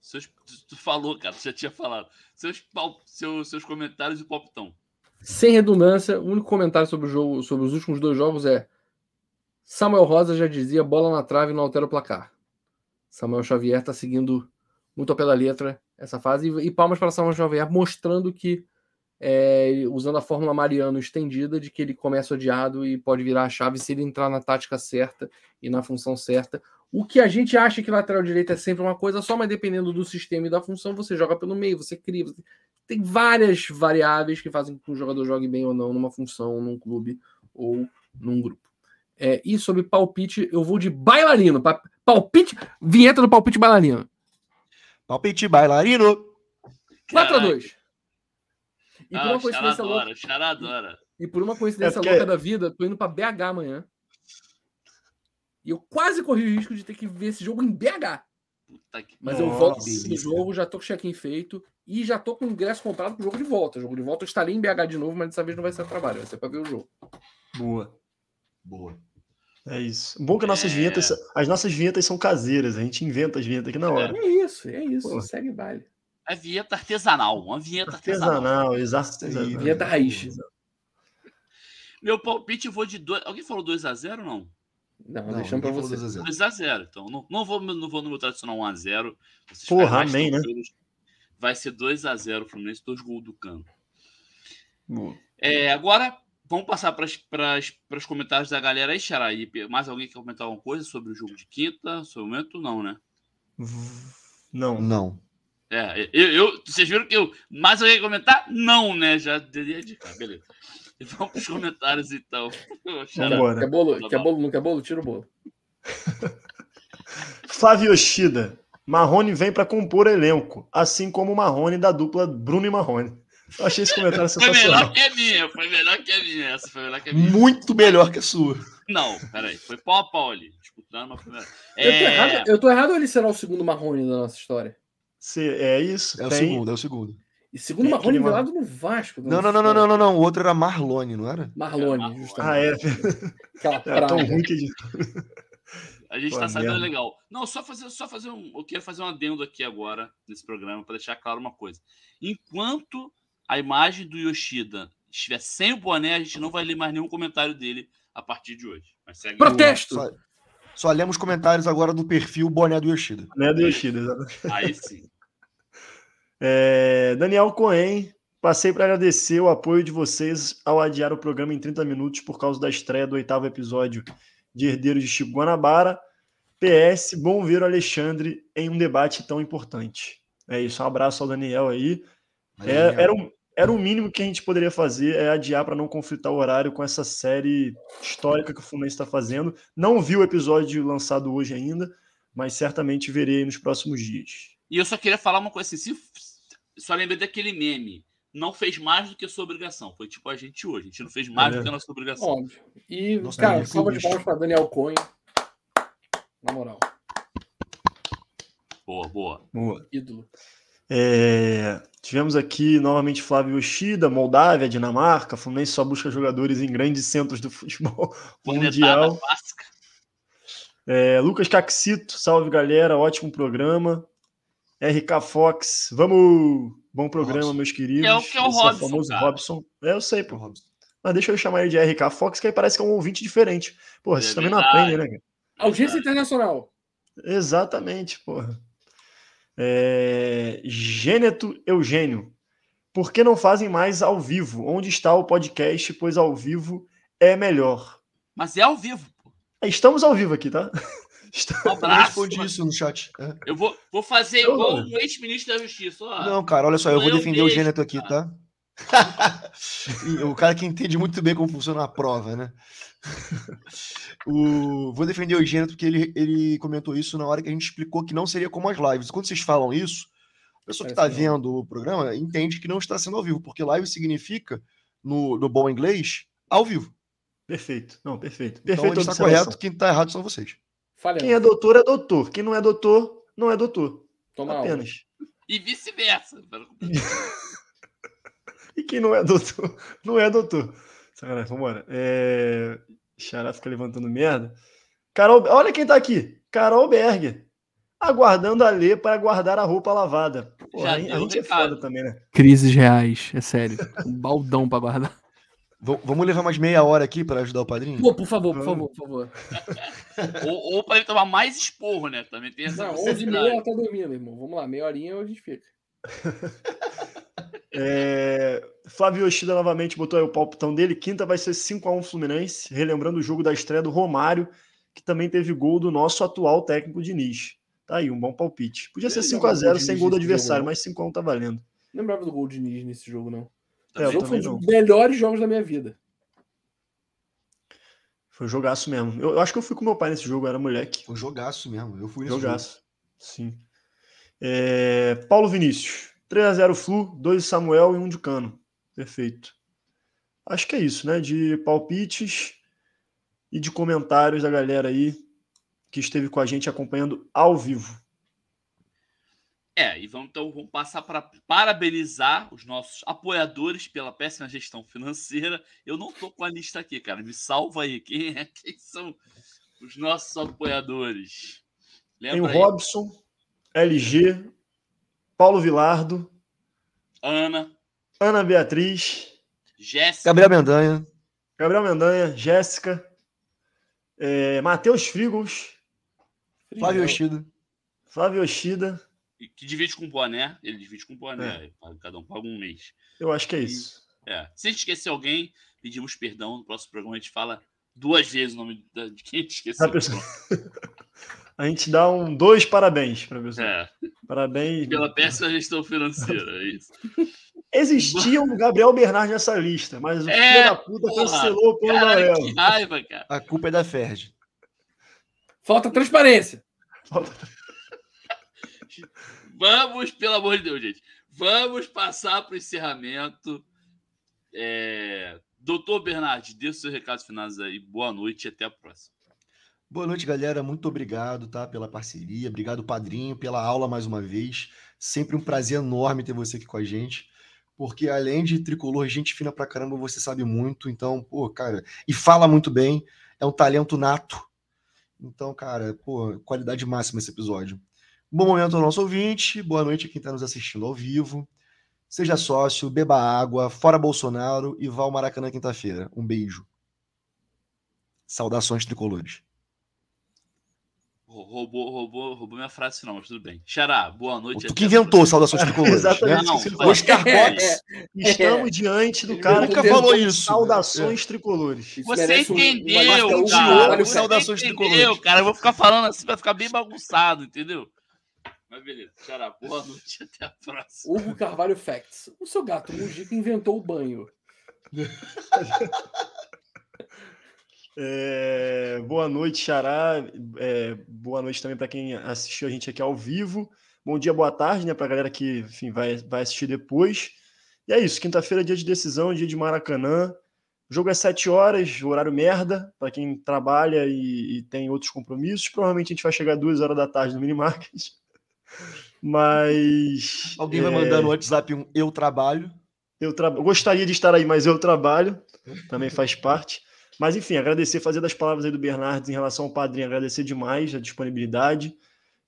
S2: seus, tu falou, cara, você já tinha falado. Seus, seus, seus comentários e o palpitão.
S5: Sem redundância, o único comentário sobre o jogo, sobre os últimos dois jogos é Samuel Rosa já dizia bola na trave não altera o placar. Samuel Xavier está seguindo muito ao pé da letra essa fase. E, palmas para Samuel Xavier, mostrando que, é, usando a fórmula Mariano estendida, de que ele começa odiado e pode virar a chave se ele entrar na tática certa e na função certa. O que a gente acha que lateral direito é sempre uma coisa só, mas dependendo do sistema e da função, você joga pelo meio, você cria. Você... Tem várias variáveis que fazem com que um jogador jogue bem ou não numa função, num clube ou num grupo. É, e sobre palpite, eu vou de bailarino. Palpite, vinheta do palpite bailarino.
S4: Palpite bailarino.
S5: 4x2.
S2: E por uma coincidência louca.
S5: E por uma coincidência é porque... louca da vida, tô indo para BH amanhã. E eu quase corri o risco de ter que ver esse jogo em BH. Mas eu volto esse jogo, já tô com check-in feito e já tô com o ingresso comprado pro jogo de volta. O jogo de volta eu estarei em BH de novo, mas dessa vez não vai ser trabalho, vai ser para ver o jogo.
S1: Boa. Boa. É isso. Bom que nossas é... vinhetas, as nossas vinhetas são caseiras, a gente inventa as vinhetas aqui na hora.
S5: É isso, é isso. Pô. Segue baile.
S2: É vinheta artesanal, uma vinheta artesanal.
S1: Artesanal, exato.
S5: Vinheta raiz.
S2: Meu palpite eu vou de dois. Alguém falou 2x0 não?
S5: Não, não deixando pra você.
S2: 2x0. Então, não, não, vou, não vou no meu tradicional 1x0.
S1: Porra, amém, né?
S2: Vai ser 2x0 Fluminense, dois gols do Cano. É, agora, vamos passar para os comentários da galera aí, Xará. mais alguém quer comentar alguma coisa sobre o jogo de quinta? Sobre o momento, não, né?
S1: Não.
S4: Não.
S2: É, eu, eu, vocês viram que eu. Mais alguém comentar? Não, né? Já teria de. Ah, beleza. Vamos para os comentários, então.
S5: Vambora. Quer bolo? Quer bolo? Não quer bolo? Tira o bolo.
S1: Flávio Yoshida. Marrone vem para compor elenco, assim como o Marrone da dupla Bruno e Marrone. Eu achei esse comentário
S2: sensacional. Foi melhor que a minha, foi melhor que a minha. Essa foi melhor que a minha.
S4: Muito melhor que a sua.
S2: Não, peraí. Foi pau a pau ali. Disputando uma primeira.
S5: É... Eu, tô errado, eu tô errado ou ele será o segundo Marrone da nossa história?
S1: Se, é isso.
S4: É tem... o segundo, é o segundo.
S5: E segundo Marrone velado no Vasco.
S4: Não, não, não, não, não, não, não. O outro era Marlone, não era?
S5: Marlone, justamente.
S1: Ah, é.
S5: Aquela praia. É tão ruim que.
S2: A gente Pô, tá sabendo legal. Não, só fazer, só fazer um. Eu quero fazer um adendo aqui agora nesse programa para deixar claro uma coisa. Enquanto a imagem do Yoshida estiver sem o boné, a gente não vai ler mais nenhum comentário dele a partir de hoje.
S5: Protesto!
S4: Só, só lemos comentários agora do perfil boné do Yoshida.
S1: Boné do Yoshida, exatamente.
S2: Aí sim.
S1: É, Daniel Cohen, passei para agradecer o apoio de vocês ao adiar o programa em 30 minutos por causa da estreia do oitavo episódio de Herdeiros de Chico Guanabara. PS, bom ver o Alexandre em um debate tão importante. É isso, um abraço ao Daniel aí. É, era, um, era o mínimo que a gente poderia fazer, é adiar para não conflitar o horário com essa série histórica que o Fluminense está fazendo. Não vi o episódio lançado hoje ainda, mas certamente verei nos próximos dias.
S2: E eu só queria falar uma coisa assim, se, só lembrei daquele meme. Não fez mais do que a sua obrigação. Foi tipo a gente hoje. A gente não fez mais é. do que a nossa obrigação.
S5: Óbvio. E, Nossa, cara, salva de palmas para Daniel Cohen. Na moral.
S2: Boa, boa.
S1: Boa.
S5: Ídolo.
S1: É, tivemos aqui novamente Flávio Yoshida, Moldávia, Dinamarca. Fluminense só busca jogadores em grandes centros do futebol mundial. É, Lucas Caxito, salve galera, ótimo programa. RK Fox, vamos! Bom programa, Robson. meus queridos. Que
S2: é o, que é o Robson, é famoso
S1: cara. Robson. É, eu sei, pô. Robson. Mas deixa eu chamar ele de RK Fox, que aí parece que é um ouvinte diferente. Porra, é vocês também não aprendem, né?
S5: Audiência internacional.
S1: Exatamente, porra. É... Gêneto Eugênio. Por que não fazem mais ao vivo? Onde está o podcast? Pois ao vivo é melhor.
S2: Mas é ao vivo, pô.
S1: Estamos ao vivo aqui, tá?
S2: Um abraço.
S4: Eu respondi isso no chat. É.
S2: Eu vou, vou fazer igual o ex-ministro da Justiça. Ó.
S4: Não, cara, olha só, eu vou defender o Gêneto aqui, tá? o cara que entende muito bem como funciona a prova, né? o... Vou defender o Gêneto porque ele, ele comentou isso na hora que a gente explicou que não seria como as lives. Quando vocês falam isso, a pessoa que está vendo o programa entende que não está sendo ao vivo, porque live significa, no, no bom inglês, ao vivo.
S1: Perfeito. Não, perfeito.
S4: Então, perfeito então, está correto, quem está errado são vocês.
S1: Falhamos. Quem é doutor é doutor. Quem não é doutor, não é doutor. Toma Apenas.
S2: Aula. E vice-versa.
S1: e quem não é doutor, não é doutor. Sacanagem, vambora. É... Xará fica levantando merda. Carol, olha quem tá aqui. Carol Berger. Aguardando a Lê para guardar a roupa lavada. Porra, a gente é foda também, né?
S5: Crises reais, é sério. Um baldão para guardar.
S4: V- vamos levar mais meia hora aqui para ajudar o padrinho?
S5: Pô, por favor, por
S1: Vamos.
S5: favor, por favor.
S2: ou, ou para ele tomar mais esporro, né? Também tem essa
S5: Não, 11 e meia ela tá dormindo, irmão. Vamos lá, meia horinha a gente fica.
S1: É, Flávio Yoshida novamente botou aí o palpitão dele. Quinta vai ser 5x1 Fluminense, relembrando o jogo da estreia do Romário, que também teve gol do nosso atual técnico Diniz. Tá aí, um bom palpite. Podia ser
S5: Ele
S1: 5x0
S5: não gol de
S1: sem gol do adversário,
S5: jogo,
S1: mas 5x1 tá valendo.
S5: Não lembrava do gol de Diniz nesse jogo, não.
S1: É,
S5: jogo foi um dos melhores jogos da minha vida.
S1: Foi um jogaço mesmo. Eu, eu acho que eu fui com meu pai nesse jogo, eu era moleque.
S4: Foi um jogaço mesmo. Eu fui nesse jogo.
S1: Jogaço. Sim. É, Paulo Vinícius. 3x0 Flu, 2 de Samuel e 1 de Cano. Perfeito. Acho que é isso, né? De palpites e de comentários da galera aí que esteve com a gente acompanhando ao vivo.
S2: É, e vamos então vamos passar para parabenizar os nossos apoiadores pela péssima gestão financeira. Eu não tô com a lista aqui, cara. Me salva aí. Quem, é, quem são os nossos apoiadores?
S1: Tem o
S2: Lembra aí?
S1: Robson, LG, Paulo Vilardo,
S2: Ana,
S1: Ana Beatriz,
S2: Jéssica,
S4: Gabriel Mendanha.
S1: Gabriel Mendanha, Jéssica, é, Matheus Frigos,
S4: Flávio Yoshida.
S1: Flávio Yoshida.
S2: que divide com o boné. Ele divide com o boné.
S1: É.
S2: Cada um paga um mês.
S1: Eu acho que é isso.
S2: É. Se a gente esquecer alguém, pedimos perdão. No próximo programa a gente fala duas vezes o nome de quem a gente esqueceu.
S1: A gente dá um dois parabéns para pessoa.
S2: É,
S1: Parabéns.
S2: pela péssima gestão financeira. É isso.
S1: Existia um Gabriel Bernard nessa lista, mas o
S2: É,
S1: filho da puta
S2: porra.
S1: cancelou o
S2: Caralho,
S1: Aurélio.
S2: que raiva, cara.
S4: A culpa é da Ferdi.
S5: Falta transparência.
S2: Vamos, pelo amor de Deus, gente. Vamos passar para o encerramento. É... Doutor Bernardi, dê os seus recados finais aí. Boa noite e até a próxima.
S4: Boa noite, galera. Muito obrigado, tá, pela parceria. Obrigado, padrinho, pela aula mais uma vez. Sempre um prazer enorme ter você aqui com a gente. Porque além de tricolor, gente fina pra caramba, você sabe muito. Então, pô, cara, e fala muito bem. É um talento nato. Então, cara, pô, qualidade máxima esse episódio. Bom momento ao nosso ouvinte. Boa noite a quem está nos assistindo ao vivo. Seja sócio, beba água, fora Bolsonaro e vá ao Maracanã quinta-feira. Um beijo. Saudações tricolores.
S2: Rou- Roubou, roubou, roubou minha frase final, mas tudo bem. Xará, boa noite.
S4: Tu que
S2: a
S4: inventou saudações tricolores.
S1: Exatamente.
S4: Né?
S2: Vai.
S1: falou.
S4: Oscar
S5: É,
S4: Cox
S1: Estamos diante do
S5: Ele
S1: cara
S4: nunca
S1: que
S4: falou isso.
S1: Saudações tricolores.
S5: Isso
S2: Você entendeu,
S5: um
S2: cara. Você
S4: saudações
S2: entendeu,
S4: tricolores.
S2: cara. Eu vou ficar falando assim, vai ficar bem bagunçado, entendeu? Mas beleza. Xará, boa noite até a próxima.
S5: Hugo Carvalho Facts. O seu gato Mujica inventou o banho.
S1: É, boa noite, Xará. É, boa noite também para quem assistiu a gente aqui ao vivo. Bom dia, boa tarde, né? Para a galera que enfim, vai, vai assistir depois. E é isso, quinta-feira, dia de decisão, dia de Maracanã. O jogo é 7 horas, horário merda, para quem trabalha e, e tem outros compromissos. Provavelmente a gente vai chegar às 2 horas da tarde no Minimarket. Mas.
S4: Alguém vai
S1: é,
S4: mandar no WhatsApp um eu trabalho.
S1: Eu tra... eu gostaria de estar aí, mas eu trabalho, também faz parte. Mas enfim, agradecer, fazer das palavras aí do Bernardes em relação ao padrinho, agradecer demais a disponibilidade.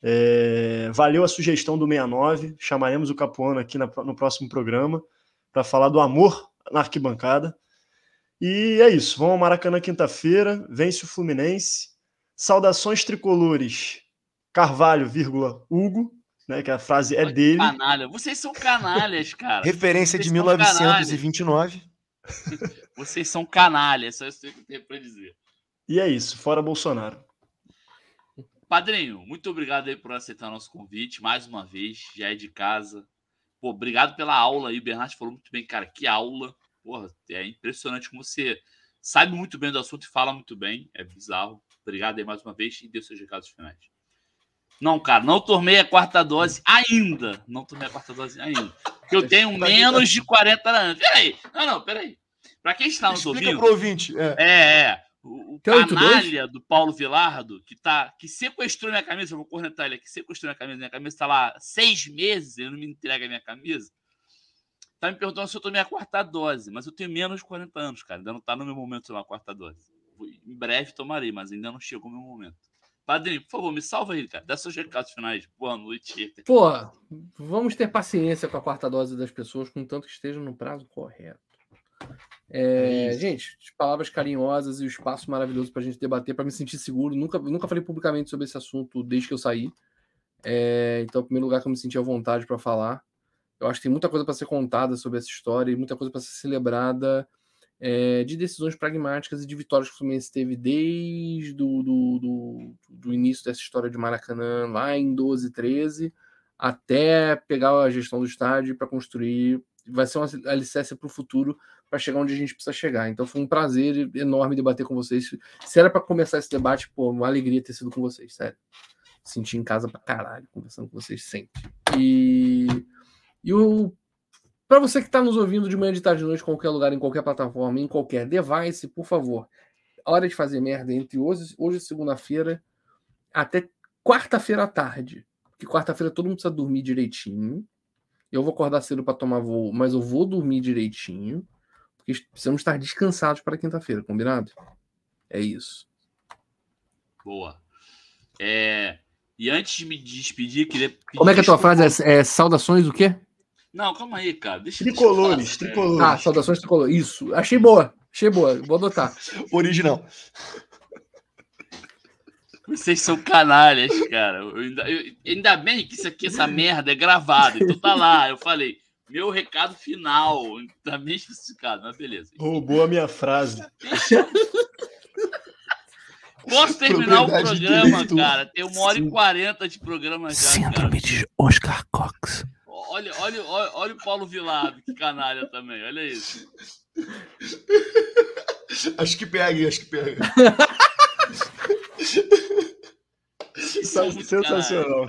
S1: É, Valeu a sugestão do 69, chamaremos o Capuano aqui na- no próximo programa para falar do amor na arquibancada. E é isso, vamos ao Maracanã quinta-feira, vence o Fluminense. Saudações tricolores, Carvalho, vírgula, Hugo, né, que a frase é dele.
S2: Canalha. Vocês são canalhas, cara.
S4: Referência de
S2: Vocês são
S4: 1929.
S2: Vocês são canalhas, só isso que eu tenho pra dizer.
S1: E é isso, fora Bolsonaro.
S2: Padrinho, muito obrigado aí por aceitar nosso convite mais uma vez. Já é de casa. Pô, obrigado pela aula aí. O Bernardo falou muito bem, cara. Que aula. Porra, é impressionante como você sabe muito bem do assunto e fala muito bem. É bizarro. Obrigado aí mais uma vez e dê seus recados finais. Não, cara, não tomei a quarta dose ainda. Não tomei a quarta dose ainda. Porque eu tenho menos de 40 anos. Peraí. Não, não, peraí. Pra quem está nos
S4: Explica
S2: ouvindo.
S4: pro ouvinte. É.
S2: É, é. O, o canalha do Paulo Vilardo, que, tá, que sequestrou minha camisa, eu vou cornetar ele aqui, sequestrou minha camisa, minha camisa tá lá há seis meses, ele não me entrega a minha camisa. Tá me perguntando se eu tomei a quarta dose, mas eu tenho menos de 40 anos, cara. Ainda não tá no meu momento de tomar a quarta dose. Em breve tomarei, mas ainda não chegou o meu momento. Padrinho, por favor, me salva aí, cara. Dá seus recados finais. Boa noite.
S5: Pô, vamos ter paciência com a quarta dose das pessoas, contanto que estejam no prazo correto. É, é gente, palavras carinhosas e o espaço maravilhoso para a gente debater, para me sentir seguro. Nunca, nunca falei publicamente sobre esse assunto desde que eu saí. É, então, o primeiro lugar que eu me senti à vontade para falar. Eu acho que tem muita coisa para ser contada sobre essa história e muita coisa para ser celebrada é, de decisões pragmáticas e de vitórias que o Fluminense teve desde do, do, do, do, início dessa história de Maracanã, lá em 12, 13, até pegar a gestão do estádio para construir. Vai ser uma alicerce para o futuro para chegar onde a gente precisa chegar. Então foi um prazer enorme debater com vocês. Se era para começar esse debate, pô, uma alegria ter sido com vocês, sério. Senti em casa pra caralho, conversando com vocês sempre. E, e o para você que está nos ouvindo de manhã, de tarde, de noite, em qualquer lugar, em qualquer plataforma, em qualquer device, por favor, hora de fazer merda entre hoje, hoje segunda-feira, até quarta-feira à tarde. Porque quarta-feira todo mundo precisa dormir direitinho. Eu vou acordar cedo para tomar voo, mas eu vou dormir direitinho. Porque precisamos estar descansados para quinta-feira, combinado? É isso.
S2: Boa. É... E antes de me despedir, queria.
S5: Como é que é a tua frase? É, é saudações o quê?
S2: Não, calma aí, cara. Deixa,
S1: tricolores, deixa tricolores.
S5: Ah, saudações tricolores. Isso. Achei boa. Achei boa. Vou adotar.
S4: Original.
S2: Vocês são canalhas, cara. Eu ainda, eu, ainda bem que isso aqui, essa merda, é gravado. Então tá lá. Eu falei, meu recado final. Tá bem especificado, mas beleza.
S1: Roubou a minha frase.
S2: Posso terminar o programa, cara? Tem uma hora Sim. e quarenta de programa já.
S5: Síndrome cara. de Oscar Cox.
S2: Olha, olha, olha, olha o Paulo Vilado, que canalha também. Olha isso.
S4: Acho que pega, acho que pega.
S1: Sensacional.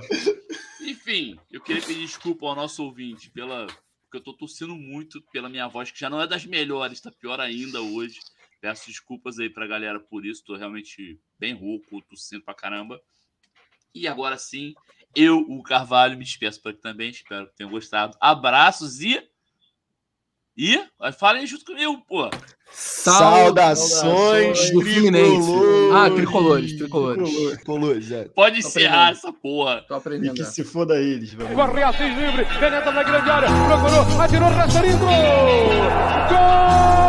S2: Enfim, eu queria pedir desculpa ao nosso ouvinte pela. Porque eu tô tossindo muito pela minha voz, que já não é das melhores, tá pior ainda hoje. Peço desculpas aí pra galera por isso, tô realmente bem rouco, tossindo pra caramba. E agora sim, eu, o Carvalho, me despeço por aqui também. Espero que tenham gostado. Abraços e. E falem junto comigo, pô.
S4: Saudações
S5: do Fluminense. Ah, tricolores, tricolores.
S4: Tricolores, é.
S2: Pode encerrar essa porra.
S5: Tô aprendendo.
S1: E que se foda eles, velho.
S3: Corre assim livre, penetra na grande área, procurou, atirou! Gol!